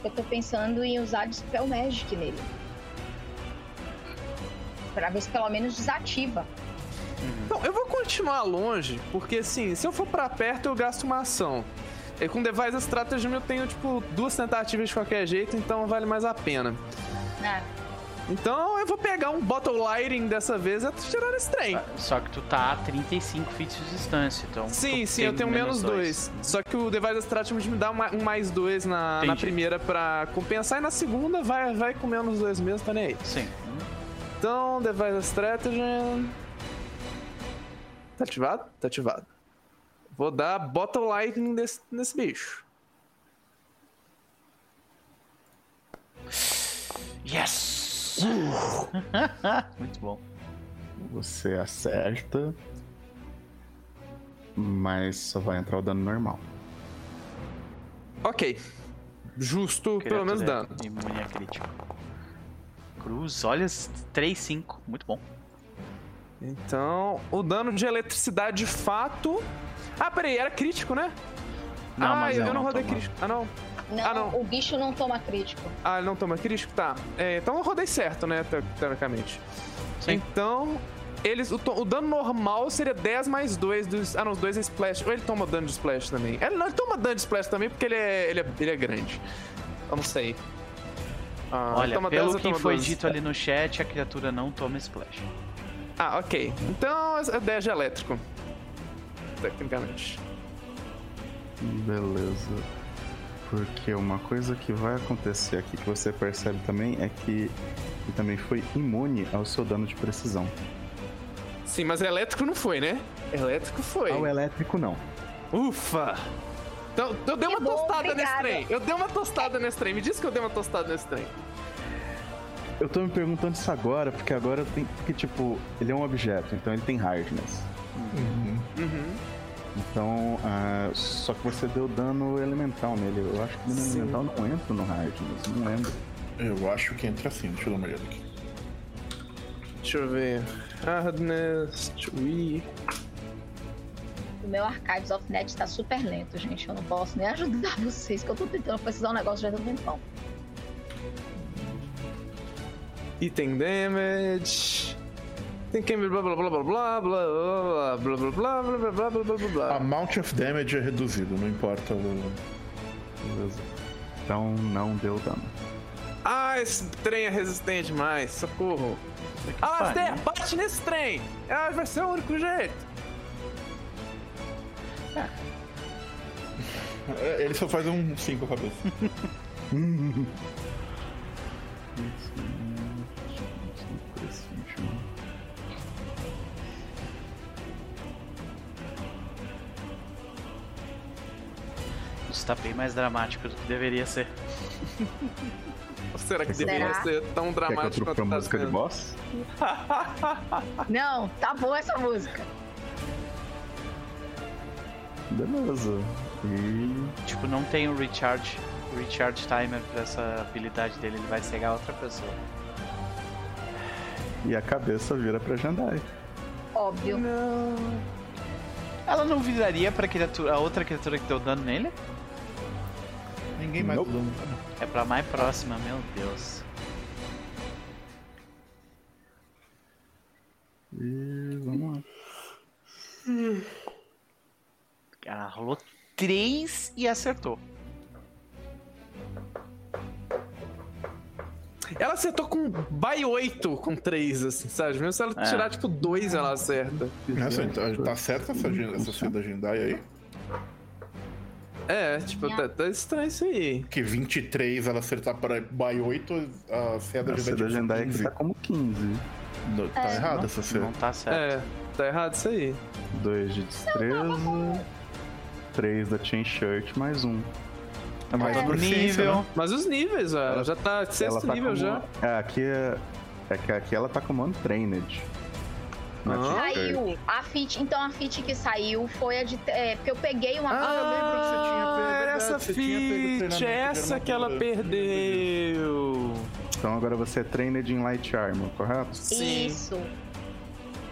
Porque eu tô pensando em usar Dispel Magic nele. Pra ver se pelo menos desativa. Não, eu vou continuar longe, porque assim, se eu for pra perto eu gasto uma ação. E com Device Strategy eu tenho, tipo, duas tentativas de qualquer jeito, então vale mais a pena. né? Então eu vou pegar um Bottle Lighting dessa vez e tirar esse trem. Só que tu tá a 35 feet de distância, então. Sim, sim, eu tenho menos dois. dois. Só que o Device Strategy me dá um mais dois na, na primeira pra compensar, e na segunda vai, vai com menos dois mesmo, tá nem aí. Sim. Então, Device Strategy. Tá ativado? Tá ativado. Vou dar Bottle Lightning nesse, nesse bicho. Yes! Muito bom. Você acerta, mas só vai entrar o dano normal. Ok. Justo, pelo menos Criatura dano. Imune a crítico. Cruz, olha, 3, 5. Muito bom. Então, o dano de eletricidade de fato. Ah, peraí, era crítico, né? Não, ah, mas eu não, não não rodei crítico. Ah, não. Não, Ah, não. o bicho não toma crítico. Ah, ele não toma crítico? Tá. É, então eu rodei certo, né, te- teoricamente. Sim. Então, eles, o, o, dano normal seria 10 mais 2 dos. Ah, não, os dois é splash. Ou ele toma dano de splash também? Ele não, ele toma dano de splash também porque ele é, ele é, ele é grande. Eu não sei. Ah, Olha, pelo 10, que foi 12. dito ali no chat, a criatura não toma splash. Ah, ok. Então é 10 de elétrico. Tecnicamente. Beleza. Porque uma coisa que vai acontecer aqui que você percebe também é que ele também foi imune ao seu dano de precisão. Sim, mas elétrico não foi, né? Elétrico foi. Ao elétrico não. Ufa! Então, eu dei uma bom, tostada obrigada. nesse trem. Eu dei uma tostada nesse trem. Me diz que eu dei uma tostada nesse trem. Eu tô me perguntando isso agora, porque agora tem. Porque, tipo, ele é um objeto, então ele tem hardness. Uhum. Uhum. Então, uh, só que você deu dano elemental nele. Eu acho que o dano Sim. elemental não entra no hardness, não lembro. Eu acho que entra sim, deixa eu dar uma olhada aqui. Deixa eu ver. Hardness, Tree. O meu Archives of Net tá super lento, gente. Eu não posso nem ajudar vocês, que eu tô tentando precisar um negócio já um tempão. Item damage. Tem que blá blá blá blá blá blá blá blá blá blá blá blá blá blá blá Amount of damage é reduzido, não importa o. Beleza. Então não deu dano. Ah, esse trem é resistente demais, socorro. Ah, Zé, bate nesse trem! Ah, vai ser o único jeito. É. Ele só faz um 5 a cabeça. Isso tá bem mais dramático do que deveria ser. Ou será que será? deveria ser tão dramático quanto tá música de boss? Não, tá boa essa música. Beleza. E... Tipo, não tem o recharge, recharge timer pra essa habilidade dele, ele vai cegar outra pessoa. E a cabeça vira pra Jandai. Óbvio. Não. Ela não viraria pra criatura, a outra criatura que deu dano nele? Ninguém mais nope. dano. É pra mais próxima, meu Deus. E vamos lá. Ela rolou 3 e acertou. Ela acertou com by 8 com 3, assim, sabe? Mesmo se ela é. tirar, tipo, 2, ela acerta. Essa, então, tá certa essa, essa cena da Jendai aí? É, tipo, tá, tá, estranho isso aí. Que 23 ela acertar para by 8, a já vai Jendai tá como 15. No, tá é, errado essa cena. Não tá certo. É, tá errado isso aí. 2 de destreza. 3 da Chain Shirt, mais um. Tá mais é. nível. Né? Mas os níveis, ó, ela já tá sexto tá nível como... já. É, aqui é. É que aqui ela tá como Untrained. Ah. Saiu. A fit, então a fit que saiu foi a de. É, porque eu peguei uma. Ah, eu lembro que você tinha pego. Essa fit, essa que ela perdeu. Então agora você é trained em Light Armor, correto? Sim. Isso.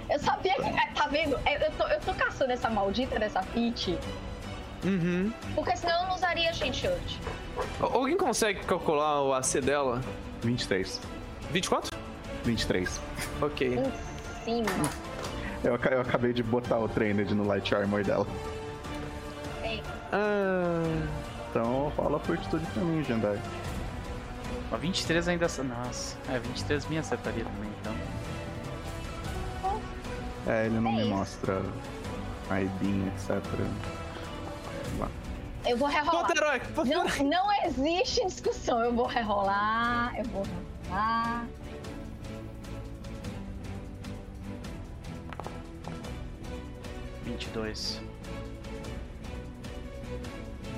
Eu sabia que. Tá vendo? Eu tô, eu tô caçando essa maldita dessa fit. Uhum. Porque senão eu não usaria Chain Shirt. Alguém consegue calcular o AC dela? 23. 24? 23. Ok. Em cima. Eu, eu acabei de botar o Trained no Light Armor dela. Ah. Então rola fortitude pra mim, Jandai. A 23 ainda. Nossa, é, 23 me acertaria também, então. É, ele não é me isso. mostra ID, etc. Eu vou rerolar. Não, não existe discussão. Eu vou rerolar. Eu vou rerolar. Vinte e dois.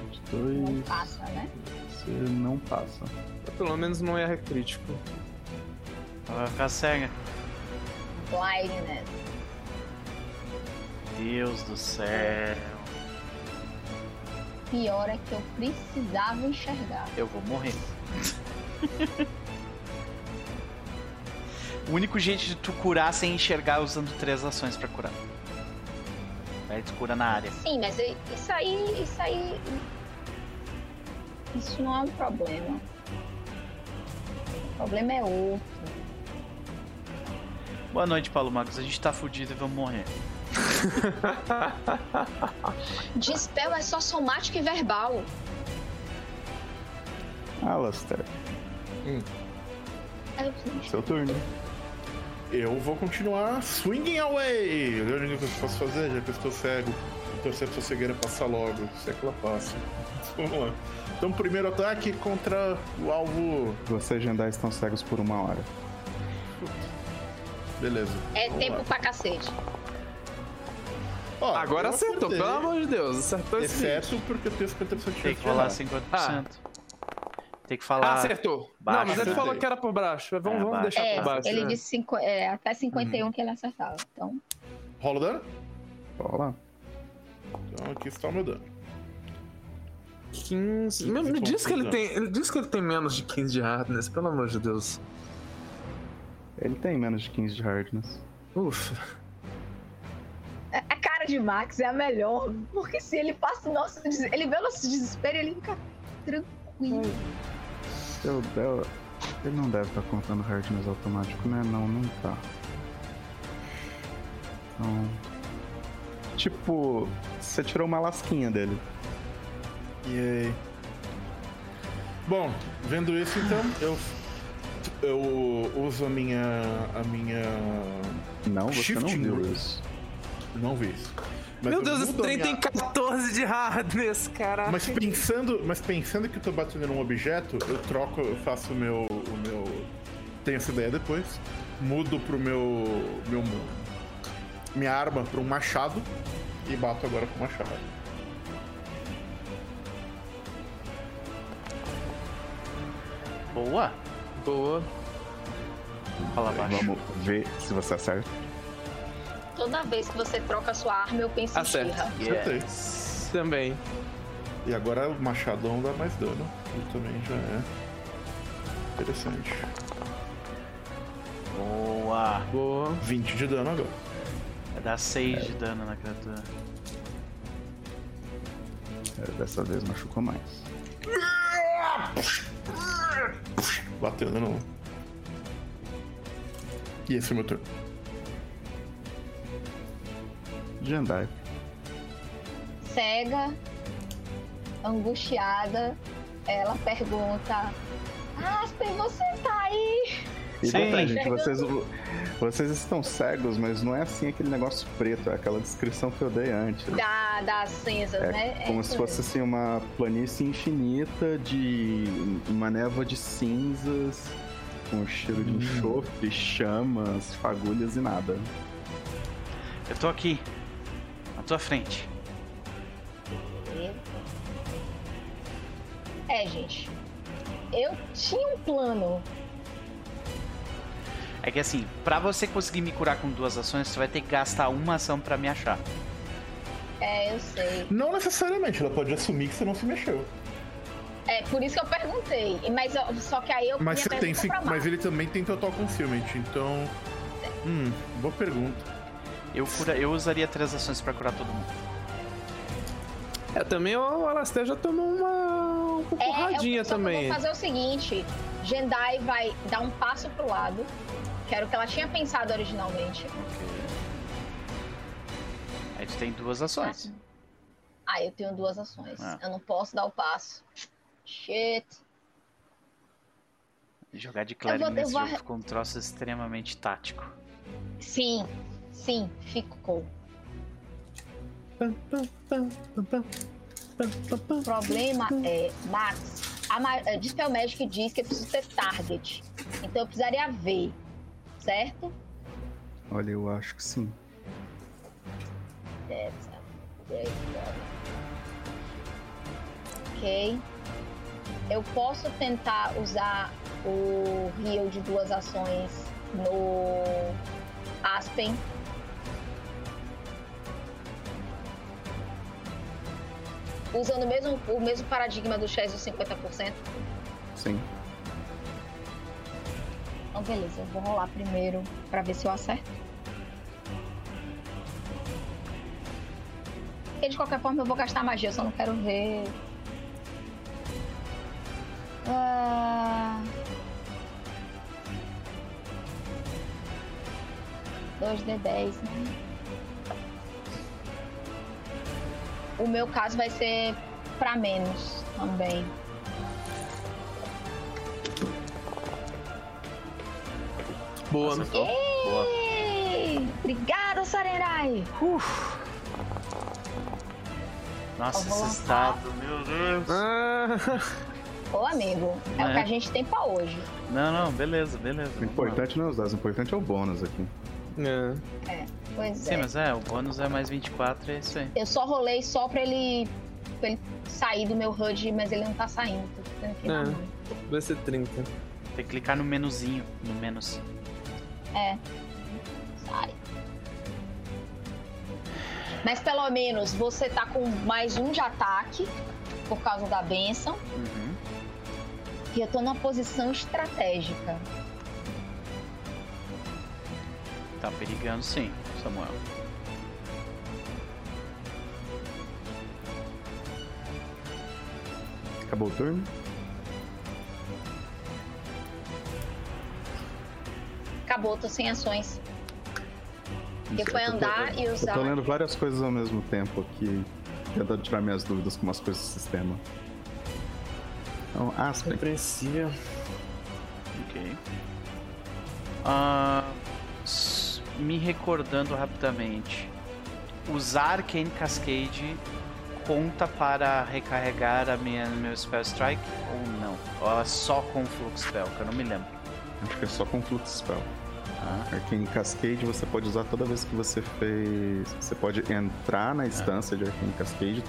Vinte e dois. Não passa, né? Você não passa. Pelo menos não erra crítico. Vai ficar cega. Blindness. Deus do céu. Pior é que eu precisava enxergar. Eu vou morrer. o único jeito de tu curar sem enxergar é usando três ações para curar. Aí tu cura na área. Sim, mas isso aí. Isso aí. Isso não é um problema. O problema é outro. Boa noite, Paulo Marcos. A gente tá fudido e vamos morrer. Dispel é só somático e verbal. Alastair. Hum. É, Seu turno. Eu vou continuar swinging away. A única coisa que eu posso fazer, já que eu estou cego, torcer pra cegueira passar logo, se é que ela passa. Vamos lá. Então, primeiro ataque contra o alvo. Vocês Jandai estão cegos por uma hora. Beleza. é Vamos tempo lá. pra cacete. Ó, Agora acertou, acertei, pelo amor de Deus. Acertou esse Exceto porque eu tenho 50% de chance Tem que rolar errar. 50%. Tem que Ah, falar. acertou. baixo. Não, mas ele falou que era por baixo. Vamos, É, vamos baixo. deixar É, por baixo. ele né? disse cinco, é, até 51 que ele acertava. Então, Rola o dano? Rola. Então aqui está o meu dano. 15. Me, me diz que ele tem. Ele diz que ele tem menos de 15 de hardness, pelo amor de Deus. Ele tem menos de 15 de hardness. Ufa. a cara de Max é a melhor. Porque se ele passa o nosso. Ele vê o nosso desespero e ele fica tranquilo. Seu Del... Ele não deve estar contando hardness automático, né? Não, não tá. Então... Tipo, você tirou uma lasquinha dele. E aí? Bom, vendo isso então, eu eu uso a minha a minha Não, você Shifting não viu isso. não vi isso. Mas Meu eu Deus, esse trem minha- tem 14 de hardness, caraca. Mas pensando, mas pensando que eu tô batendo num objeto, eu troco, eu faço o meu o meu tenho essa ideia depois, mudo pro meu meu minha arma pra um machado e bato agora com o machado. Boa. Boa. Fala baixo. Vamos ver se você acerta. Toda vez que você troca a sua arma, eu penso Acerta. em Shira. Acertei. Yes. Também. E agora o machadão dá mais dano. E também já é interessante. Boa. Boa. 20 de dano agora. Vai dar 6 de dano na criatura. É, Dessa vez machucou mais. Batendo no. E esse é o meu turno. Jandai. Cega, angustiada, ela pergunta: Aspen, você tá aí? E Sim. gente, vocês, vocês estão cegos, mas não é assim aquele negócio preto, é aquela descrição que eu dei antes. Da, das cinzas, É né? como isso se fosse assim uma planície infinita de uma névoa de cinzas, com cheiro de enxofre, chamas, fagulhas e nada. Eu tô aqui. Na tua frente. É, gente. Eu tinha um plano. É que assim, pra você conseguir me curar com duas ações, você vai ter que gastar uma ação pra me achar. É, eu sei. Não necessariamente, ela pode assumir que você não se mexeu. É, por isso que eu perguntei. E- Mas eu- só que aí eu Mas, você tem, mas ele também tem total concealment, então. Hum, boa pergunta. Eu, cura... eu usaria três ações pra curar todo mundo. É, também o Alastair já tomou uma, uma É, eu- porradinha só que também. Eu vou fazer o seguinte: Jendai vai dar um passo pro lado, que era o que ela tinha pensado originalmente. Aí tu tem duas ações. Ah, eu tenho duas ações. Ah. Eu não posso dar o passo. Shit. Jogar de Eu clérigo eu nesse vou jogo ficou um troço extremamente tático. Sim, sim, ficou. O problema é, Max, a a Dispel Magic diz que eu preciso ter target. Então eu precisaria ver, certo? Olha, eu acho que sim. Problem. Ok. Eu posso tentar usar o heal de duas ações no Aspen. Usando o mesmo, o mesmo paradigma do Chess dos 50%. Sim. Então, beleza, eu vou rolar primeiro pra ver se eu acerto. Porque de qualquer forma eu vou gastar magia, eu só não quero ver. Ah... 2D10, né? O meu caso vai ser pra menos também. Boa. Boa. Ei! Obrigada, Sarenai! Nossa, Eu vou esse lançar. estado, meu Deus. Ah, Ô, amigo, é, o É. que a gente tem pra hoje. Não, não, beleza, beleza. O importante não é os dados, o importante é o bônus aqui. é. Pois Sim, é. mas é, o bônus é mais 24, é isso aí. Eu só rolei só pra ele, pra ele sair do meu HUD, mas ele não tá saindo. Tô tendo que É. Vai ser 30. Tem que clicar no menuzinho, no menos. É. Sai. Mas pelo menos você tá com mais um de ataque por causa da benção. Uhum. E eu tô numa posição estratégica. Tá perigando sim, Samuel. Acabou o turno? Acabou, tô sem ações. Isso, foi eu tô- andar e Eu usar. tô lendo várias coisas ao mesmo tempo aqui, tentando tirar minhas dúvidas com umas coisas do sistema. Então, Aspen. Compreensível. Ok. Ah, s- me recordando rapidamente. Usar Arcane Cascade conta para recarregar a minha, meu Spell Strike ou não? Ou é só com Flux Spell, que eu não me lembro. Acho que é só com Flux Spell. Ah, Arcane Cascade você pode usar toda vez que você fez. Você pode entrar É. na instância de Arcane Cascade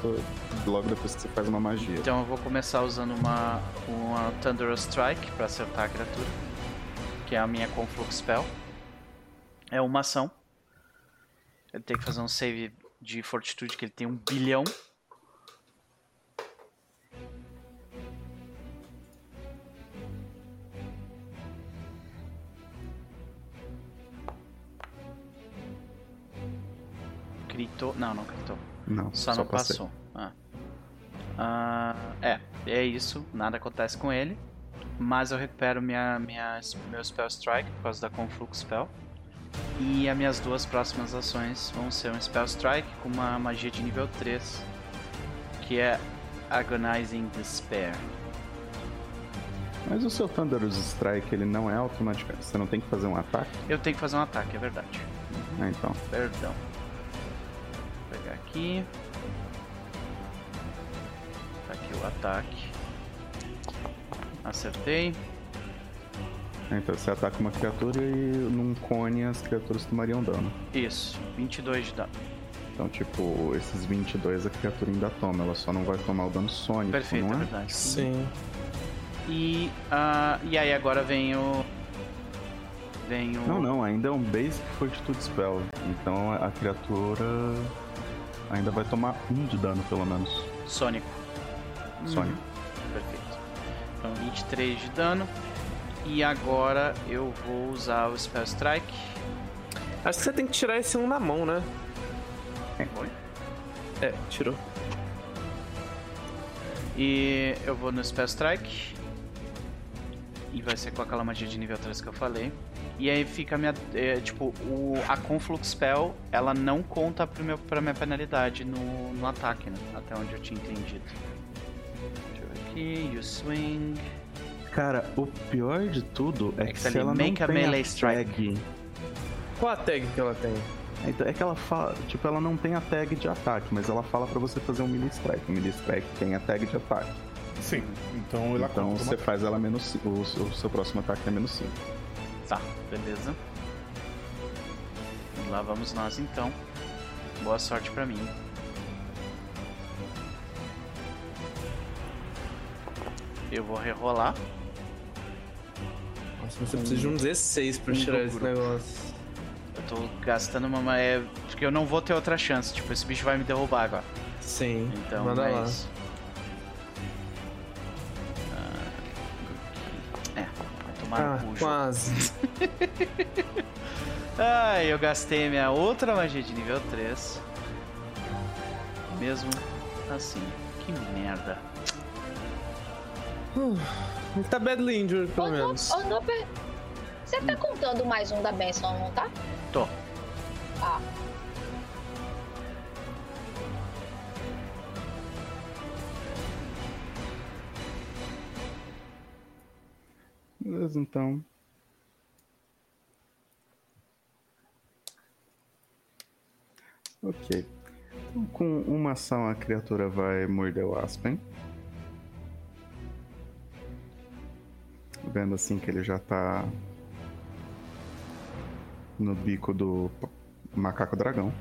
logo depois que você faz uma magia. Então eu vou começar usando uma, uma Thunderous Strike para acertar a criatura, que é a minha Conflux Spell. É uma ação. Eu tenho que fazer um save de fortitude que ele tem um bilhão. Gritou. Não, não gritou. Não, Só, só, não passei. passou. Ah. Ah, é, é isso. Nada acontece com ele. Mas eu recupero minha, minha, meu Spell Strike por causa da Conflux Spell. E as minhas duas próximas ações vão ser um Spell Strike com uma magia de nível 3. Que é Agonizing Despair. Mas o seu Thunderous Strike ele não é automático. Você não tem que fazer um ataque? Eu tenho que fazer um ataque, é verdade. Ah, então. Perdão. Vou pegar aqui. Tá aqui o ataque. Acertei. Então você ataca uma criatura e num cone as criaturas tomariam dano. Isso, 22 de dano. Então, tipo, esses 22 a criatura ainda toma, ela só não vai tomar o dano sônico, Perfeito, é não é? verdade. Sim. E, ah, e aí agora vem o. Vem o. Não, não, ainda é um Basic Fortitude Spell. Então a criatura ainda vai tomar um de dano, pelo menos. Sônico. Sônico. Perfeito. Então 23 de dano. E agora eu vou usar o Spell Strike. Acho que você tem que tirar esse um na mão, né? Oi? É, tirou. E eu vou no Spell Strike. E vai ser com aquela magia de nível 3 que eu falei. E aí fica a minha. é, tipo, o, a Conflux Spell, ela não conta pro meu, pra minha penalidade no, no ataque, né? Até onde eu tinha entendido. Deixa eu ver aqui. You swing. Cara, o pior de tudo é, É que, que tá se ela não make a tem melee a strike. tag... Qual a tag que ela tem? Então, é que ela fala... Tipo, ela não tem a tag de ataque, mas ela fala pra você fazer um melee strike. O melee strike tem a tag de ataque. Sim, então ele então você uma- faz ela menos... O, seu- o seu próximo ataque é menos 5. Tá, beleza. Lá vamos nós então. Boa sorte pra mim. Eu vou rerolar. Nossa, você precisa de um 16 pra Um tirar esse negócio. Eu tô gastando uma. ma- É, porque eu não vou ter outra chance. Tipo, esse bicho vai me derrubar agora. Sim. Então Manda é lá. isso. Ah, é, vai tomar Ah, no cu, quase. Ah, eu gastei minha outra magia de nível 3. Mesmo assim. Que merda. Ele tá badly injured, pelo menos. Per... Você tá contando mais um da Benson, não tá? Tô. Ah. Beleza, então. Ok. Então, com uma ação, a criatura vai morder o Aspen. vendo assim que ele já tá no bico do macaco dragão.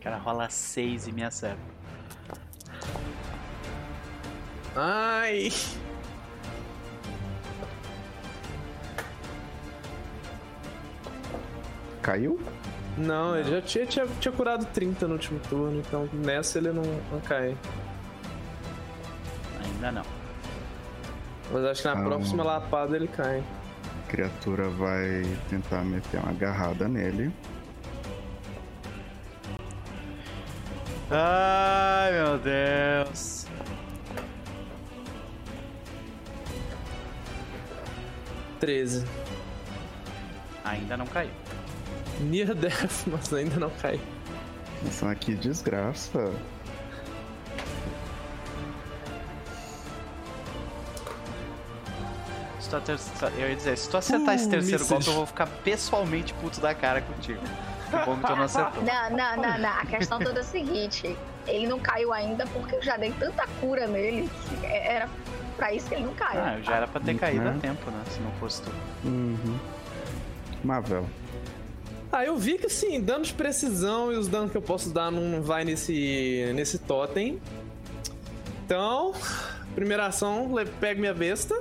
Cara, rola 6 e me acerta. Ai! Caiu? Não, ele já tinha, tinha, tinha curado 30 no último turno, então nessa ele não, não cai. Ainda não. Mas acho que na Calma. próxima lapada ele cai. A criatura vai tentar meter uma agarrada nele. Ai meu Deus. Treze. Ainda não caiu. Near death, mas ainda não caiu. Nossa, que desgraça. Tá tá, eu ia dizer, se tu acertar uh, esse terceiro golpe, eu vou ficar pessoalmente puto da cara contigo. Que bom que tu não acertou. Não, não, não, não. A questão toda é a seguinte: ele não caiu ainda porque eu já dei tanta cura nele que era pra isso que ele não caiu. Ah, já era pra ter uhum. caído há a tempo, né? Se não fosse tu. Uhum. Mavel. Ah, eu vi que sim, danos de precisão e os danos que eu posso dar não vai nesse, nesse totem. Então, primeira ação, pego minha besta.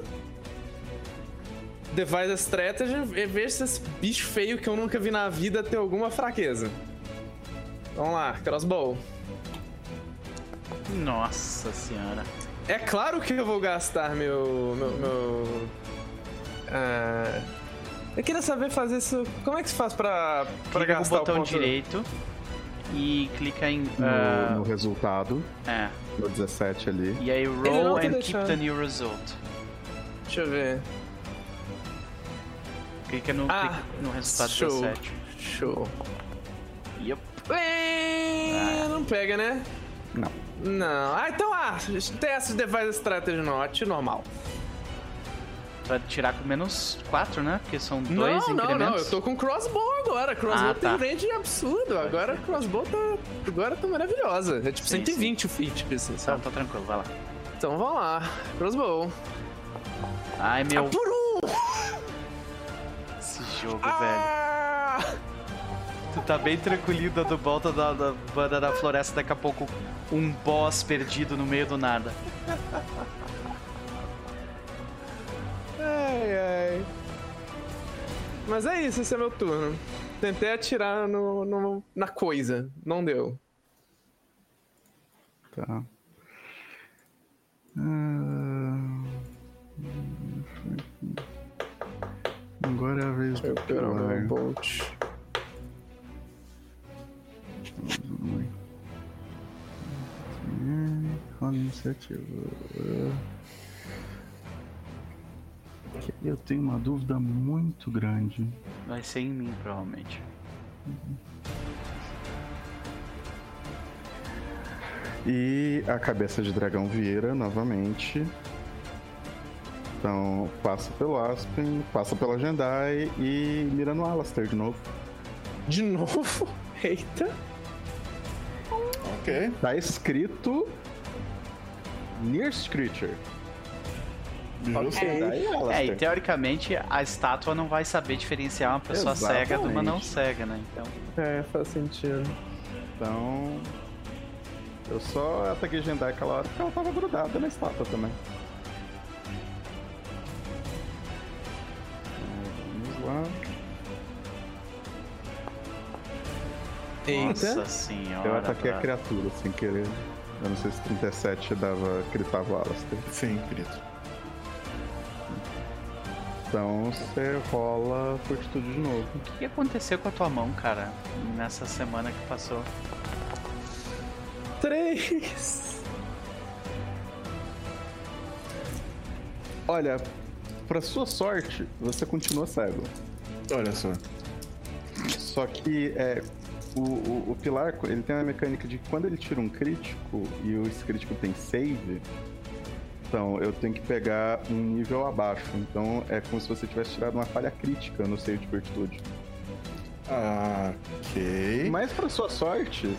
Devise a strategy e veja se esse bicho feio que eu nunca vi na vida tem alguma fraqueza. Vamos lá, crossbow. Nossa senhora. É claro que eu vou gastar meu. meu. meu ah, eu queria saber fazer isso. Como é que se faz pra, pra gastar o botão o ponto... direito e clica em. Uh... No, ah, no, resultado. É. No 17 ali. E aí roll and deixar. keep the new result. Deixa eu ver. Clica no, ah, clica no resultado show, 17. Show. Yep. É, ah. Não pega, né? Não. Não. Ah, então, ah, teste device strategy not, normal. Tu vai tirar com menos 4, né? Porque são dois não, incrementos. Não, não, eu tô com crossbow agora. Crossbow ah, tá. range absurdo. Agora Pode crossbow tá, agora tá maravilhosa. É tipo sim, 120 sim. o tipo assim, tá, sabe? Não, tá tranquilo, vai lá. Então vamos lá. Crossbow. Ai, meu... Ah, por um! esse jogo, ah! velho. Tu tá bem tranquilo dando volta da, da banda da floresta, daqui a pouco um boss perdido no meio do nada. Ai, ai. Mas é isso, esse é meu turno. Tentei atirar no, no na coisa, não deu. Tá. Caramba, Bolt. Iniciativa. Eu tenho uma dúvida muito grande. Vai ser em mim, provavelmente. E a cabeça de dragão Vieira novamente então passa pelo Aspen, passa pela Jendai e mira no Alastair de novo. De novo? Eita! Ok. Tá escrito. Nearest Creature. Okay. É, e teoricamente a estátua não vai saber diferenciar uma pessoa Exatamente. cega de uma não cega, né? Então... É, faz sentido. Então. Eu só ataquei Jendai aquela hora porque ela tava grudada na estátua também. Eita. Nossa senhora. Eu ataquei a criatura sem querer. Eu não sei se 37 dava, critava Alastair. Sim, crito. Então você rola fortitude de novo. O que aconteceu com a tua mão, cara, nessa semana que passou? Três! Olha, pra sua sorte, você continua cego. Olha só. Só que é, o, o, o, Pilar, ele tem a mecânica de que quando ele tira um crítico e o esse crítico tem save, então eu tenho que pegar um nível abaixo. Então é como se você tivesse tirado uma falha crítica no seio de virtude. Ah, ok. Mas pra sua sorte,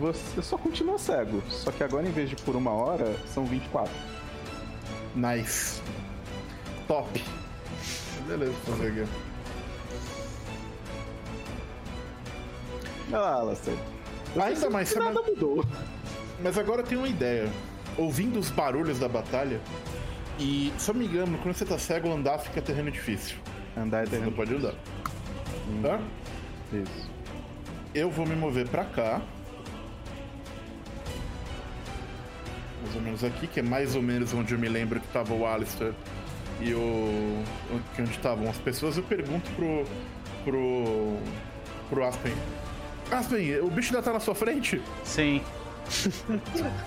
você só continua cego. Só que agora, em vez de por uma hora, são 24. Nice. Top. Beleza, fazer aqui. Olha lá, Alastair. Ainda mais, nada sabe- mudou. Mas agora eu tenho uma ideia. Ouvindo os barulhos da batalha, e eu me engano, quando você tá cego, andar fica terreno difícil. Andar é Você não terreno. pode andar. Tá? Isso. Eu vou me mover pra cá. Mais ou menos aqui, que é mais ou menos onde eu me lembro que tava o Alistair e o. onde estavam as pessoas. Eu pergunto pro. pro. pro Aspen. Aspen, o bicho ainda tá na sua frente? Sim.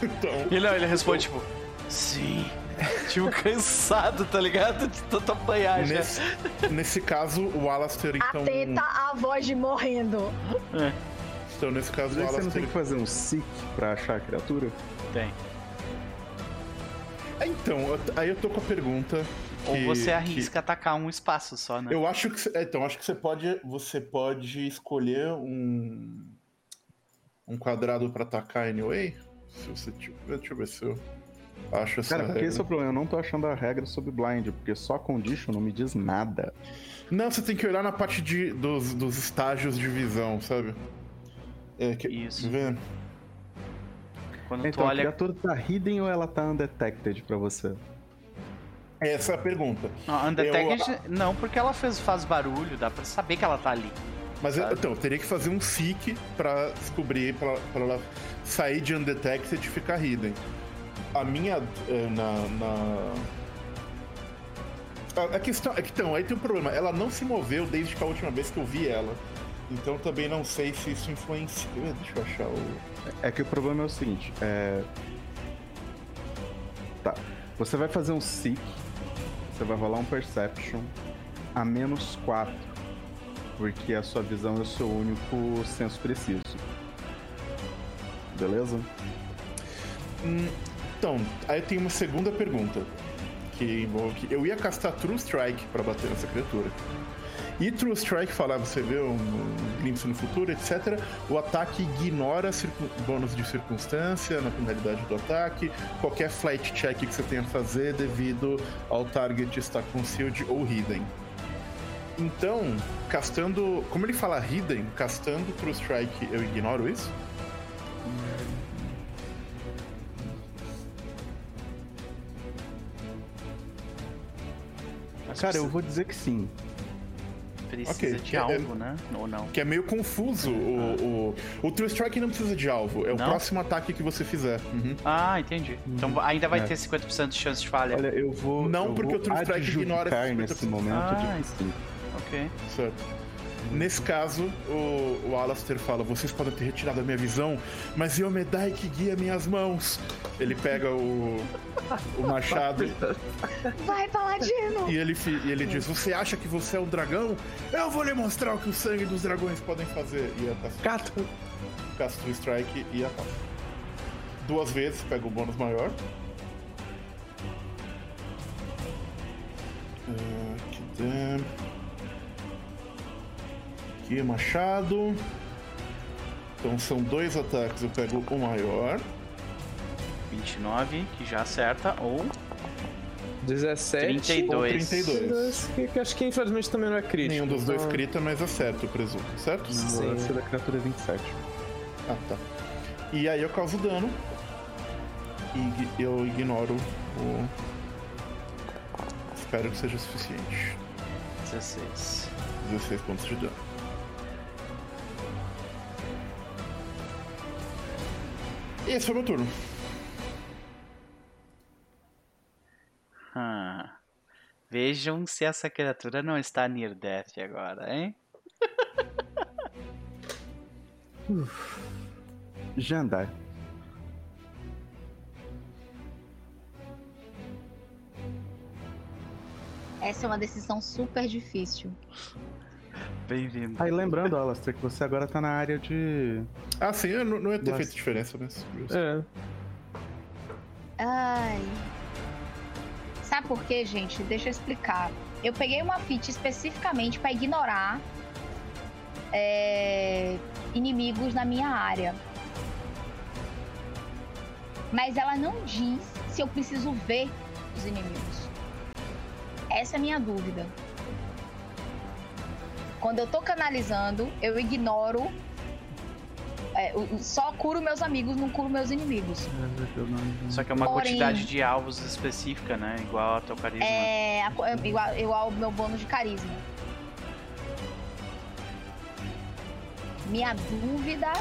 Então. E ele, ele responde, tipo, sim. Tipo, cansado, tá ligado? De tanto apanhar já. Nesse, nesse caso, o Alastair, então. Atenta à voz de morrendo. Então, nesse caso, Mas o aí você não tem Alastair. que fazer um seek pra achar a criatura? Tem. É, Então, aí eu tô com a pergunta. Ou que- você que- arrisca atacar um espaço só, né? Eu acho que é, então acho que você pode você pode escolher um um quadrado pra atacar anyway. Se você tiver, deixa eu ver se eu acho essa Cara, porque esse é o problema. Eu não tô achando a regra sobre blind, porque só condition não me diz nada. Não, você tem que olhar na parte de, dos, dos estágios de visão, sabe? É, que, Isso. Vê? Quando tu Então, a olha. criatura tá hidden ou ela tá undetected pra você? Essa é a pergunta. Não, Undetected, não, porque ela fez, faz barulho, dá pra saber que ela tá ali. Mas eu, então, eu teria que fazer um seek pra descobrir, pra, pra ela sair de undetected e ficar hidden. A minha. é, na. na... A- A questão é que então, aí tem um problema. Ela não se moveu desde que a última vez que eu vi ela. Então também não sei se isso influencia. Deixa eu achar o. É que o problema é o seguinte, é... Tá, você vai fazer um seek, você vai rolar um perception a menos 4, porque a sua visão é o seu único senso preciso. Beleza? Então, aí tem uma segunda pergunta. Que envolve. que Eu ia castar True Strike pra bater nessa criatura. E True Strike falar, você vê um, glimpse no futuro, etc. O ataque ignora bônus de circunstância na penalidade do ataque, qualquer flight check que você tenha a fazer devido ao target estar concealed ou hidden. Então, castando. Como ele fala hidden, castando True Strike, eu ignoro isso? Cara, eu vou dizer que sim. Precisa ok. de É- algo, né? Ou não? Que é meio confuso. O, o, o True Strike não precisa de alvo, é o Não? próximo ataque que você fizer. Uhum. Ah, entendi. Então ainda vai É. ter 50% de chance de falha. Olha, eu vou. Não, eu porque vou o True Strike ignora adjudicar esses nesse 50%. momento Ah, de. Ok. Certo. Nesse caso, o, o Alastair fala: Vocês podem ter retirado a minha visão, mas Yomedai que guia minhas mãos. Ele pega o, o machado Vai, Paladino! e ele, e ele diz: Você acha que você é um dragão? Eu vou lhe mostrar o que o sangue dos dragões podem fazer. E ataca. Gato! Casta o strike e ataca. Duas vezes, pega o bônus maior. Aqui, machado. Então são dois ataques, eu pego o maior. 29, que já acerta, ou 17. 32. 32. Que, que acho que infelizmente também não é crítico. Nenhum dos dois então- crita, mas acerta, eu presumo, certo? Sim. lance da criatura é 27. Ah, tá. E aí eu causo dano. E eu ignoro o. Espero que seja suficiente. 16. 16 pontos de dano. Esse foi meu turno. Ah. Vejam se essa criatura não está near death agora, hein? Jandar. Essa é uma decisão super difícil. Bem-vindo. Aí lembrando, Alastair, que você agora tá na área de. Ah, sim, eu não, não ia ter feito diferença, mas. É. Ai. Sabe por quê, gente? Deixa eu explicar. Eu peguei uma feat especificamente para ignorar é, inimigos na minha área. Mas ela não diz se eu preciso ver os inimigos. Essa é a minha dúvida. Quando eu tô canalizando, eu ignoro. é, só curo meus amigos, não curo meus inimigos. Só que é uma Porém- quantidade de alvos específica, né? Igual ao teu carisma. É, é igual, igual ao meu bônus de carisma. Minha dúvida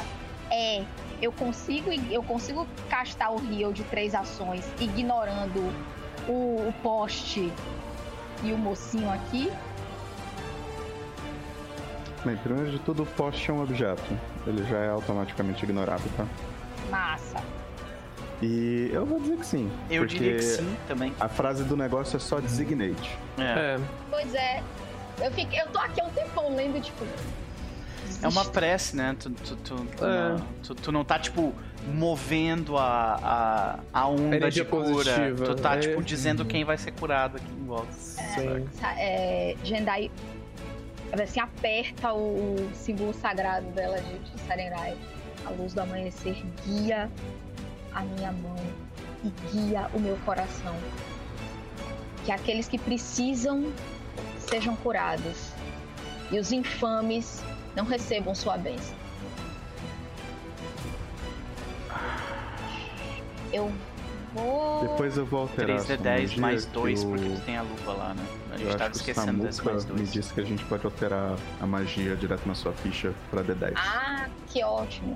é, eu consigo eu consigo castar o Rio de três ações ignorando o, o poste e o mocinho aqui? Bem, primeiro de tudo, o poste é um objeto. Ele já é automaticamente ignorado, tá? Massa. E eu vou dizer que sim. Eu porque diria que sim também. A frase do negócio é só designate. É. É. Pois é. Eu, fiquei, eu tô aqui há um tempão lendo, tipo. É uma prece, né? Tu, tu, tu, tu É. não, tu, tu não tá, tipo, movendo a, a, a onda Energia de cura. positiva. Tu tá, É. tipo, dizendo quem vai ser curado aqui em volta. Sim. Sa- é, Jendai assim, aperta o, o símbolo sagrado dela de, de Sarenrai. A luz do amanhecer guia a minha mão e guia o meu coração. Que aqueles que precisam sejam curados e os infames não recebam sua bênção. Eu vou. Depois eu vou alterar. essa 3D10 magia mais que 2, o- porque tu tem a luva lá, né? A Eu gente acho tava que esquecendo Samuka mais me 2. disse que a gente pode alterar a magia direto na sua ficha pra D10. Ah, que ótimo.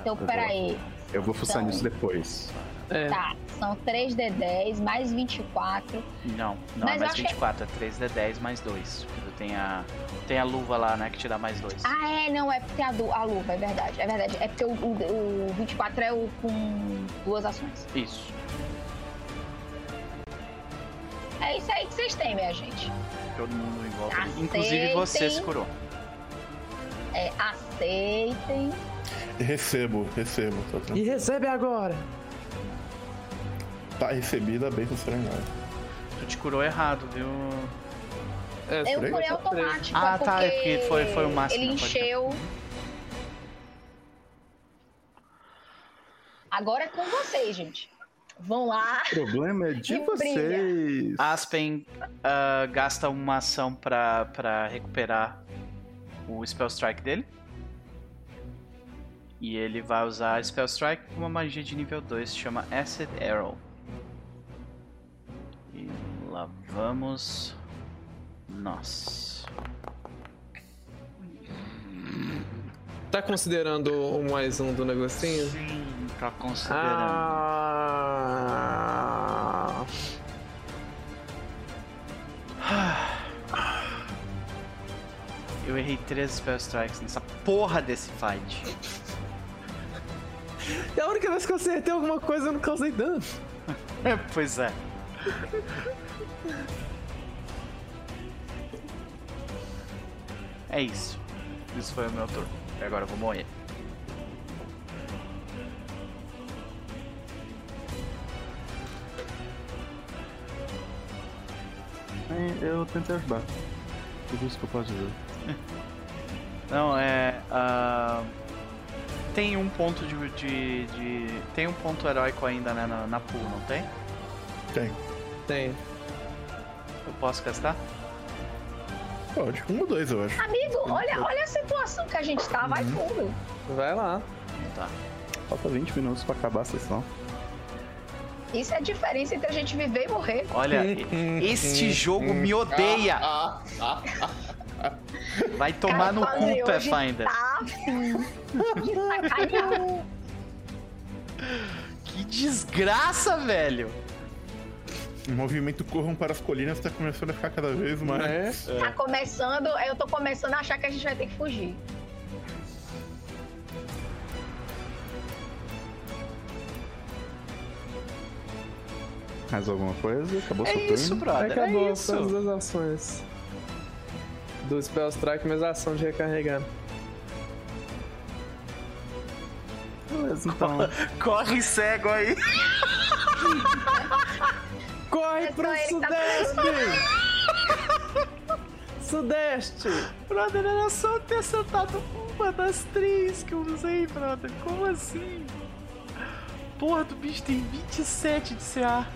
Então, peraí. eu vou fuçar então- nisso depois. É. Tá, são 3D10 mais 24. Não, não Mas é eu mais achei- 24, é 3D10 mais 2. Tu tem a, tem a luva lá, né, que te dá mais 2. Ah, é, não, é porque a, du- a luva, é verdade. É verdade. É porque o, o, o 24 é o com duas ações. Isso. É isso aí que vocês têm, minha gente. Todo mundo em volta. Aceitem. Inclusive você se curou. É, aceitem. Recebo, recebo. E recebe agora. tá recebida bem com serenidade. Tu te curou errado, viu? É, Eu curei automático. Ah, é tá, é porque foi- foi o máximo, Ele encheu. Agora é com vocês, gente. Vão lá. O problema é de brilha. vocês. Aspen ah, gasta uma ação pra, pra recuperar o Spell Strike dele. E ele vai usar Spell Strike com uma magia de nível 2, chama Acid Arrow. E lá vamos nós. Tá considerando o mais um do negocinho? Sim, tá considerando. Ah. Eu errei três Spell Strikes nessa porra desse fight. E a única vez que eu acertei alguma coisa eu não causei dano. pois é. É isso. Isso foi o meu turno. E agora eu vou morrer. Eu tentei ajudar. Tudo isso que eu posso dizer. Não, é. ah, tem um ponto de, de, de- Tem um ponto heróico ainda, né? Na, na pool, não tem? Tem. Tem. Eu posso gastar? Pode. Um ou dois, eu acho. Amigo, olha, olha a situação que a gente tá. Vai fundo. Vai lá. Tá. Falta 20 minutos pra acabar a sessão. Isso é a diferença entre a gente viver e morrer. Olha, e- este jogo me odeia! Vai tomar no Cara, cu, hoje Pathfinder. Tá afim de sacanear. Que desgraça, velho! O movimento Corram para as Colinas tá começando a ficar cada vez mais. É. Tá começando, eu tô começando a achar que a gente vai ter que fugir. Mais alguma coisa? Acabou É seu turno? isso, brother. Acabou é todas isso. as ações. Do Spell Strike, mais a ação de recarregar. Beleza, então. Corre cego aí. Corre É pro ele que tá sudeste! sudeste! Brother, era só ter acertado uma das três que eu usei, brother. Como assim? Porra, do bicho tem 27 de CA.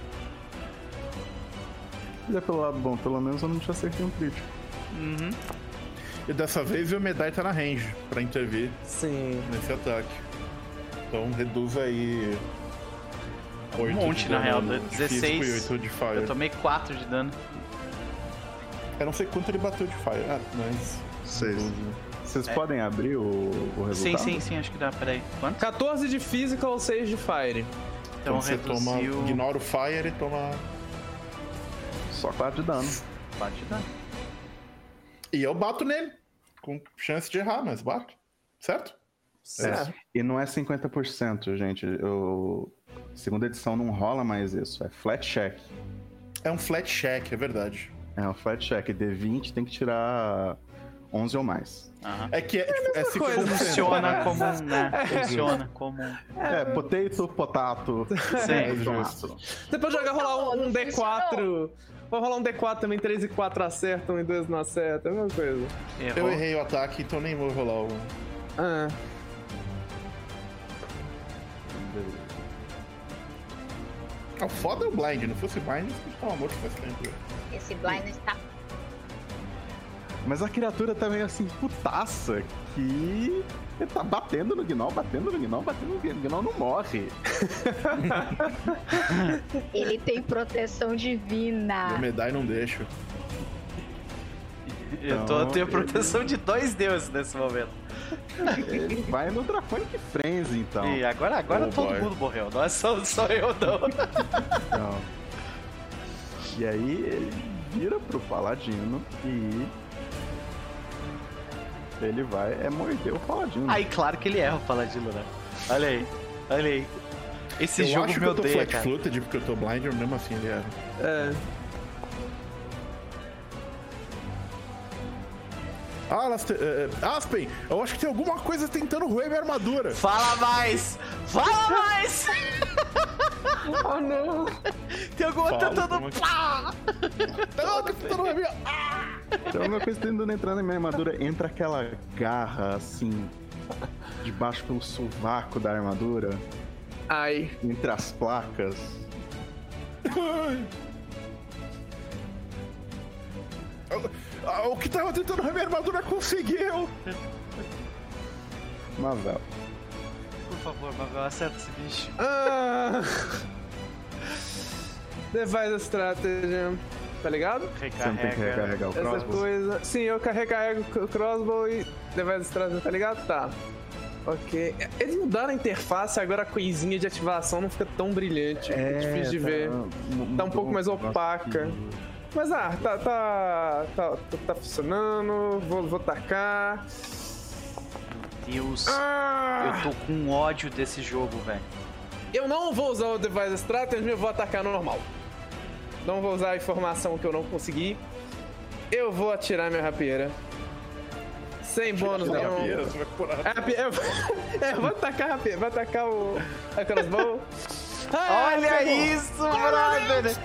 Olha pelo lado bom, pelo menos eu não te acertei um crítico. Uhum. E dessa vez o Medai tá na range pra intervir Sim. nesse ataque. Então reduz aí. Um monte, de na real, físico 16. E 8 de fire. Eu tomei 4 de dano. Eu não sei quanto ele bateu de fire. Ah, mas. Seis. Vocês É. podem abrir o, o resultado? Sim, sim, sim, acho que dá. Peraí. Quanto? 14 de Physical, 6 de Fire. Então Então você toma. reduziu. Ignora o fire e toma. Só 4 de dano. 4 de dano. E eu bato nele. Com chance de errar, mas bato. Certo? Certo. E não é 50%, gente. Eu... Segunda edição não rola mais isso. É flat check. É um flat check, é verdade. É um flat check. D20 tem que tirar 11 ou mais. Aham. É que é, é, 50%. coisa. Funciona como um, né? Funciona como um. É, potato, potato. Sim. Tomate. Você pode jogar rolar um, um Não D4. Vou rolar um D4 também, 3 e 4 acertam, um e 2 não acertam, é a mesma coisa. Eu Errou. errei o ataque, então nem vou rolar o. Ah, o foda é o blind, não fosse blind, você tava morto faz tempo. Esse blind está. Mas a criatura também, assim, putaça, que ele tá batendo no Gnoll, batendo no Gnoll, batendo no Gnoll, o Gnoll não morre. Ele tem proteção divina. medai não deixa. Eu tô, Então, tenho proteção de dois deuses nesse momento. Ele vai no Draconic Frenzy, então. E agora, agora Oh, todo boy. mundo morreu. Não é só, só eu, não. Então. E aí ele vira pro Paladino e. Ele vai é morder o Paladino. Aí, claro que ele erra o Paladino, né? Olha aí, olha aí. Esse eu jogo acho me que eu tô odeia, flat cara. footed porque eu tô blind, mesmo assim ele erra. é. Alastair, eh, eh, Aspen, eu acho que tem alguma coisa tentando roer minha armadura. Fala mais! Fala mais! Oh não! Tem alguma Fala, tentando. como Pá! Tá tentando roer minha. Então uma coisa tentando entrar na minha armadura, entra aquela garra assim. Debaixo pelo sovaco da armadura, Ai. entre as placas. Ah, O que tava tentando roer minha armadura conseguiu. Mavel. Por favor, Mavel, acerta esse bicho. Ah. Devise Strategy. Tá ligado? Você não tem que Recarrega. recarregar o Essa crossbow. coisa. Sim, eu carrego o crossbow e Devise Strategy, tá ligado? Tá. Ok. Eles mudaram a interface, agora a coisinha de ativação não fica tão brilhante. É, difícil de ver. Tá um pouco mais opaca. Mas ah, tá, tá, tá, tá, tá funcionando. Vou, vou tacar. Deus, Ah! eu tô com ódio desse jogo, velho. Eu não vou usar o Device Strategy, eu vou atacar normal. Não vou usar a informação que eu não consegui. Eu vou atirar minha rapieira. Sem bônus nenhum. Rapieira, você vai pôr a- É, eu, é, eu vou atacar a rapieira, vou atacar o a crossbow. Ah, Olha isso, brother!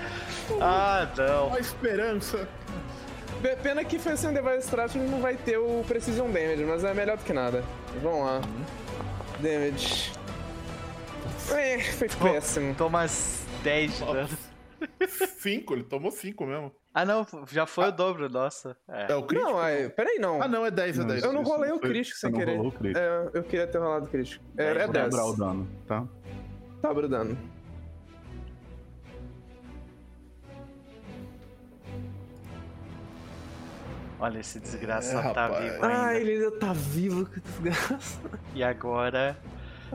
Ah, não. A esperança. Pena que foi sem Device Strategy não vai ter o Precision Damage, mas é melhor do que nada. Vamos lá. Damage. É, foi péssimo. Toma 10 de dano. Cinco, ele tomou cinco mesmo. Ah, não, já foi o dobro, nossa. É. É o crítico? Não, é, peraí não. Ah, não, é 10, é Não, 10. Eu não rolei o crítico sem querer. rolou o crítico. É, eu queria ter rolado crítico. É, é Dez, 10. Dobrar o dano, tá? Dobra o dano. Olha, esse desgraça é, tá vivo ainda. Ah, ele ainda tá vivo, que desgraça. E agora...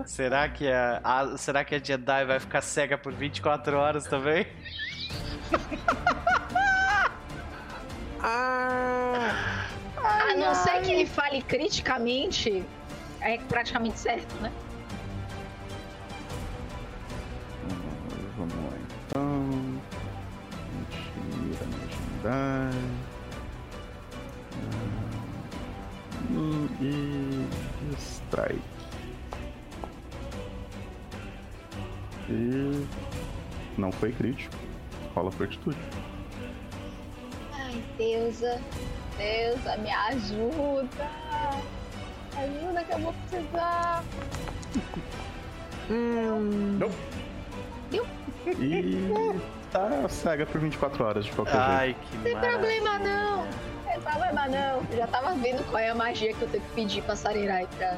Será que a, a, será que a Jedi vai ficar cega por 24 horas também? ah, ai, a não ai. ser que ele fale criticamente, é praticamente certo, né? Vamos lá então. Mentira, mentira. e strike. E não foi crítico. Rola fortitude. Ai, deusa, deusa, me ajuda! Ajuda que eu vou precisar! Hum. Não. E tá cega por 24 horas de qualquer Ai, jeito. Ai, que Sem maravilha. problema não! Não tem problema não. Eu já tava vendo qual é a magia que eu tenho que pedir pra Sarerai pra.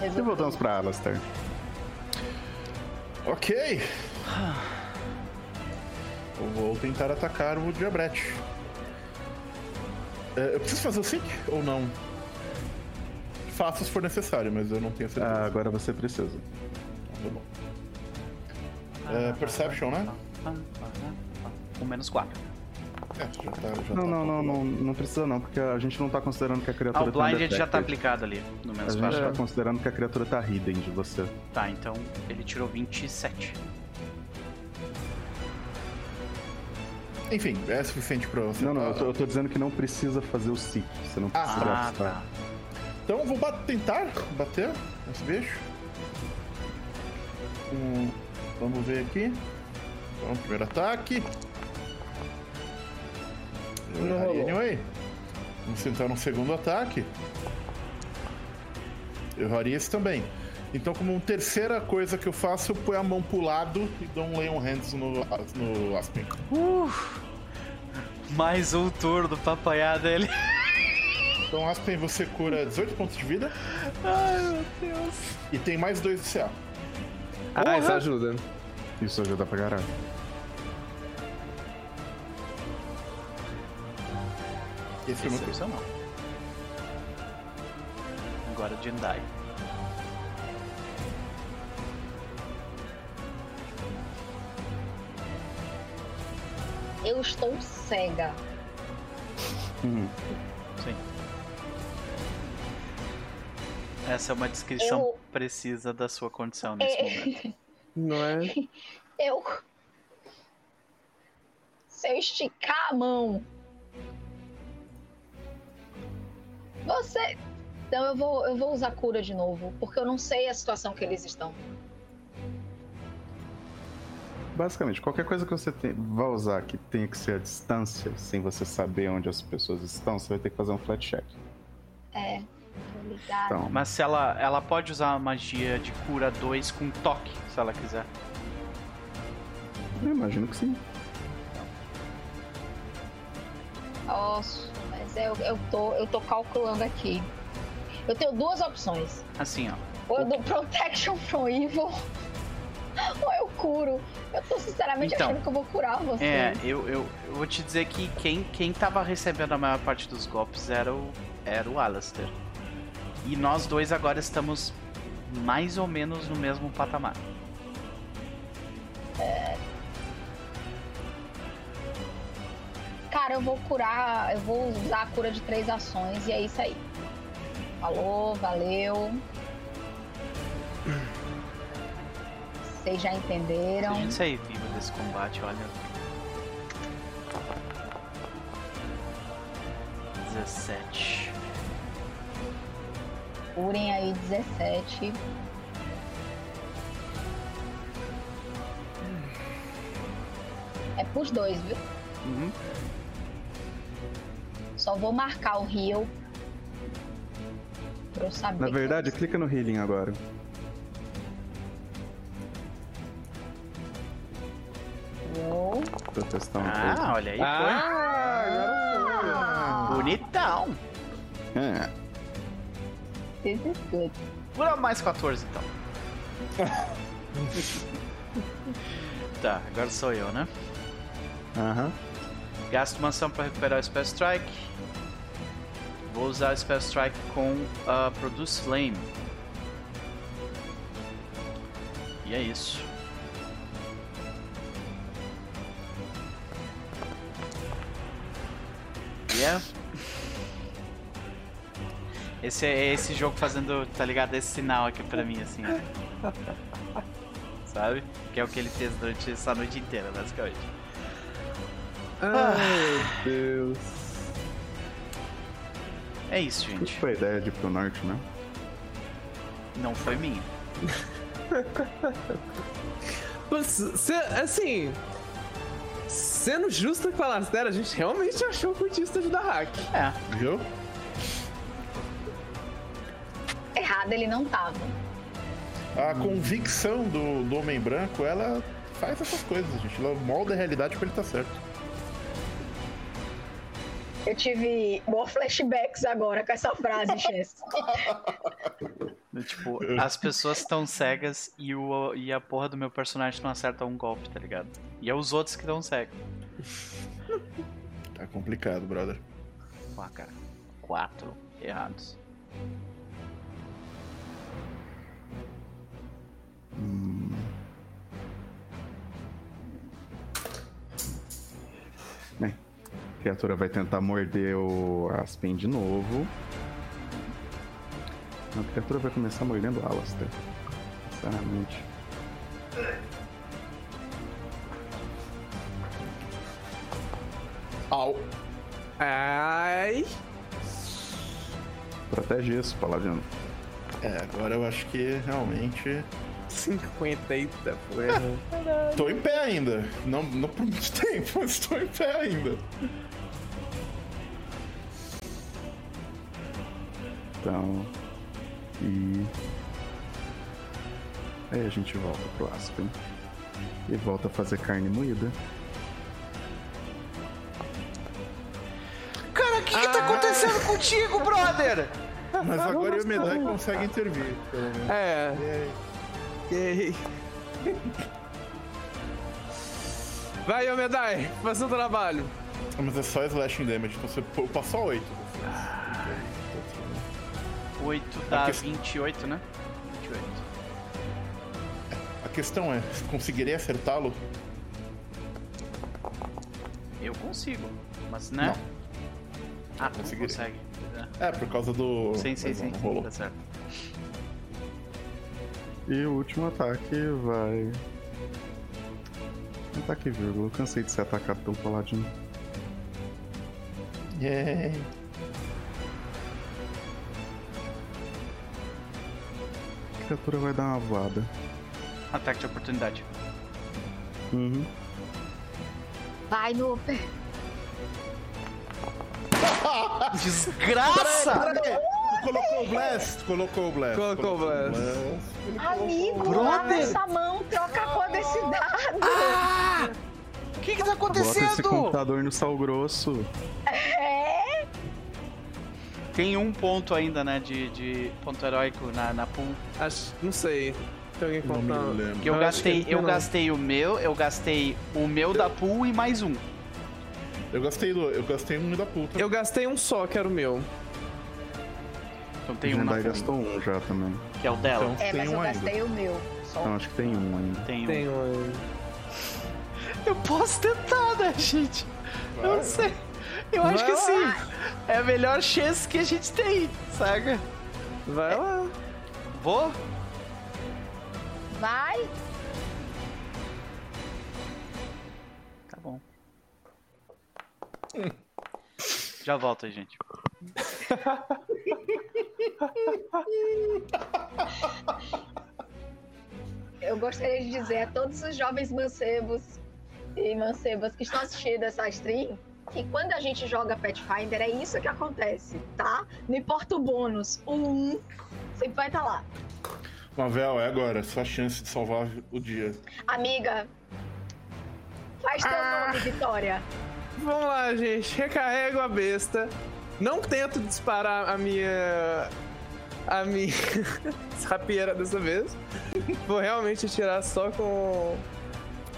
jeito. E voltamos pra Alastair. Ok. Eu vou tentar atacar o Diabrete. É, eu preciso fazer o sync ou não? Faço se for necessário, mas eu não tenho certeza. Ah, agora você precisa. Tá bom. É, perception, né? Com menos 4. É, já tá, já Não, tá não, não, calculado. não, não precisa não, porque a gente não tá considerando que a Ah, criatura o blind tá já tá aplicado ali, no A menos gente 4. tá considerando que a criatura tá hidden de você. Tá, então ele tirou 27. Enfim, é suficiente pra você. Não, não, eu tô, eu tô dizendo que não precisa fazer o seek. Você não Ah, precisa Ah, gastar. tá. Então eu vou bat- tentar bater nesse bicho. Hum, vamos ver aqui. Então, primeiro ataque. Não rolou. anyway. Vamos tentar um segundo ataque. Eu erraria esse também. Então, como terceira coisa que eu faço, eu ponho a mão pro lado e dou um Leon Hands no, no Aspen. Mais um turno pra apanhar dele. Então, Aspen, você cura 18 pontos de vida Ai, meu Deus. e tem mais 2 de CA. Ah, isso ajuda. Isso ajuda pra caralho. Esse foi o meu turno. Excepcional. Agora Jendai. Eu estou cega. Uhum. Sim. Essa é uma descrição Eu- precisa da sua condição nesse É. momento. Não é? Eu. Se eu esticar a mão. Você. Então eu vou, eu vou usar cura de novo, porque eu não sei a situação que eles estão. Basicamente, qualquer coisa que você tem, vai usar que tenha que ser a distância, sem você saber onde as pessoas estão, você vai ter que fazer um flat check. É. Então, Mas se ela, ela pode usar a magia de cura 2 com toque, se ela quiser. eu imagino que sim. Nossa, mas eu, eu, tô, eu tô calculando aqui. Eu tenho duas opções. Assim, ó. Ou eu dou Protection from Evil, ou eu curo. Eu tô sinceramente Então, achando que eu vou curar você. É, eu, eu, eu vou te dizer que quem, quem tava recebendo a maior parte dos golpes era o, era o Alastair. E nós dois agora estamos mais ou menos no mesmo patamar. Cara, eu vou curar, eu vou usar a cura de três ações e é isso aí. Falou, valeu. Vocês já Se entenderam. a gente sair vivo desse combate, olha. 17. Curem aí 17. É pros dois, viu? Uhum. Só vou marcar o heal. Pra eu saber. Na verdade, eu- clica no healing agora. Vou. Pra testar uma Ah, olha aí, Ah, foi. Bonitão. É. This is good. Cura mais 14 então. tá, agora sou eu, né? Aham. Gasto uma ação para recuperar o Spell Strike. Vou usar o Spell Strike com uh, Produce Flame. E é isso. Yeah. Esse é esse jogo fazendo, tá ligado? Esse sinal aqui pra mim, assim. Sabe? Que é o que ele fez durante essa noite inteira, basicamente. Ai, meu Deus. É isso, gente. foi a ideia de ir pro norte, né? Não foi minha. Cê, assim, sendo justo com a Lastera, a gente realmente achou o cultista de Dahak. É. Viu? Errado ele não tava. A convicção do, do Homem Branco, ela faz essas coisas, gente. Ela molda a realidade pra ele estar certo. Eu tive more flashbacks agora com essa frase, Chess. Tipo, as pessoas estão cegas e, o, e a porra do meu personagem não acerta um golpe, tá ligado? E é os outros que estão cegos. Tá complicado, brother. Pô, cara. Quatro errados. Hum. Bem, a criatura vai tentar morder o Aspen de novo. A criatura vai começar mordendo o Alastair. Sinceramente. Au. Ai. Protege isso, Paladino. É, agora eu acho que realmente. 50, eita, porra. Tô em pé ainda. Não, não por muito tempo, mas tô em pé ainda. Então. E. Aí a gente volta pro Aspen. E volta a fazer carne moída. Cara, o que, que tá acontecendo contigo, brother? Mas agora e o Medai consegue intervir, pelo menos. É. Yay. Vai, Omedai, faz o trabalho. Mas é só slashing damage, então você passou 8. 8 dá Aqui- 28, né? 28. A questão é, você conseguiria acertá-lo? Eu consigo, mas né? Ah, tu não consegue. É, por causa do. Sim, sim, sim. não rolou. Tá certo. E o último ataque vai. Ataque vírgula. Eu cansei de ser atacado pelo Paladino. Yay. Criatura vai dar uma voada. Ataque de oportunidade. Uhum. Vai, Nooper. Desgraça! Peraí, tu colocou o Blast? Colocou o Blast. Colocou o Blast. Amigo, Brother. nessa mão, troca a cor desse dado. Ah! O que que tá Bota esse acontecendo? computador no sal grosso. É, Tem um ponto ainda, né, de, de ponto heróico na, na pool. Acho, não sei. Tem alguém. Que eu, Eu gastei, eu não. gastei o meu, eu gastei o meu da pool e mais um. Eu gastei. Eu gastei um da puta. Eu gastei um só, que era o meu. Então tem um na gastou um já também. que é o dela. Então- é Tem mas um eu ainda. gastei o meu. Só. Então acho que tem um ainda. Tem um. Tem um. Eu posso tentar, né, gente? Eu Vai. não sei. Eu acho Vai que lá. sim. É a melhor chance que a gente tem, saca? Vai lá. Vou? Vai. Tá bom. Já volto aí, gente. Eu gostaria de dizer a todos os jovens mancebos e mancebas que estão assistindo essa stream que quando a gente joga Pathfinder é isso que acontece, tá? Não importa o bônus, o 1 sempre vai estar lá. Mavel, é agora. Sua chance de salvar o dia. Amiga, faz teu Ah. nome, Vitória. Vamos lá, gente. Recarrego a besta. Não tento disparar a minha. A minha rapieira dessa vez. Vou realmente atirar só com.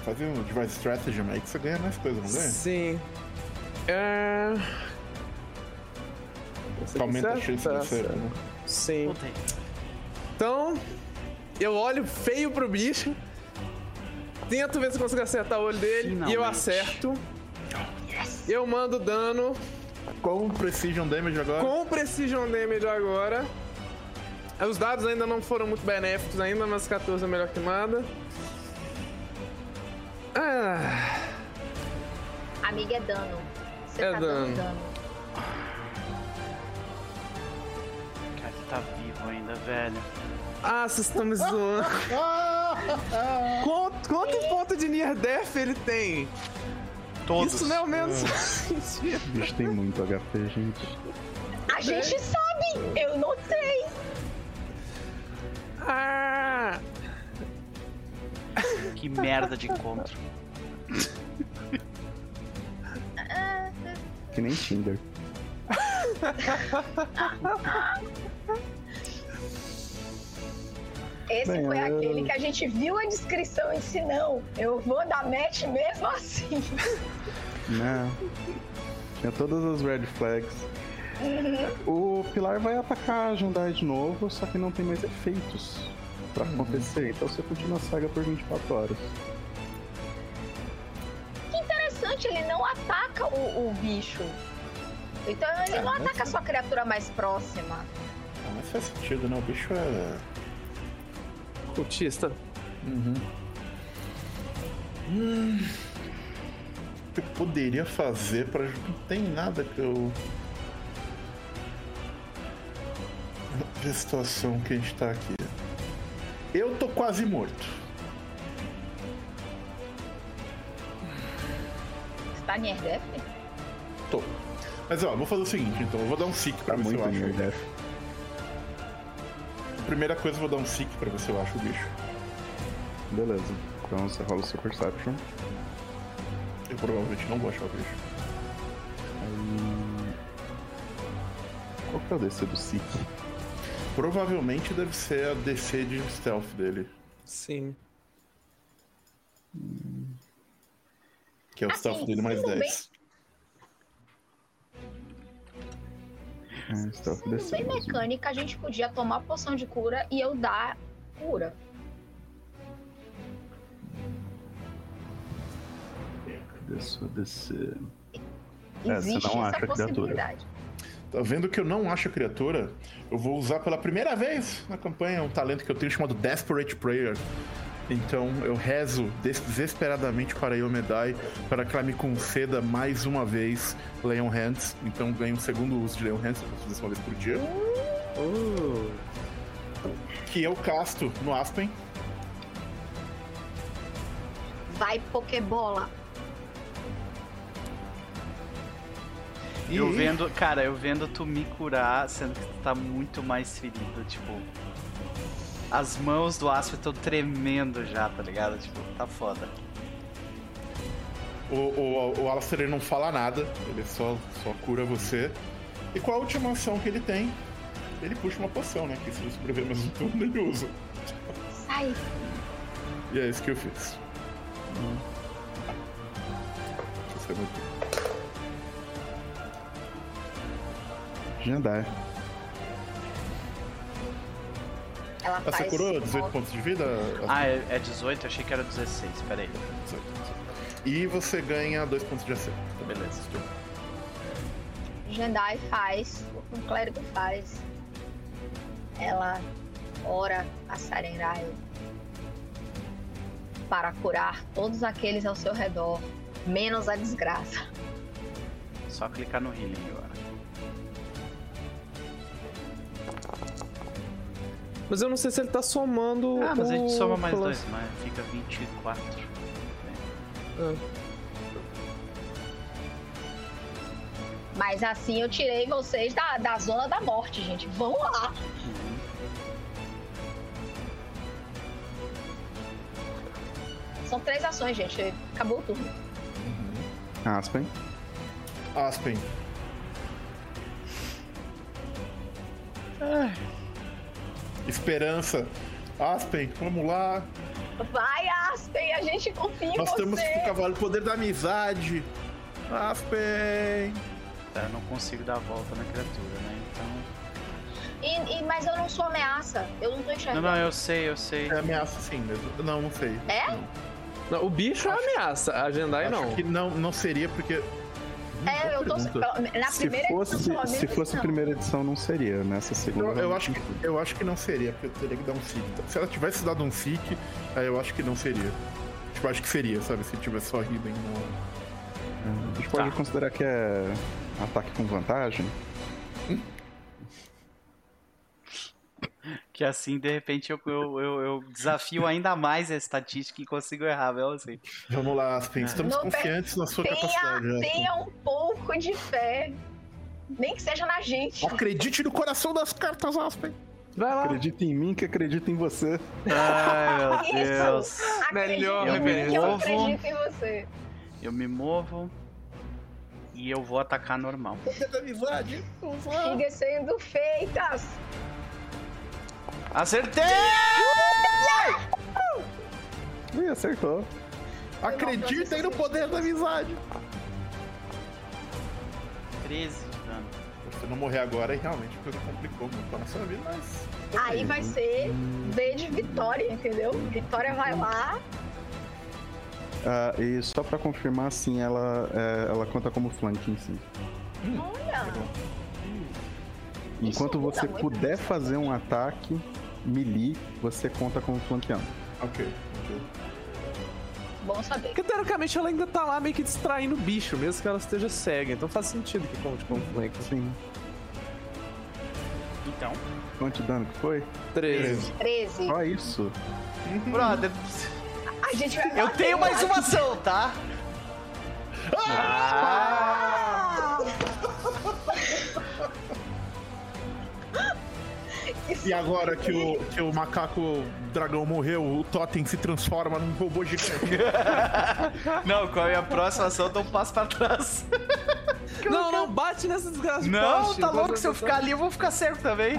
Faz um device strategy, aí que você ganha mais coisa, não ganha? Sim. É... Aumenta a chance de ser. Sim. Então, eu olho feio pro bicho. Tento ver se eu consigo acertar o olho dele. E eu Finalmente. acerto. Eu mando dano Com Precision Damage agora. com Precision Damage agora. Os dados ainda não foram muito benéficos ainda, mas 14 é melhor que nada. Ah, Amiga, é dano. Você É tá dano. dando dano. Cara, ele tá vivo ainda, velho. Ah, vocês estão me zoando. Quanto, quanto ponto de Near Death ele tem? Todos. Isso não é o menos. O bicho tem muito HP, gente. A gente sabe! Eu notei! ah! Que merda de encontro. Que nem Tinder. Esse Bem, foi eu- aquele que a gente viu a descrição e disse, não, eu vou dar match mesmo assim. Né? Tinha todas as red flags. O Pilar vai atacar a Jandai de novo, só que não tem mais efeitos pra acontecer. Então você continua a saga por 24 horas. Interessante, ele não ataca o, o bicho. Então ele É, não ataca a sua criatura mais próxima. Ah, mas faz sentido, né? O bicho é. Cultista. Uhum. Hum. O que eu poderia fazer para Não tem nada que eu. A situação que a gente tá aqui. Eu tô quase morto. Está near death? Tô. Mas ó, vou fazer o seguinte, então. Eu vou dar um seek pra Tá ver se muito eu acho. Primeira coisa, eu vou dar um seek pra ver se eu acho o bicho. Beleza. Então você rola o seu Perception. Eu provavelmente não vou achar o bicho. Aí... Qual que é o DC do Seek? Provavelmente deve ser a DC de stealth dele. Sim. Que é o Assim, dele mais tudo 10. É, Stealth Sendo DC. bem mecânica, a gente podia tomar poção de cura e eu dar cura. Cadê sua DC? É, você Existe não essa acha a criatura. possibilidade. Tá vendo que eu não acho a criatura? Eu vou usar pela primeira vez na campanha um talento que eu tenho chamado Desperate Prayer. Então eu rezo des- desesperadamente para Yomedai para que ela me conceda mais uma vez Leon Hands. Então ganho um segundo uso de Leon Hands, eu posso fazer uma vez por dia. Uh. Que eu casto no Aspen. Vai, Pokébola. Eu vendo, cara, eu vendo tu me curar, sendo que tu tá muito mais ferido, tipo. As mãos do Aspen estão tremendo já, tá ligado? Tipo, tá foda. O, o, o Alastair ele não fala nada, ele só, só cura você. E com a última ação que ele tem, ele puxa uma poção, né? Que se ele sobreviver mais um turno, ele usa. Sai. E é isso que eu fiz. Isso é muito... Jandai. Ela Ah, faz. você curou 18 pontos de vida? Ah, é, é 18? Achei que era 16, peraí. 18, 18. E você ganha 2 pontos de AC. Beleza. Jandai faz, o que um clérigo faz. Ela ora a Sarenrai para curar todos aqueles ao seu redor, menos a desgraça. Só clicar no healing agora. Mas eu não sei se ele tá somando. Ah, mas a gente o soma mais plus. dois, mas fica 24. Ah. Mas assim eu tirei vocês da, da zona da morte, gente. Vão lá. São três ações, gente. Acabou o turno. Aspen. Aspen. Esperança. Aspen, vamos lá. Vai, Aspen, a gente confia em Nós você. temos o cavalo poder da amizade. Aspen. Tá, eu não consigo dar a volta na criatura, né? Então. E, e- mas eu não sou ameaça. Eu não tô Não, enxergando. não, eu sei, eu sei. É ameaça sim mesmo. Não, não sei. É? Não. Não, o bicho é ameaça, a Jandai Acho não. que não, não seria porque. É, eu tô. Na Se primeira fosse, edição, se fosse não. primeira edição, não seria. Nessa segunda. Eu, eu acho que, eu acho que não seria, porque eu teria que dar um seek. Se ela tivesse dado um seek, aí eu acho que não seria. Tipo, acho que seria, sabe? Se tivesse só Hidden. Não... A gente pode Tá. considerar que é ataque com vantagem. Que assim, de repente, eu, eu, eu, eu desafio ainda mais a estatística e consigo errar, viu? Assim. Vamos lá, Aspen. Estamos Não, confiantes na sua Tenha, capacidade. Aspen. tenha um pouco de fé. Nem que seja na gente. Acredite no coração das cartas, Aspen. Vai lá. Acredita em mim que acredita em você. Ai, meu Isso. Deus. Melhor referência. eu acredito em você. Eu me movo e eu vou atacar normal. da amizade. Siga sendo feitas. Acertei! Ih, acertou. Acredita aí no poder da amizade. 13 de dano. Se você não morrer agora, aí realmente a coisa complicou muito a nossa vida, mas. Aí vai ser D de vitória, entendeu? Vitória vai lá. Ah, e só pra confirmar, sim, ela, é, ela conta como flanking, sim. Olha. Enquanto você puder fazer um ataque melee, você conta como flanqueando. Ok. ok. Bom saber. Porque teoricamente ela ainda tá lá meio que distraindo o bicho, mesmo que ela esteja cega. Então faz sentido que conte como flank. Sim. Então, Quanto de dano que foi? 13. 13. Só isso. brother, A gente vai eu tenho mais uma ação, tá? Ah! E agora que o, que o macaco dragão morreu, o Totem se transforma num robô gigante. Não, com a minha próxima ação eu dou um passo pra trás. Não, não, bate nessa desgraça de Não, poste. tá louco, se eu ficar ali eu vou ficar cego também.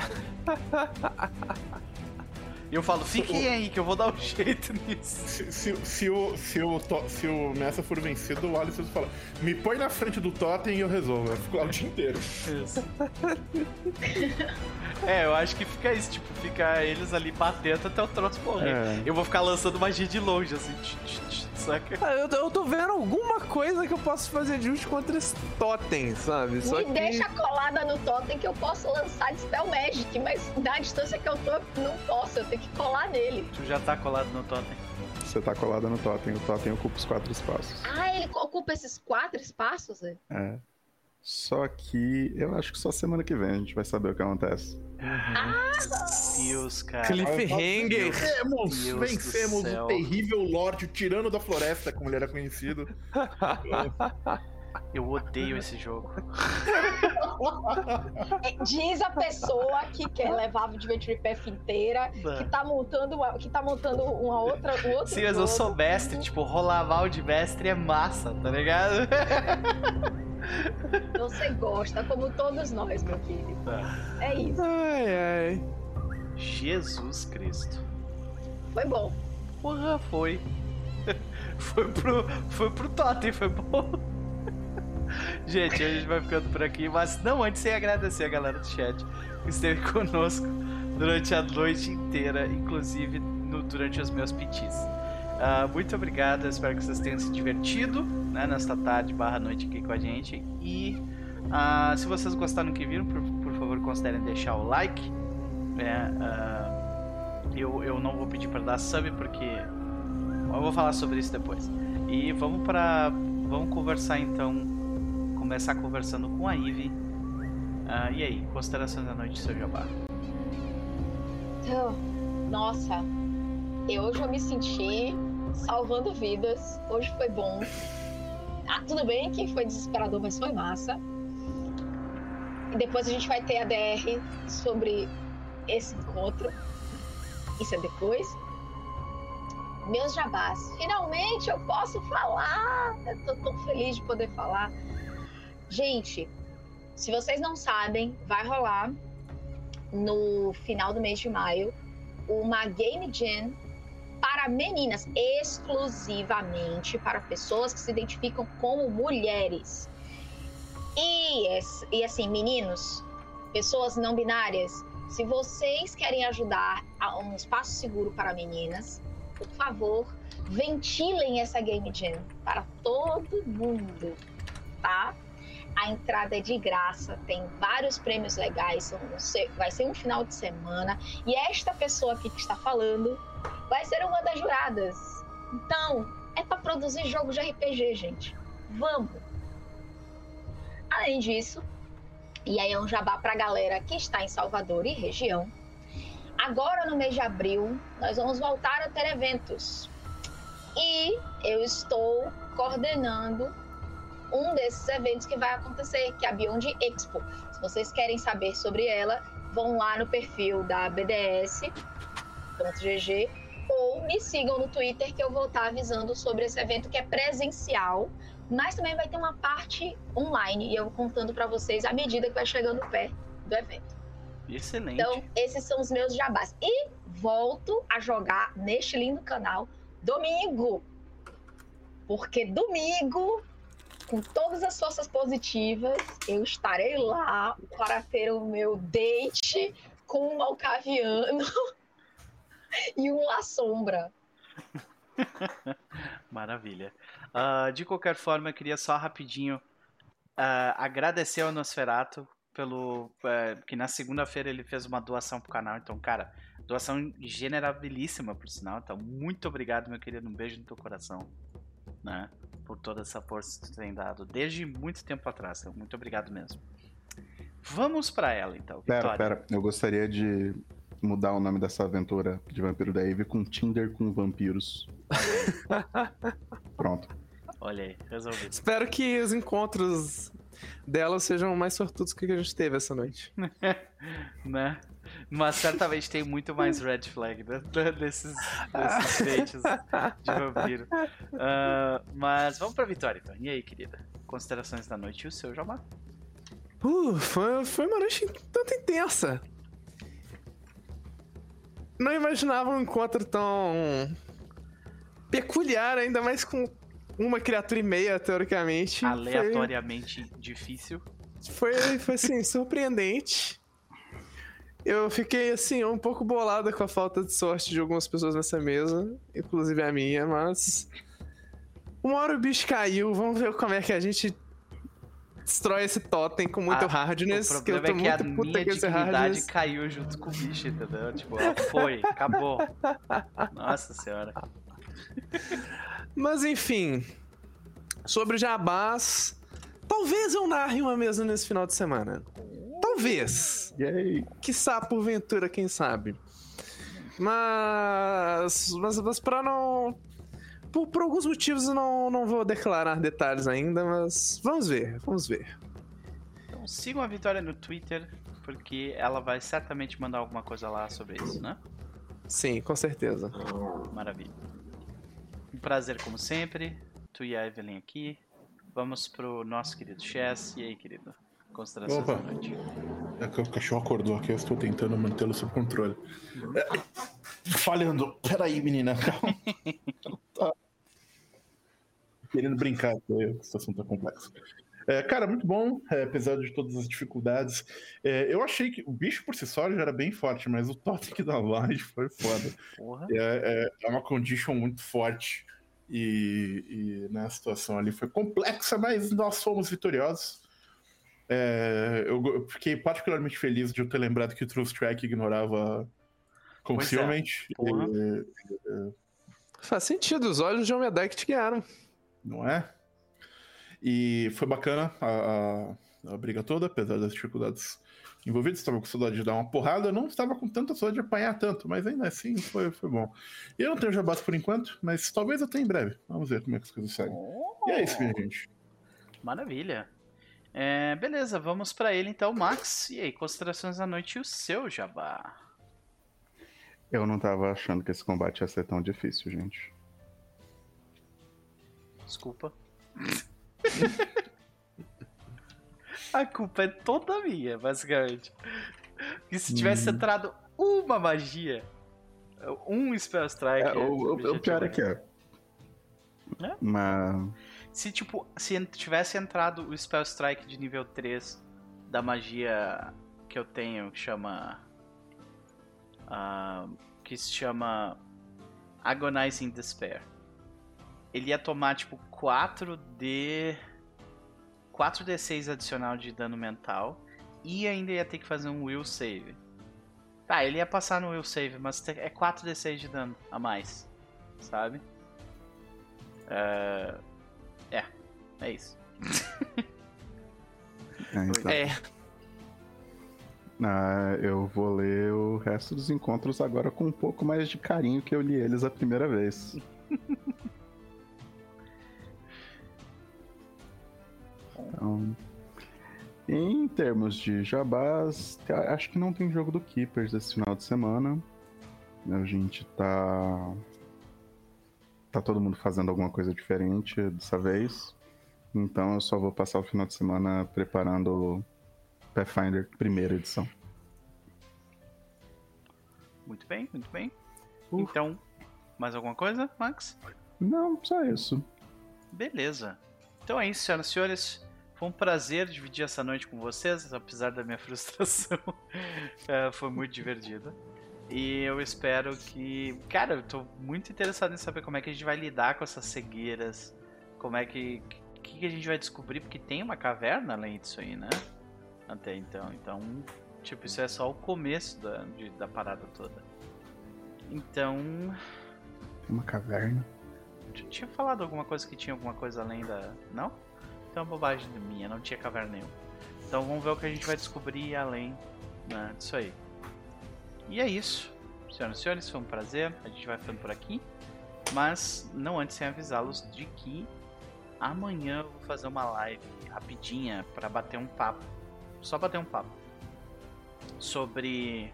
E eu falo, fiquem aí que eu vou dar um jeito nisso. se, se, se o, se, o, se o Messa for vencido, o Alisson fala: Me põe na frente do Totem e eu resolvo. Eu fico lá o dia inteiro. Isso. É, eu acho que fica isso, tipo, fica eles ali batendo até o troço morrer. É. Eu vou ficar lançando magia de longe, assim, tch, tch, tch, saca? Ah, eu, tô- eu tô vendo alguma coisa que eu posso fazer de útil contra esse totem, sabe? Só Me que... deixa colada no totem que eu posso lançar de Spell Magic, mas da distância que eu tô, não posso, eu tenho que colar nele. Tu já tá colado no totem. Você tá colada no totem. O totem ocupa os quatro espaços. Ah, ele ocupa esses quatro espaços? é? É. Só que eu acho que só semana que vem a gente vai saber o que acontece. Deus, cara. Cliffhanger. Vencemos! Deus vencemos o terrível Lorde, o tirano da floresta, como ele era conhecido. Eu odeio esse jogo. É, Diz a pessoa que quer levar a Adventure Path inteira, que tá montando uma, que tá montando uma outra, um outro Sim, mas eu sou mestre, tipo, rolaval de mestre é massa, tá ligado? Você gosta, como todos nós, meu querido. É isso. Ai, ai. Jesus Cristo. Foi bom. Porra, foi. Foi pro, foi pro Totem, foi bom. Gente, a gente vai ficando por aqui, mas não antes sem agradecer a galera do chat que esteve conosco durante a noite inteira, inclusive no- durante os meus pitis. Ah, muito obrigado, espero que vocês tenham se divertido né, nesta tarde barra noite aqui com a gente. E ah, se vocês gostaram do que viram, por, por favor considerem deixar o like. né, ah, eu, eu não vou pedir para dar sub porque eu vou falar sobre isso depois. E vamos para vamos conversar então, começar conversando com a. Ah, e aí, considerações da noite, seu Jabá? Então, nossa, eu, eu me senti salvando vidas. Hoje foi bom. Ah, tudo bem que foi desesperador, mas foi massa. E depois a gente vai ter a DR sobre esse encontro. Isso é depois. Meus jabás. Finalmente eu posso falar! Eu tô tão feliz de poder falar. Gente, se vocês não sabem, vai rolar no final do mês de maio uma Game Jam para meninas, exclusivamente para pessoas que se identificam como mulheres. E, e assim, meninos, pessoas não binárias, se vocês querem ajudar a um espaço seguro para meninas, por favor, ventilem essa Game Jam para todo mundo, tá? A entrada é de graça, tem vários prêmios legais, vai ser um final de semana. E esta pessoa aqui que está falando vai ser uma das juradas. Então, é para produzir jogos de RPG, gente. Vamos! Além disso, e aí é um jabá para a galera que está em Salvador e região. agora no mês de abril, nós vamos voltar a ter eventos. E eu estou coordenando um desses eventos que vai acontecer, que é a Beyond Expo. Se vocês querem saber sobre ela, vão lá no perfil da BDS.gg ou me sigam no Twitter que eu vou estar avisando sobre esse evento que é presencial, mas também vai ter uma parte online e eu vou contando para vocês à medida que vai chegando perto do evento. Excelente. Então, esses são os meus jabás. E volto a jogar neste lindo canal domingo. Porque domingo, com todas as forças positivas, eu estarei lá para ter o meu date com um malcaviano e um La Sombra. Maravilha. Uh, de qualquer forma, eu queria só rapidinho uh, agradecer ao Nosferato pelo. Uh, que na segunda-feira ele fez uma doação pro canal. Então, cara, doação generabilíssima, por sinal. Então, muito obrigado, meu querido. Um beijo no teu coração. Né? Por toda essa força que tu tem dado desde muito tempo atrás. Então, muito obrigado mesmo. Vamos para ela, então. Pera, Vitória. pera. Eu gostaria de mudar o nome dessa aventura de Vampiro da Eve com Tinder com vampiros. Pronto. Olha aí, resolvido. Espero que os encontros dela sejam mais sortudos que a gente teve essa noite. né? Mas certamente tem muito mais red flag né? desses, desses dates de vampiro. Uh, mas vamos pra vitória então. E aí, querida? Considerações da noite e o seu Jabá? Uh, foi, foi uma noite tanto intensa não imaginava um encontro tão peculiar, ainda mais com uma criatura e meia, teoricamente. Aleatoriamente foi... difícil. Foi, foi assim, surpreendente. Eu fiquei, assim, um pouco bolada com a falta de sorte de algumas pessoas nessa mesa, inclusive a minha, mas. Uma hora o bicho caiu, vamos ver como é que a gente destrói esse totem com muito ah, hardness. que eu tô é que muito a minha dignidade caiu junto com o bicho, entendeu? Tipo, foi, acabou. Nossa senhora. Mas enfim, sobre jabás, talvez eu narre uma mesa nesse final de semana. Talvez. Yay. Quiçá porventura, quem sabe. Mas, mas, mas pra não por, por alguns motivos eu não, não vou declarar detalhes ainda, mas vamos ver, vamos ver. Então sigam a Vitória no Twitter, porque ela vai certamente mandar alguma coisa lá sobre isso, né? Sim, com certeza. Maravilha. Um prazer como sempre. Tu e a Evelyn aqui. Vamos pro nosso querido Chess. E aí, querido? Considerações Opa. da noite. É que o cachorro acordou aqui, eu estou tentando mantê-lo sob controle. É, falhando. Peraí, menina. Calma. querendo brincar, a situação tá complexa. É, cara, muito bom, é, apesar de todas as dificuldades. É, eu achei que o bicho por si só já era bem forte, mas o totem da Light foi foda. É, é, é, uma condition muito forte. E, e né, a situação ali foi complexa, mas nós fomos vitoriosos. É, eu, eu, fiquei particularmente feliz de eu ter lembrado que o True Strike ignorava Concealment. É. Faz sentido, os olhos de que te guiaram não é? E foi bacana a, a, a briga toda, apesar das dificuldades envolvidas. Estava com saudade de dar uma porrada, não estava com tanta saudade de apanhar tanto, mas ainda assim foi, foi bom. E eu não tenho jabás por enquanto, mas talvez eu tenha em breve. Vamos ver como é que as coisas seguem. Oh, e é isso, minha gente. Maravilha. É, beleza, vamos para ele então, Max. E aí, considerações da noite e o seu jabá? Eu não tava achando que esse combate ia ser tão difícil, gente. Desculpa. a culpa é toda minha, basicamente. E se tivesse hum. entrado uma magia, um Spell Strike. É, o, o, o pior é que é. é? Mas. Se, tipo, se tivesse entrado o Spell Strike de nível 3 da magia que eu tenho, que chama. Uh, que se chama Agonizing Despair ele ia tomar tipo 4D 4d6 adicional de dano mental e ainda ia ter que fazer um will save. Tá, ele ia passar no will save, mas é 4d6 de dano a mais, sabe? Uh... É, é isso. É, então. é. Ah, eu vou ler o resto dos encontros agora com um pouco mais de carinho que eu li eles a primeira vez. então, em termos de jabás, acho que não tem jogo do Keepers esse final de semana. A gente tá. Tá todo mundo fazendo alguma coisa diferente dessa vez. Então eu só vou passar o final de semana preparando Pathfinder primeira edição. Muito bem, muito bem. Uh. Então, mais alguma coisa, Max? Não, só isso. Beleza. Então é isso, senhoras e senhores. Foi um prazer dividir essa noite com vocês, apesar da minha frustração. é, foi muito divertido. E eu espero que. Cara, eu tô muito interessado em saber como é que a gente vai lidar com essas cegueiras. Como é que. O que, que a gente vai descobrir? Porque tem uma caverna além disso aí, né? Até então. Então, tipo, isso é só o começo da, de, da parada toda. Então. Uma caverna? Eu tinha falado alguma coisa que tinha alguma coisa além da. Não? Então é uma bobagem minha, não tinha caverna nenhuma. Então vamos ver o que a gente vai descobrir além né, disso aí. E é isso. Senhoras e senhores, foi um prazer. A gente vai ficando por aqui. Mas não antes sem avisá-los de que amanhã eu vou fazer uma live rapidinha para bater um papo. Só bater um papo. Sobre.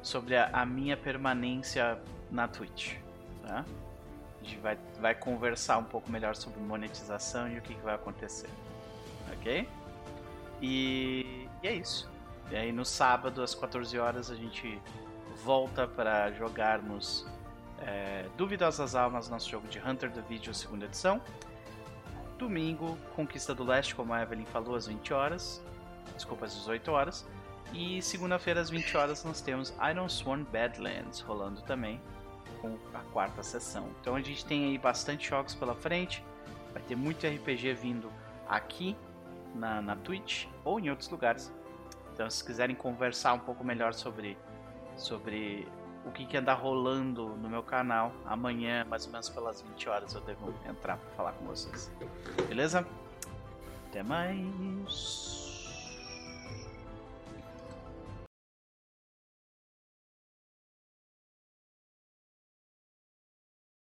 Sobre a, a minha permanência na Twitch. Tá? A gente vai, vai conversar um pouco melhor sobre monetização e o que, que vai acontecer. Ok? E, e, é isso. E aí no sábado, às 14 horas, a gente volta para jogarmos é, Duvidosas Almas, nosso jogo de Hunter the Video, segunda edição. Domingo, Conquista do Leste, como a Evelyn falou, às 20 horas. Desculpa, às 18 horas. E segunda-feira, às 20 horas, nós temos Iron Sworn Badlands rolando também com a quarta sessão. Então a gente tem aí bastante jogos pela frente, vai ter muito RPG vindo aqui na, na Twitch ou em outros lugares. Então se quiserem conversar um pouco melhor sobre, sobre o que, que anda rolando no meu canal, amanhã, mais ou menos pelas 20 horas, eu devo entrar para falar com vocês. Beleza? Até mais!